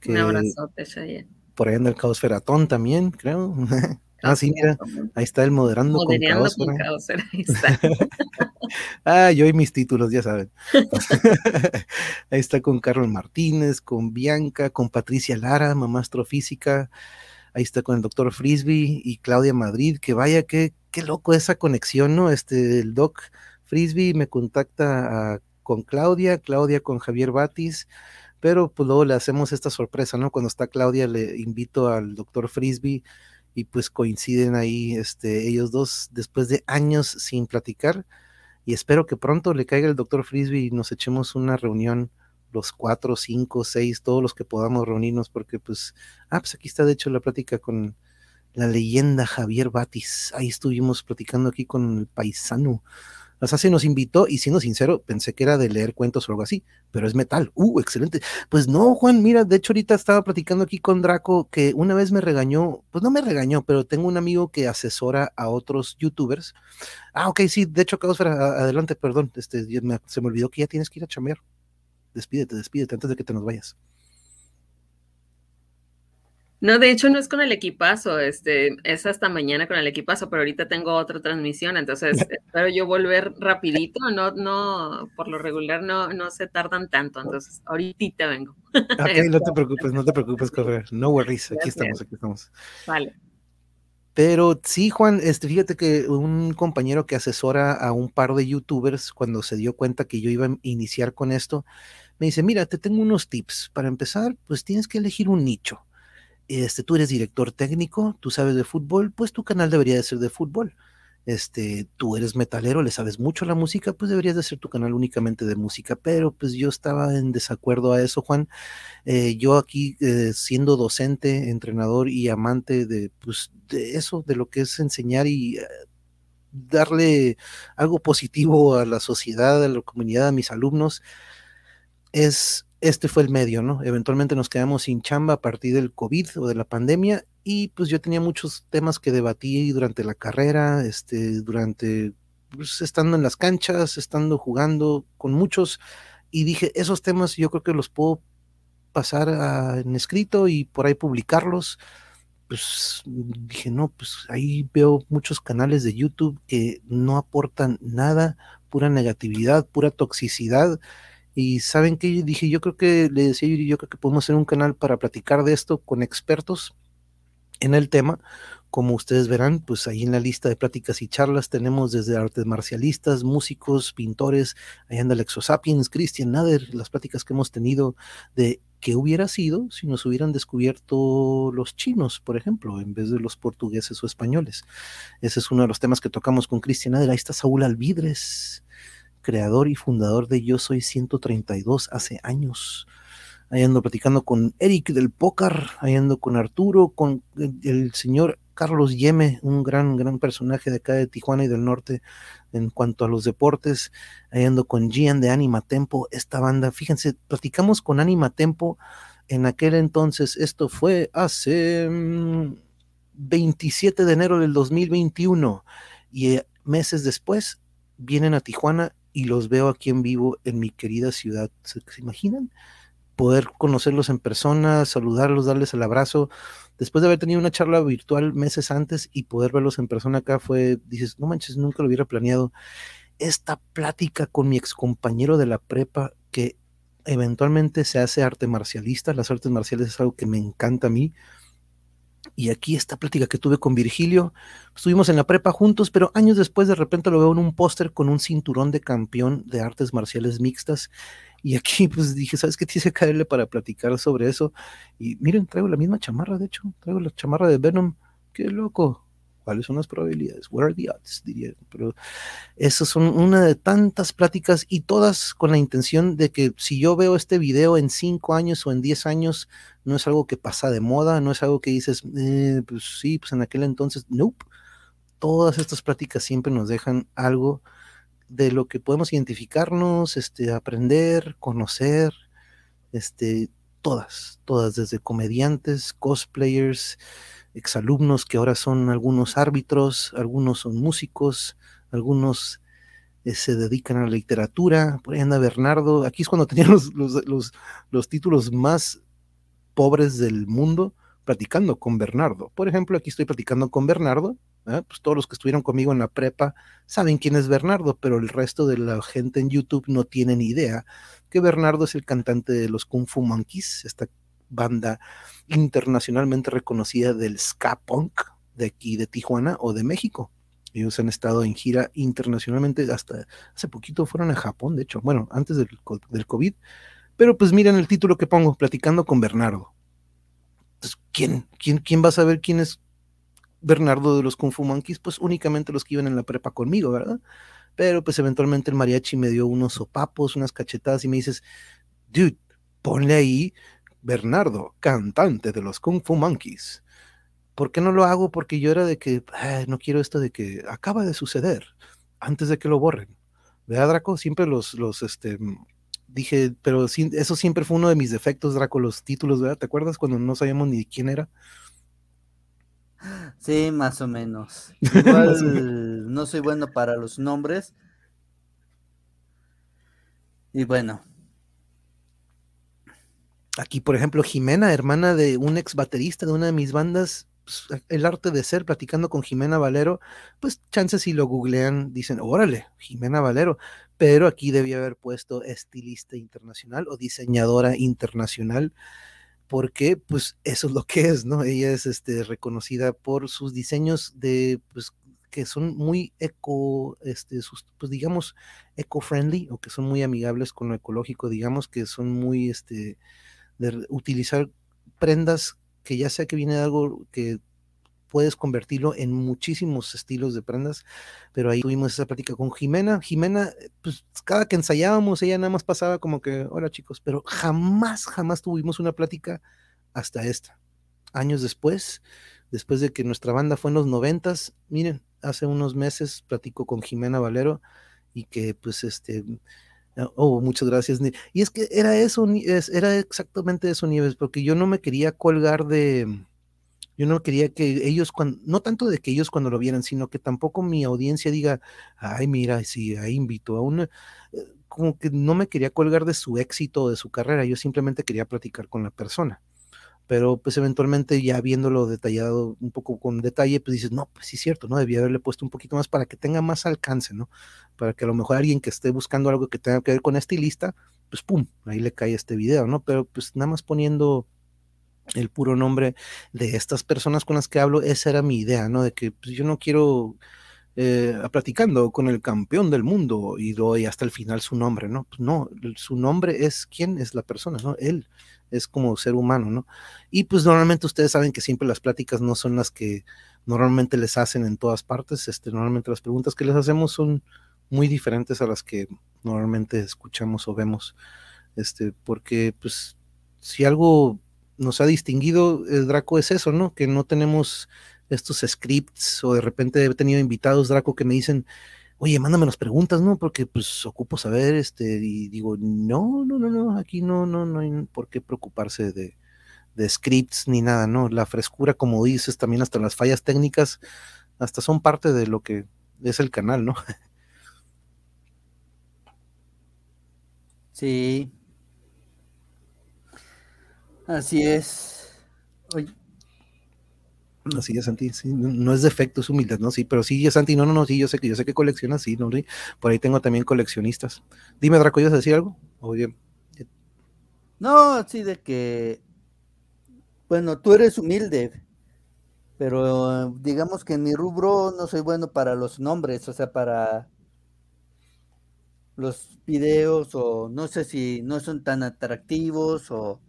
Un abrazote, Shayel. Por ahí anda el Caos Feratón también, creo. Ah, sí, mira, ahí está el moderando, Moderando con caos. ahí está. ah, yo y mis títulos, ya saben. ahí está con Carlos Martínez, con Bianca, con Patricia Lara, mamá astrofísica. Ahí está con el doctor Frisby y Claudia Madrid, que vaya, qué, qué loco esa conexión, ¿no? Este, el doc Frisby me contacta con Claudia, Claudia con Javier Batis, pero pues luego le hacemos esta sorpresa, ¿no? Cuando está Claudia, le invito al doctor Frisby y pues coinciden ahí este, ellos dos después de años sin platicar y espero que pronto le caiga el doctor Frisby y nos echemos una reunión los cuatro, cinco, seis, todos los que podamos reunirnos porque pues, ah, pues aquí está de hecho la plática con la leyenda Javier Batis, ahí estuvimos platicando aquí con el paisano se nos invitó y siendo sincero, pensé que era de leer cuentos o algo así, pero es metal. Uh, excelente. Pues no, Juan, mira, de hecho ahorita estaba platicando aquí con Draco que una vez me regañó, pues no me regañó, pero tengo un amigo que asesora a otros youtubers. Ah, ok, sí, de hecho, Caosfera, adelante, perdón, este, se me olvidó que ya tienes que ir a chambear. Despídete, despídete antes de que te nos vayas. No, de hecho no es con el equipazo, este, es hasta mañana con el equipazo, pero ahorita tengo otra transmisión, entonces espero yo volver rapidito, no, no, por lo regular no, no se tardan tanto, entonces ahorita vengo. Ok, no te preocupes, no te preocupes, correr, no worries, aquí estamos, aquí estamos. Vale. Pero sí, Juan, este, fíjate que un compañero que asesora a un par de youtubers, cuando se dio cuenta que yo iba a iniciar con esto, me dice, mira, te tengo unos tips. Para empezar, pues tienes que elegir un nicho este, tú eres director técnico, tú sabes de fútbol, pues tu canal debería de ser de fútbol. Este, tú eres metalero, le sabes mucho la música, pues deberías de ser tu canal únicamente de música, pero pues yo estaba en desacuerdo a eso, Juan. Eh, yo aquí eh, siendo docente, entrenador y amante de, pues, de eso, de lo que es enseñar y eh, darle algo positivo a la sociedad, a la comunidad, a mis alumnos, es este fue el medio, ¿no? Eventualmente nos quedamos sin chamba a partir del COVID o de la pandemia y pues yo tenía muchos temas que debatí durante la carrera, este, durante, pues, estando en las canchas, estando jugando con muchos y dije, esos temas yo creo que los puedo pasar en escrito y por ahí publicarlos. Pues dije, no, pues ahí veo muchos canales de YouTube que no aportan nada, pura negatividad, pura toxicidad y saben que dije, yo creo que le decía yo creo que podemos hacer un canal para platicar de esto con expertos en el tema. Como ustedes verán, pues ahí en la lista de pláticas y charlas tenemos desde artes marcialistas, músicos, pintores, ahí anda el Exosapiens, Christian Nader, las pláticas que hemos tenido de qué hubiera sido si nos hubieran descubierto los chinos, por ejemplo, en vez de los portugueses o españoles. Ese es uno de los temas que tocamos con Christian Nader. Ahí está Saúl Alvidres, creador y fundador de Yo Soy 132 hace años. Ahí ando platicando con Eric del Pócar, ahí ando con Arturo, con el, señor Carlos Yeme, un gran, gran personaje de acá de Tijuana y del norte en cuanto a los deportes. Ahí ando con Gian de Anima Tempo, esta banda. Fíjense, platicamos con Anima Tempo en aquel entonces, esto fue hace 27 mm, de enero del 2021 y eh, meses después vienen a Tijuana y los veo aquí en vivo en mi querida ciudad. ¿Se, imaginan? Poder conocerlos en persona, saludarlos, darles el abrazo. Después de haber tenido una charla virtual meses antes y poder verlos en persona acá fue, dices, no manches, nunca lo hubiera planeado. Esta plática con mi ex compañero de la prepa que eventualmente se hace arte marcialista, las artes marciales es algo que me encanta a mí, y aquí esta plática que tuve con Virgilio, estuvimos en la prepa juntos, pero años después de repente lo veo en un póster con un cinturón de campeón de artes marciales mixtas. Y aquí pues dije, ¿sabes qué? Tienes que caerle para platicar sobre eso. Y miren, traigo la misma chamarra, de hecho, traigo la chamarra de Venom. Qué loco. ¿Cuáles son las probabilidades? What are the odds? Diría. Pero esas son una de tantas pláticas y todas con la intención de que si yo veo este video en cinco años o en diez años, no es algo que pasa de moda, no es algo que dices, eh, pues sí, pues en aquel entonces, nope. Todas estas pláticas siempre nos dejan algo de lo que podemos identificarnos, este, aprender, conocer, este, todas, todas, desde comediantes, cosplayers, exalumnos que ahora son algunos árbitros, algunos son músicos, algunos eh, se dedican a la literatura, por ahí anda Bernardo, aquí es cuando tenían los, los, títulos más pobres del mundo, platicando con Bernardo. Por ejemplo, aquí estoy platicando con Bernardo, ¿eh? pues todos los que estuvieron conmigo en la prepa saben quién es Bernardo, pero el resto de la gente en YouTube no tienen idea que Bernardo es el cantante de los Kung Fu Monkeys, banda internacionalmente reconocida del ska punk de aquí de Tijuana o de México. Ellos han estado en gira internacionalmente, hasta hace poquito fueron a Japón, de hecho, bueno, antes del, del COVID. Pero pues miren el título que pongo, Platicando con Bernardo. Entonces, ¿quién, quién, quién va a saber quién es Bernardo de los Kung Fu Monkeys? Pues únicamente los que iban en la prepa conmigo, ¿verdad? Pero pues eventualmente el mariachi me dio unos sopapos, unas cachetadas y me dices, dude, ponle ahí Bernardo, cantante de los Kung Fu Monkeys. ¿Por qué no lo hago? Porque yo era de que no quiero esto de que acaba de suceder antes de que lo borren. ¿Verdad, Draco? Siempre los, los, este, dije, pero eso siempre fue uno de mis defectos, Draco, los títulos, ¿verdad? ¿Te acuerdas cuando no sabíamos ni quién era? Sí, más o menos. Igual no soy bueno para los nombres. Y bueno, aquí, por ejemplo, Jimena, hermana de un ex baterista de una de mis bandas, pues, el arte de ser, platicando con Jimena Valero, pues chances si lo googlean, dicen, órale, Jimena Valero, pero aquí debía haber puesto estilista internacional o diseñadora internacional, porque pues eso es lo que es, ¿no? Ella es este, reconocida por sus diseños de, pues, que son muy eco, este, pues digamos, eco-friendly o que son muy amigables con lo ecológico, digamos, que son muy, este, de utilizar prendas que ya sea que viene de algo que puedes convertirlo en muchísimos estilos de prendas, pero ahí tuvimos esa plática con Jimena. Jimena, pues cada que ensayábamos, ella nada más pasaba como que, hola chicos, pero jamás, jamás tuvimos una plática hasta esta. Años después, después de que nuestra banda fue en los noventas, miren, hace unos meses platico con Jimena Valero y que pues este Oh, muchas gracias. Y es que era eso, era exactamente eso, Nieves, porque yo no me quería colgar de, yo no quería que ellos, no tanto de que ellos cuando lo vieran, sino que tampoco mi audiencia diga, ay, mira, sí, ahí invito a una, eh, como que no me quería colgar de su éxito, de su carrera, yo simplemente quería platicar con la persona pero pues eventualmente ya viéndolo detallado un poco con detalle, pues dices, no, pues sí es cierto, ¿no? Debía haberle puesto un poquito más para que tenga más alcance, ¿no? Para que a lo mejor alguien que esté buscando algo que tenga que ver con este lista, pues pum, ahí le cae este video, ¿no? Pero pues nada más poniendo el puro nombre de estas personas con las que hablo, esa era mi idea, ¿no? De que pues, yo no quiero eh, platicando con el campeón del mundo y doy hasta el final su nombre, ¿no? Pues no, su nombre es quién es la persona, ¿no? Él es como ser humano, ¿no? Y pues normalmente ustedes saben que siempre las pláticas no son las que normalmente les hacen en todas partes, este, normalmente las preguntas que les hacemos son muy diferentes a las que normalmente escuchamos o vemos, este, porque pues si algo nos ha distinguido el Draco es eso, ¿no? Que no tenemos estos scripts o de repente he tenido invitados, Draco, que me dicen, oye, mándame las preguntas, ¿no? Porque pues ocupo saber, este, y digo, no, no, no, no, aquí no, no, no hay por qué preocuparse de, de scripts ni nada, ¿no? La frescura, como dices, también hasta las fallas técnicas, hasta son parte de lo que es el canal, ¿no? Sí. Así es. Oye, Así es, Santi, sí, no, es defecto, es humildad, ¿no? Sí, pero sí, Santi, no, no, no, sí, yo sé que yo sé que coleccionas, sí, no, por ahí tengo también coleccionistas. Dime, Draco, ¿ibas a decir algo? No, sí, de que, bueno, tú eres humilde, pero digamos que en mi rubro no soy bueno para los nombres, o sea, para los videos, o no sé si no son tan atractivos, o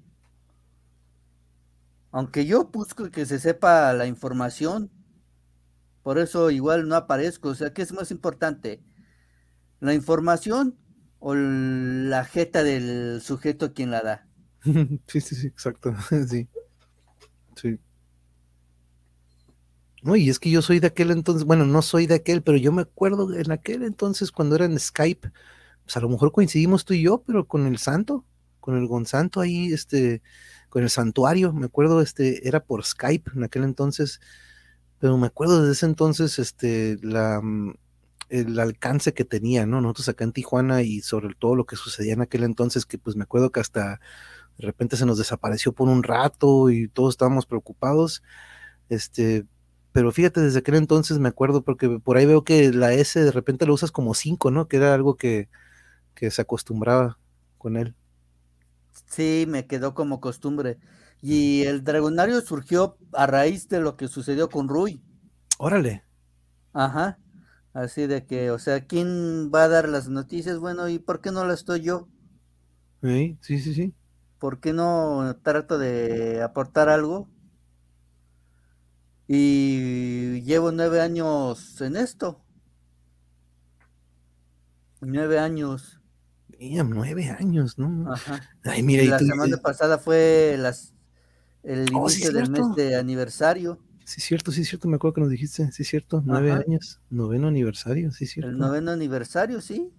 aunque yo busco que se sepa la información, por eso igual no aparezco. O sea, ¿qué es más importante? ¿La información o la jeta del sujeto quien la da? Sí, sí, sí, exacto. Sí. Sí. No, y es que yo soy de aquel entonces, bueno, no soy de aquel, pero yo me acuerdo en aquel entonces cuando era en Skype, pues a lo mejor coincidimos tú y yo, pero con el santo, con el Gonzanto ahí, este, con el santuario, me acuerdo, este, era por Skype en aquel entonces, pero me acuerdo desde ese entonces, este, la, mm, el alcance que tenía, ¿no? Nosotros acá en Tijuana y sobre todo lo que sucedía en aquel entonces, que pues me acuerdo que hasta de repente se nos desapareció por un rato y todos estábamos preocupados, este, pero fíjate, desde aquel entonces me acuerdo, porque por ahí veo que la S de repente lo usas como 5, ¿no? Que era algo que, que se acostumbraba con él. Sí, me quedó como costumbre. Y el Dragonario surgió a raíz de lo que sucedió con Rui. Órale. Ajá. Así de que, o sea, ¿quién va a dar las noticias? Bueno, ¿y por qué no las estoy yo? Sí, sí, sí, sí. ¿Por qué no trato de aportar algo? Y llevo nueve años en esto. Nueve años. Mira, nueve años, ¿no? Ajá. Ay, mira, y la semana pasada fue las, el oh, inicio del mes de aniversario. Sí, cierto, sí, cierto, me acuerdo que nos dijiste, sí, cierto, nueve años, noveno aniversario, sí, cierto. El noveno aniversario, sí.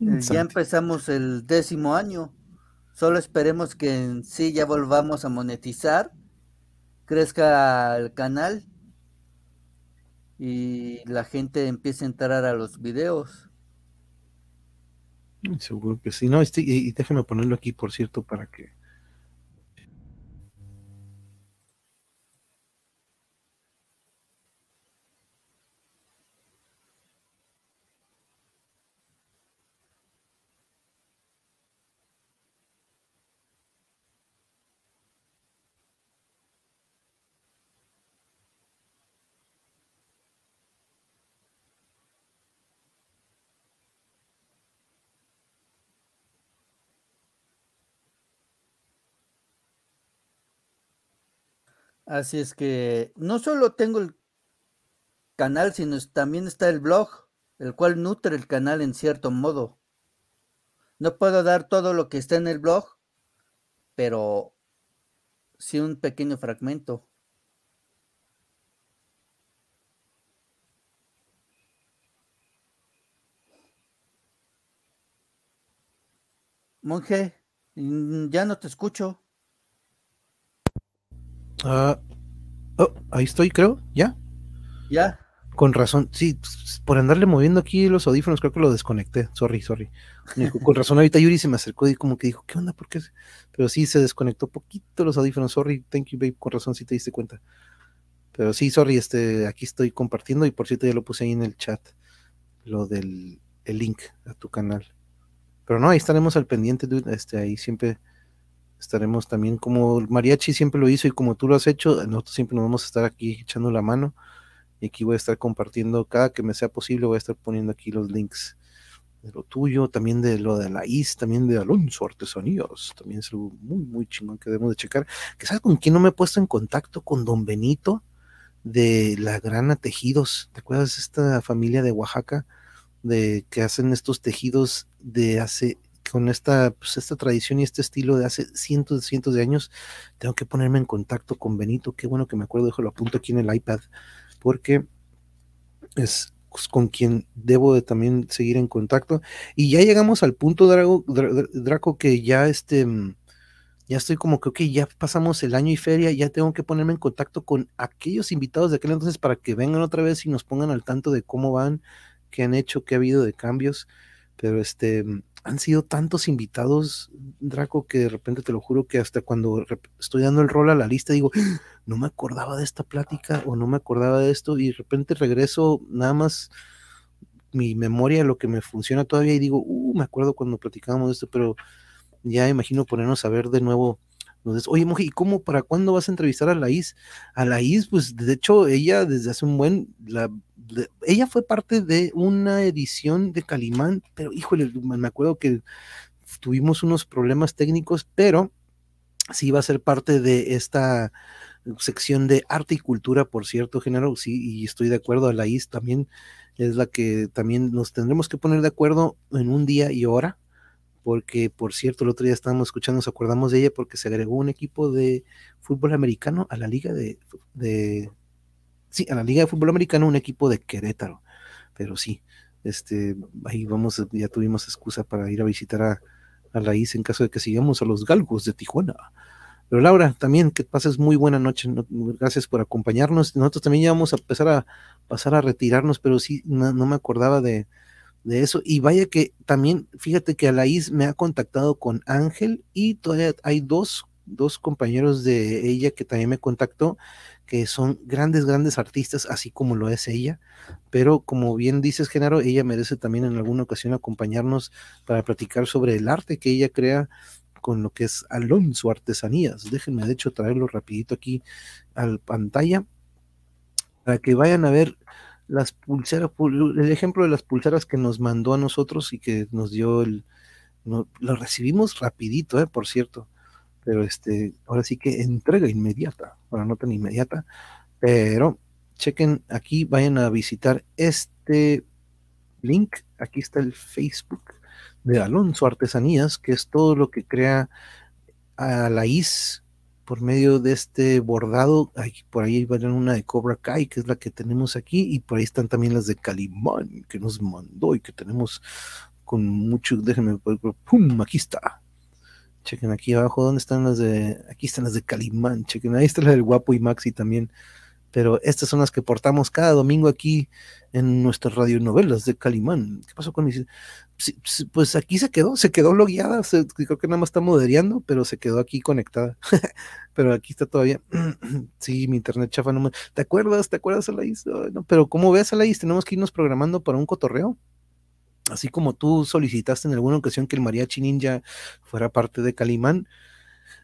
Eh, ya empezamos el décimo año. Solo esperemos que en sí ya volvamos a monetizar, crezca el canal y la gente empiece a entrar a los videos. Seguro que sí. No, este, y déjeme ponerlo aquí, por cierto, para que Así es que no solo tengo el canal, sino también está el blog, el cual nutre el canal en cierto modo. No puedo dar todo lo que está en el blog, pero sí un pequeño fragmento. Monje, ya no te escucho. Ah, oh, ahí estoy, creo, ¿ya? Ya. Con razón, sí, por andarle moviendo aquí los audífonos, creo que lo desconecté. Sorry, sorry. Con razón, ahorita Yuri se me acercó y como que dijo, ¿qué onda? ¿Por qué? Pero sí, se desconectó poquito los audífonos. Sorry, thank you, babe. Con razón, sí te diste cuenta. Pero sí, sorry, este, aquí estoy compartiendo y por cierto ya lo puse ahí en el chat, lo del el link a tu canal. Pero no, ahí estaremos al pendiente, dude. Este, ahí siempre estaremos también como Mariachi siempre lo hizo y como tú lo has hecho, nosotros siempre nos vamos a estar aquí echando la mano y aquí voy a estar compartiendo cada que me sea posible, voy a estar poniendo aquí los links de lo tuyo, también de lo de la IS, también de Alonso Artesanías, también es algo muy, muy chingón que debemos de checar. que sabes con quién no me he puesto en contacto? Con Don Benito de la Grana Tejidos. ¿Te acuerdas esta familia de Oaxaca? de que hacen estos tejidos de hace con esta, pues, esta tradición y este estilo de hace cientos, cientos de años, tengo que ponerme en contacto con Benito. Qué bueno que me acuerdo, déjalo apunto aquí en el iPad, porque es pues, con quien debo de también seguir en contacto. Y ya llegamos al punto, Drago, Draco, que ya este, mm, ya estoy como que, ya pasamos el año y feria, ya tengo que ponerme en contacto con aquellos invitados de aquel entonces para que vengan otra vez y nos pongan al tanto de cómo van, qué han hecho, qué ha habido de cambios. Pero este, han sido tantos invitados, Draco, que de repente te lo juro que hasta cuando estoy dando el rol a la lista digo, no me acordaba de esta plática o no me acordaba de esto y de repente regreso nada más mi memoria, lo que me funciona todavía y digo, uh, me acuerdo cuando platicábamos de esto, pero ya imagino ponernos a ver de nuevo. Oye, Moji, ¿y cómo, para cuándo vas a entrevistar a Laís? A Laís, pues de hecho, ella desde hace un buen, la ella fue parte de una edición de Calimán, pero híjole, me acuerdo que tuvimos unos problemas técnicos, pero sí iba a ser parte de esta sección de arte y cultura, por cierto, Genaro, sí, y estoy de acuerdo, a la IS también es la que también nos tendremos que poner de acuerdo en un día y hora, porque por cierto, el otro día estábamos escuchando, nos acordamos de ella porque se agregó un equipo de fútbol americano a la liga de, de sí, a la Liga de Fútbol Americano un equipo de Querétaro, pero sí, este, ahí vamos, ya tuvimos excusa para ir a visitar a, a la IS en caso de que sigamos a los galgos de Tijuana. Pero Laura, también que pases muy buena noche. Gracias por acompañarnos. Nosotros también ya vamos a empezar a pasar a retirarnos, pero sí, no, me acordaba de, de, eso. Y vaya que también, fíjate que Alaís me ha contactado con Ángel y todavía hay dos, dos compañeros de ella que también me contactó, que son grandes, grandes artistas, así como lo es ella. Pero como bien dices, Genaro, ella merece también en alguna ocasión acompañarnos para platicar sobre el arte que ella crea con lo que es Alonso Artesanías. Déjenme de hecho traerlo rapidito aquí al pantalla para que vayan a ver las pulseras, el ejemplo de las pulseras que nos mandó a nosotros y que nos dio el, lo recibimos rapidito, eh, por cierto, pero este, ahora sí que entrega inmediata, ahora no tan inmediata, pero chequen aquí, vayan a visitar este link, aquí está el Facebook de Alonso Artesanías, que es todo lo que crea a la IS por medio de este bordado. por ahí va una de Cobra Kai, que es la que tenemos aquí, y por ahí están también las de Calimán, que nos mandó y que tenemos con mucho, déjenme, pum, aquí está. Chequen aquí abajo, ¿dónde están las de? Aquí están las de Calimán, chequen, ahí está la del Guapo y Maxi también pero estas son las que portamos cada domingo aquí en nuestras radionovelas de Calimán. ¿Qué pasó con mis? Pues aquí se quedó, se quedó logueada, creo que nada más está moderando, pero se quedó aquí conectada. pero aquí está todavía. sí, mi internet chafa no me... ¿Te acuerdas? ¿Te acuerdas, Alaís? Pero como ves, Alaís, tenemos que irnos programando para un cotorreo. Así como tú solicitaste en alguna ocasión que el mariachi ninja fuera parte de Calimán,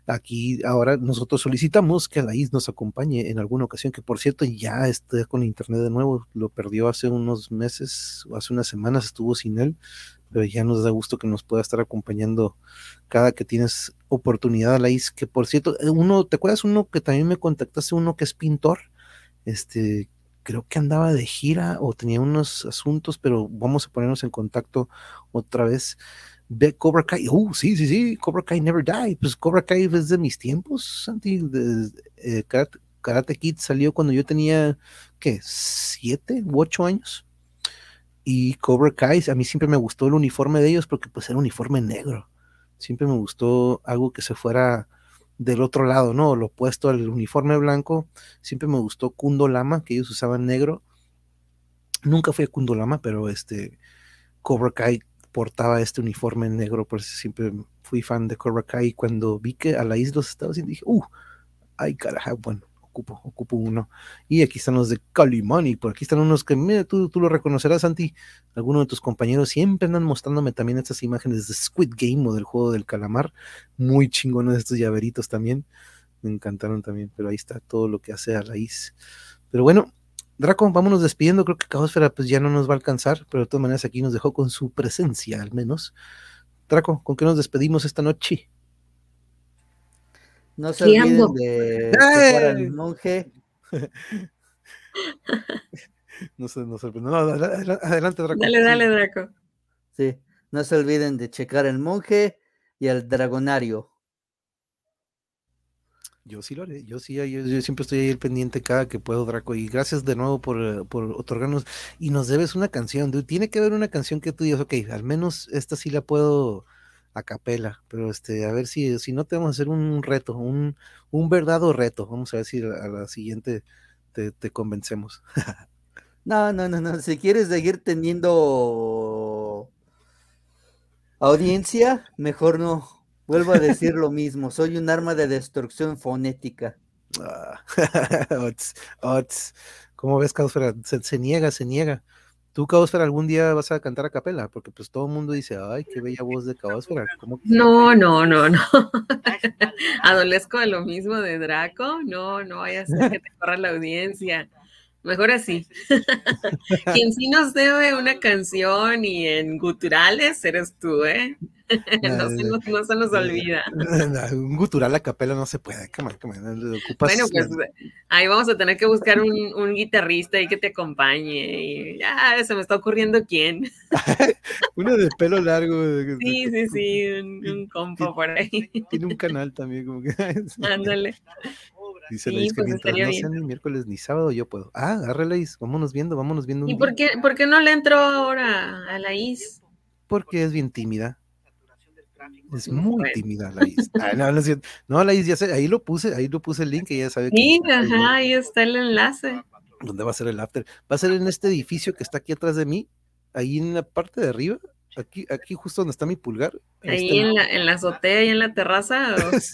Aquí ahora nosotros solicitamos que Alaís nos acompañe en alguna ocasión, que por cierto ya está con internet de nuevo, lo perdió hace unos meses o hace unas semanas, estuvo sin él, pero ya nos da gusto que nos pueda estar acompañando cada que tienes oportunidad, Alaís, que por cierto, eh, uno, ¿te acuerdas uno que también me contactaste, uno que es pintor? Este, creo que andaba de gira o tenía unos asuntos, pero vamos a ponernos en contacto otra vez ve Cobra Kai. Uh, sí, sí, sí, Cobra Kai Never Die. Pues Cobra Kai es de mis tiempos, Santi. Eh, Karate, Kid salió cuando yo tenía, ¿qué? ¿Siete u ocho años? Y Cobra Kai, a mí siempre me gustó el uniforme de ellos porque pues era uniforme negro. Siempre me gustó algo que se fuera del otro lado, ¿no? Lo opuesto al uniforme blanco. Siempre me gustó Kundo Lama, que ellos usaban negro. Nunca fui a Kundo Lama, pero este Cobra Kai portaba este uniforme negro, por eso siempre fui fan de Cobra Kai. Cuando vi que a la isla los estaba haciendo, dije, uh, ay carajo, bueno, ocupo, ocupo uno. Y aquí están los de Calimani, por aquí están unos que, mira, tú, tú lo reconocerás, Santi. Algunos de tus compañeros siempre andan mostrándome también estas imágenes de Squid Game o del juego del calamar. Muy chingones estos llaveritos también. Me encantaron también, pero ahí está todo lo que hace a raíz. Pero bueno, Draco, vámonos despidiendo. Creo que Caosfera pues ya no nos va a alcanzar, pero de todas maneras aquí nos dejó con su presencia al menos. Draco, ¿con qué nos despedimos esta noche? No se olviden de para el monje. no se, no se, no, adelante, Draco. Dale, dale, Draco. Sí, no se olviden de checar el monje y el dragonario. Yo sí lo haré, yo sí, yo, siempre estoy ahí pendiente cada que puedo, Draco, y gracias de nuevo por, eh, por otorgarnos, y nos debes una canción, tiene que haber una canción que tú digas, ok, al menos esta sí la puedo a capela, pero este, a ver si, si no te vamos a hacer un reto, un, un verdadero reto, vamos a ver si a la siguiente te, te convencemos. no, no, no, no, si quieres seguir teniendo audiencia, mejor no, Vuelvo a decir lo mismo, soy un arma de destrucción fonética. Ah, ¿Cómo ves, Caosfera? Se, niega, se niega. ¿Tú, Caosfera, algún día vas a cantar a capela? Porque pues todo el mundo dice, ay, qué bella voz de Caosfera. No, no, no, no. Adolezco de lo mismo de Draco. No, no vaya a ser que te corra la audiencia. Mejor así. Quien sí nos debe una canción y en guturales eres tú, ¿eh? no, se nos, no, se nos, olvida. un gutural a capela no se puede. bueno, pues ahí vamos a tener que buscar un, un, guitarrista ahí que te acompañe. Y ya se me está ocurriendo quién. Uno de pelo largo. Sí, sí, sí, un, un compa por ahí. Tiene un canal también, como que. Ándale. Dice sí, pues mientras no sea ni miércoles ni sábado, yo puedo. Ah, agárreleis, vámonos viendo, vámonos viendo. ¿Y por qué, por qué no le entró ahora a la IS? Porque es bien tímida. Es muy tímida la Is. Ah, no, no, no, la Is ya sé, ahí lo puse, ahí lo puse el link y ya sabe que. Sí, ajá, ahí está el enlace. ¿Dónde va a ser el after? Va a ser en este edificio que está aquí atrás de mí, ahí en la parte de arriba, aquí, aquí justo donde está mi pulgar. Ahí, en, la, en la azotea y en la terraza.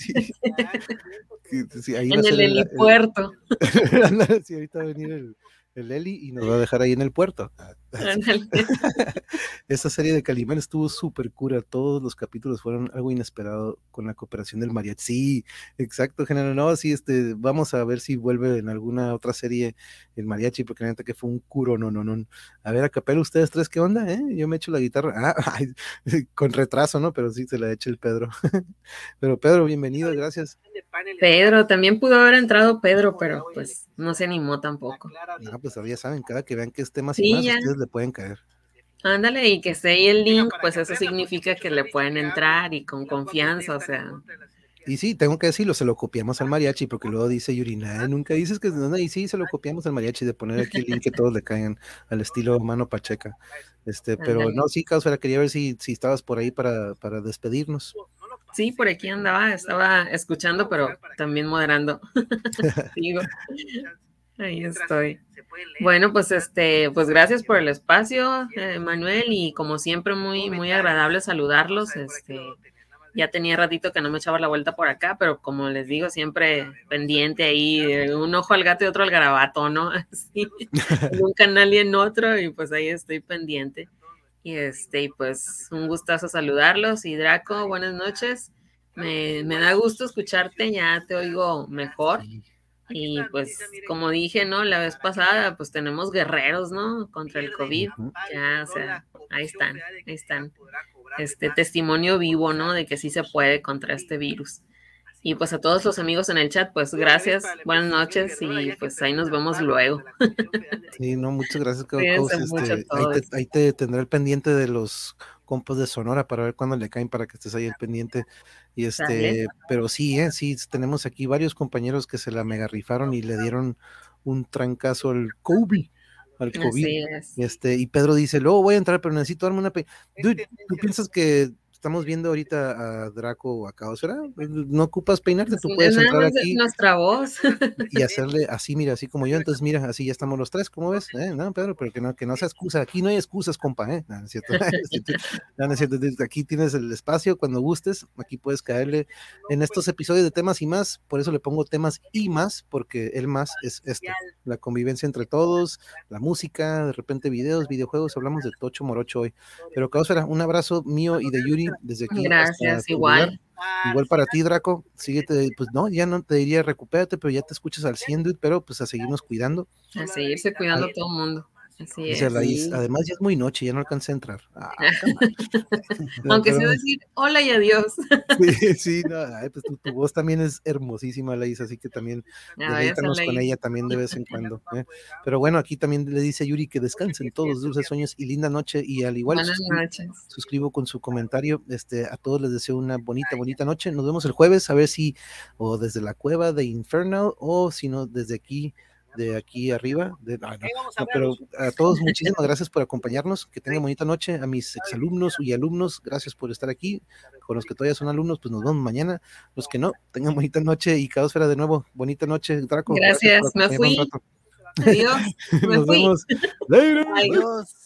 sí. ahí en el helipuerto. sí, ahorita va a venir el, el Eli y nos va a dejar ahí en el puerto. Esa serie de Calimán estuvo súper cura. Todos los capítulos fueron algo inesperado con la cooperación del mariachi. Sí, exacto, general. No, sí, este, vamos a ver si vuelve en alguna otra serie el mariachi, porque la neta que fue un curo, no, no, no. A ver, a capela, ustedes tres, ¿qué onda? Eh? Yo me echo la guitarra. Ah, con retraso, ¿no? Pero sí se la echa el Pedro. pero Pedro, bienvenido, gracias. Pedro, también pudo haber entrado Pedro, pero pues no se animó tampoco. No, pues ya saben, cada que vean que es tema sí, más, ustedes le pueden caer. Ándale, y que esté ahí el link, pues eso significa que le pueden entrar y con confianza, o sea. Y sí, tengo que decirlo, se lo copiamos al mariachi, porque luego dice Yurina, nunca dices que no, y sí, se lo copiamos al mariachi de poner aquí el link que todos le caigan al estilo mano pacheca. Este, pero no, sí, Causera, quería ver si, si estabas por ahí para, para despedirnos. Sí, por aquí andaba, estaba escuchando, pero también moderando. Ahí estoy. Bueno, pues este, pues gracias por el espacio, eh, Manuel, y como siempre muy, muy agradable saludarlos. Este, ya tenía ratito que no me echaba la vuelta por acá, pero como les digo, siempre pendiente ahí, un ojo al gato y otro al garabato, ¿no? Así, un canal y en otro, y pues ahí estoy pendiente. Y este, pues un gustazo saludarlos. Y Draco, buenas noches. Me, me da gusto escucharte, ya te oigo mejor. Y pues, como dije, ¿no? La vez pasada, pues tenemos guerreros, ¿no? Contra el COVID. Ya, o sea, ahí están, ahí están. Este testimonio vivo, ¿no? De que sí se puede contra este virus. Y pues a todos los amigos en el chat, pues gracias, buenas noches y pues ahí nos vemos luego. Sí, no, muchas gracias, este, ahí, te, tendré el pendiente de los compas de Sonora para ver cuándo le caen para que estés ahí el pendiente. Y este, pero sí, ¿eh? sí, tenemos aquí varios compañeros que se la mega rifaron y le dieron un trancazo al COVID al COVID. Este, y Pedro dice, luego voy a entrar, pero necesito darme una Dude, ¿tú piensas que estamos viendo ahorita a Draco o a Caosfera, pues, no ocupas peinarte, tú puedes entrar aquí. Nuestra voz. Y hacerle así, mira, así como yo, entonces mira, así ya estamos los tres, ¿cómo ves? ¿Eh? No, Pedro, pero que no, que no sea excusa, aquí no hay excusas, compa, ¿eh? No, es cierto. no, es cierto. Aquí tienes el espacio cuando gustes, aquí puedes caerle en estos episodios de temas y más, por eso le pongo temas y más, porque el más es esto, la convivencia entre todos, la música, de repente videos, videojuegos, hablamos de Tocho Morocho hoy. Pero Caosfera, un abrazo mío y de Yuri desde aquí. Gracias, igual. Igual para ti, Draco. Síguete, pues no, ya no te diría recupérate, pero ya te escuchas al 100, pero pues a seguirnos cuidando. A seguirse cuidando a todo el mundo. Así es. Además, ya es muy noche, ya no alcancé a entrar. Ah, Aunque sea decir hola y adiós. sí, sí, no, pues tu, voz también es hermosísima, Laís, así que también deleítanos con ella también de vez en cuando. ¿eh? Pero bueno, aquí también le dice a Yuri que descansen todos, dulces sueños y linda noche. Y al igual, suscribo, suscribo, con su comentario. Este, a todos les deseo una bonita, bonita noche. Nos vemos el jueves, a ver si, o desde la cueva de Infernal, o si no, desde aquí de aquí arriba. De, pero a todos muchísimas gracias por acompañarnos, que tengan bonita noche, a mis exalumnos y alumnos, gracias por estar aquí, con los que todavía son alumnos, pues nos vemos mañana, los que no, tengan bonita noche y Caosfera de nuevo, bonita noche, Draco. Gracias, me fui. Adiós, nos vemos. Adiós.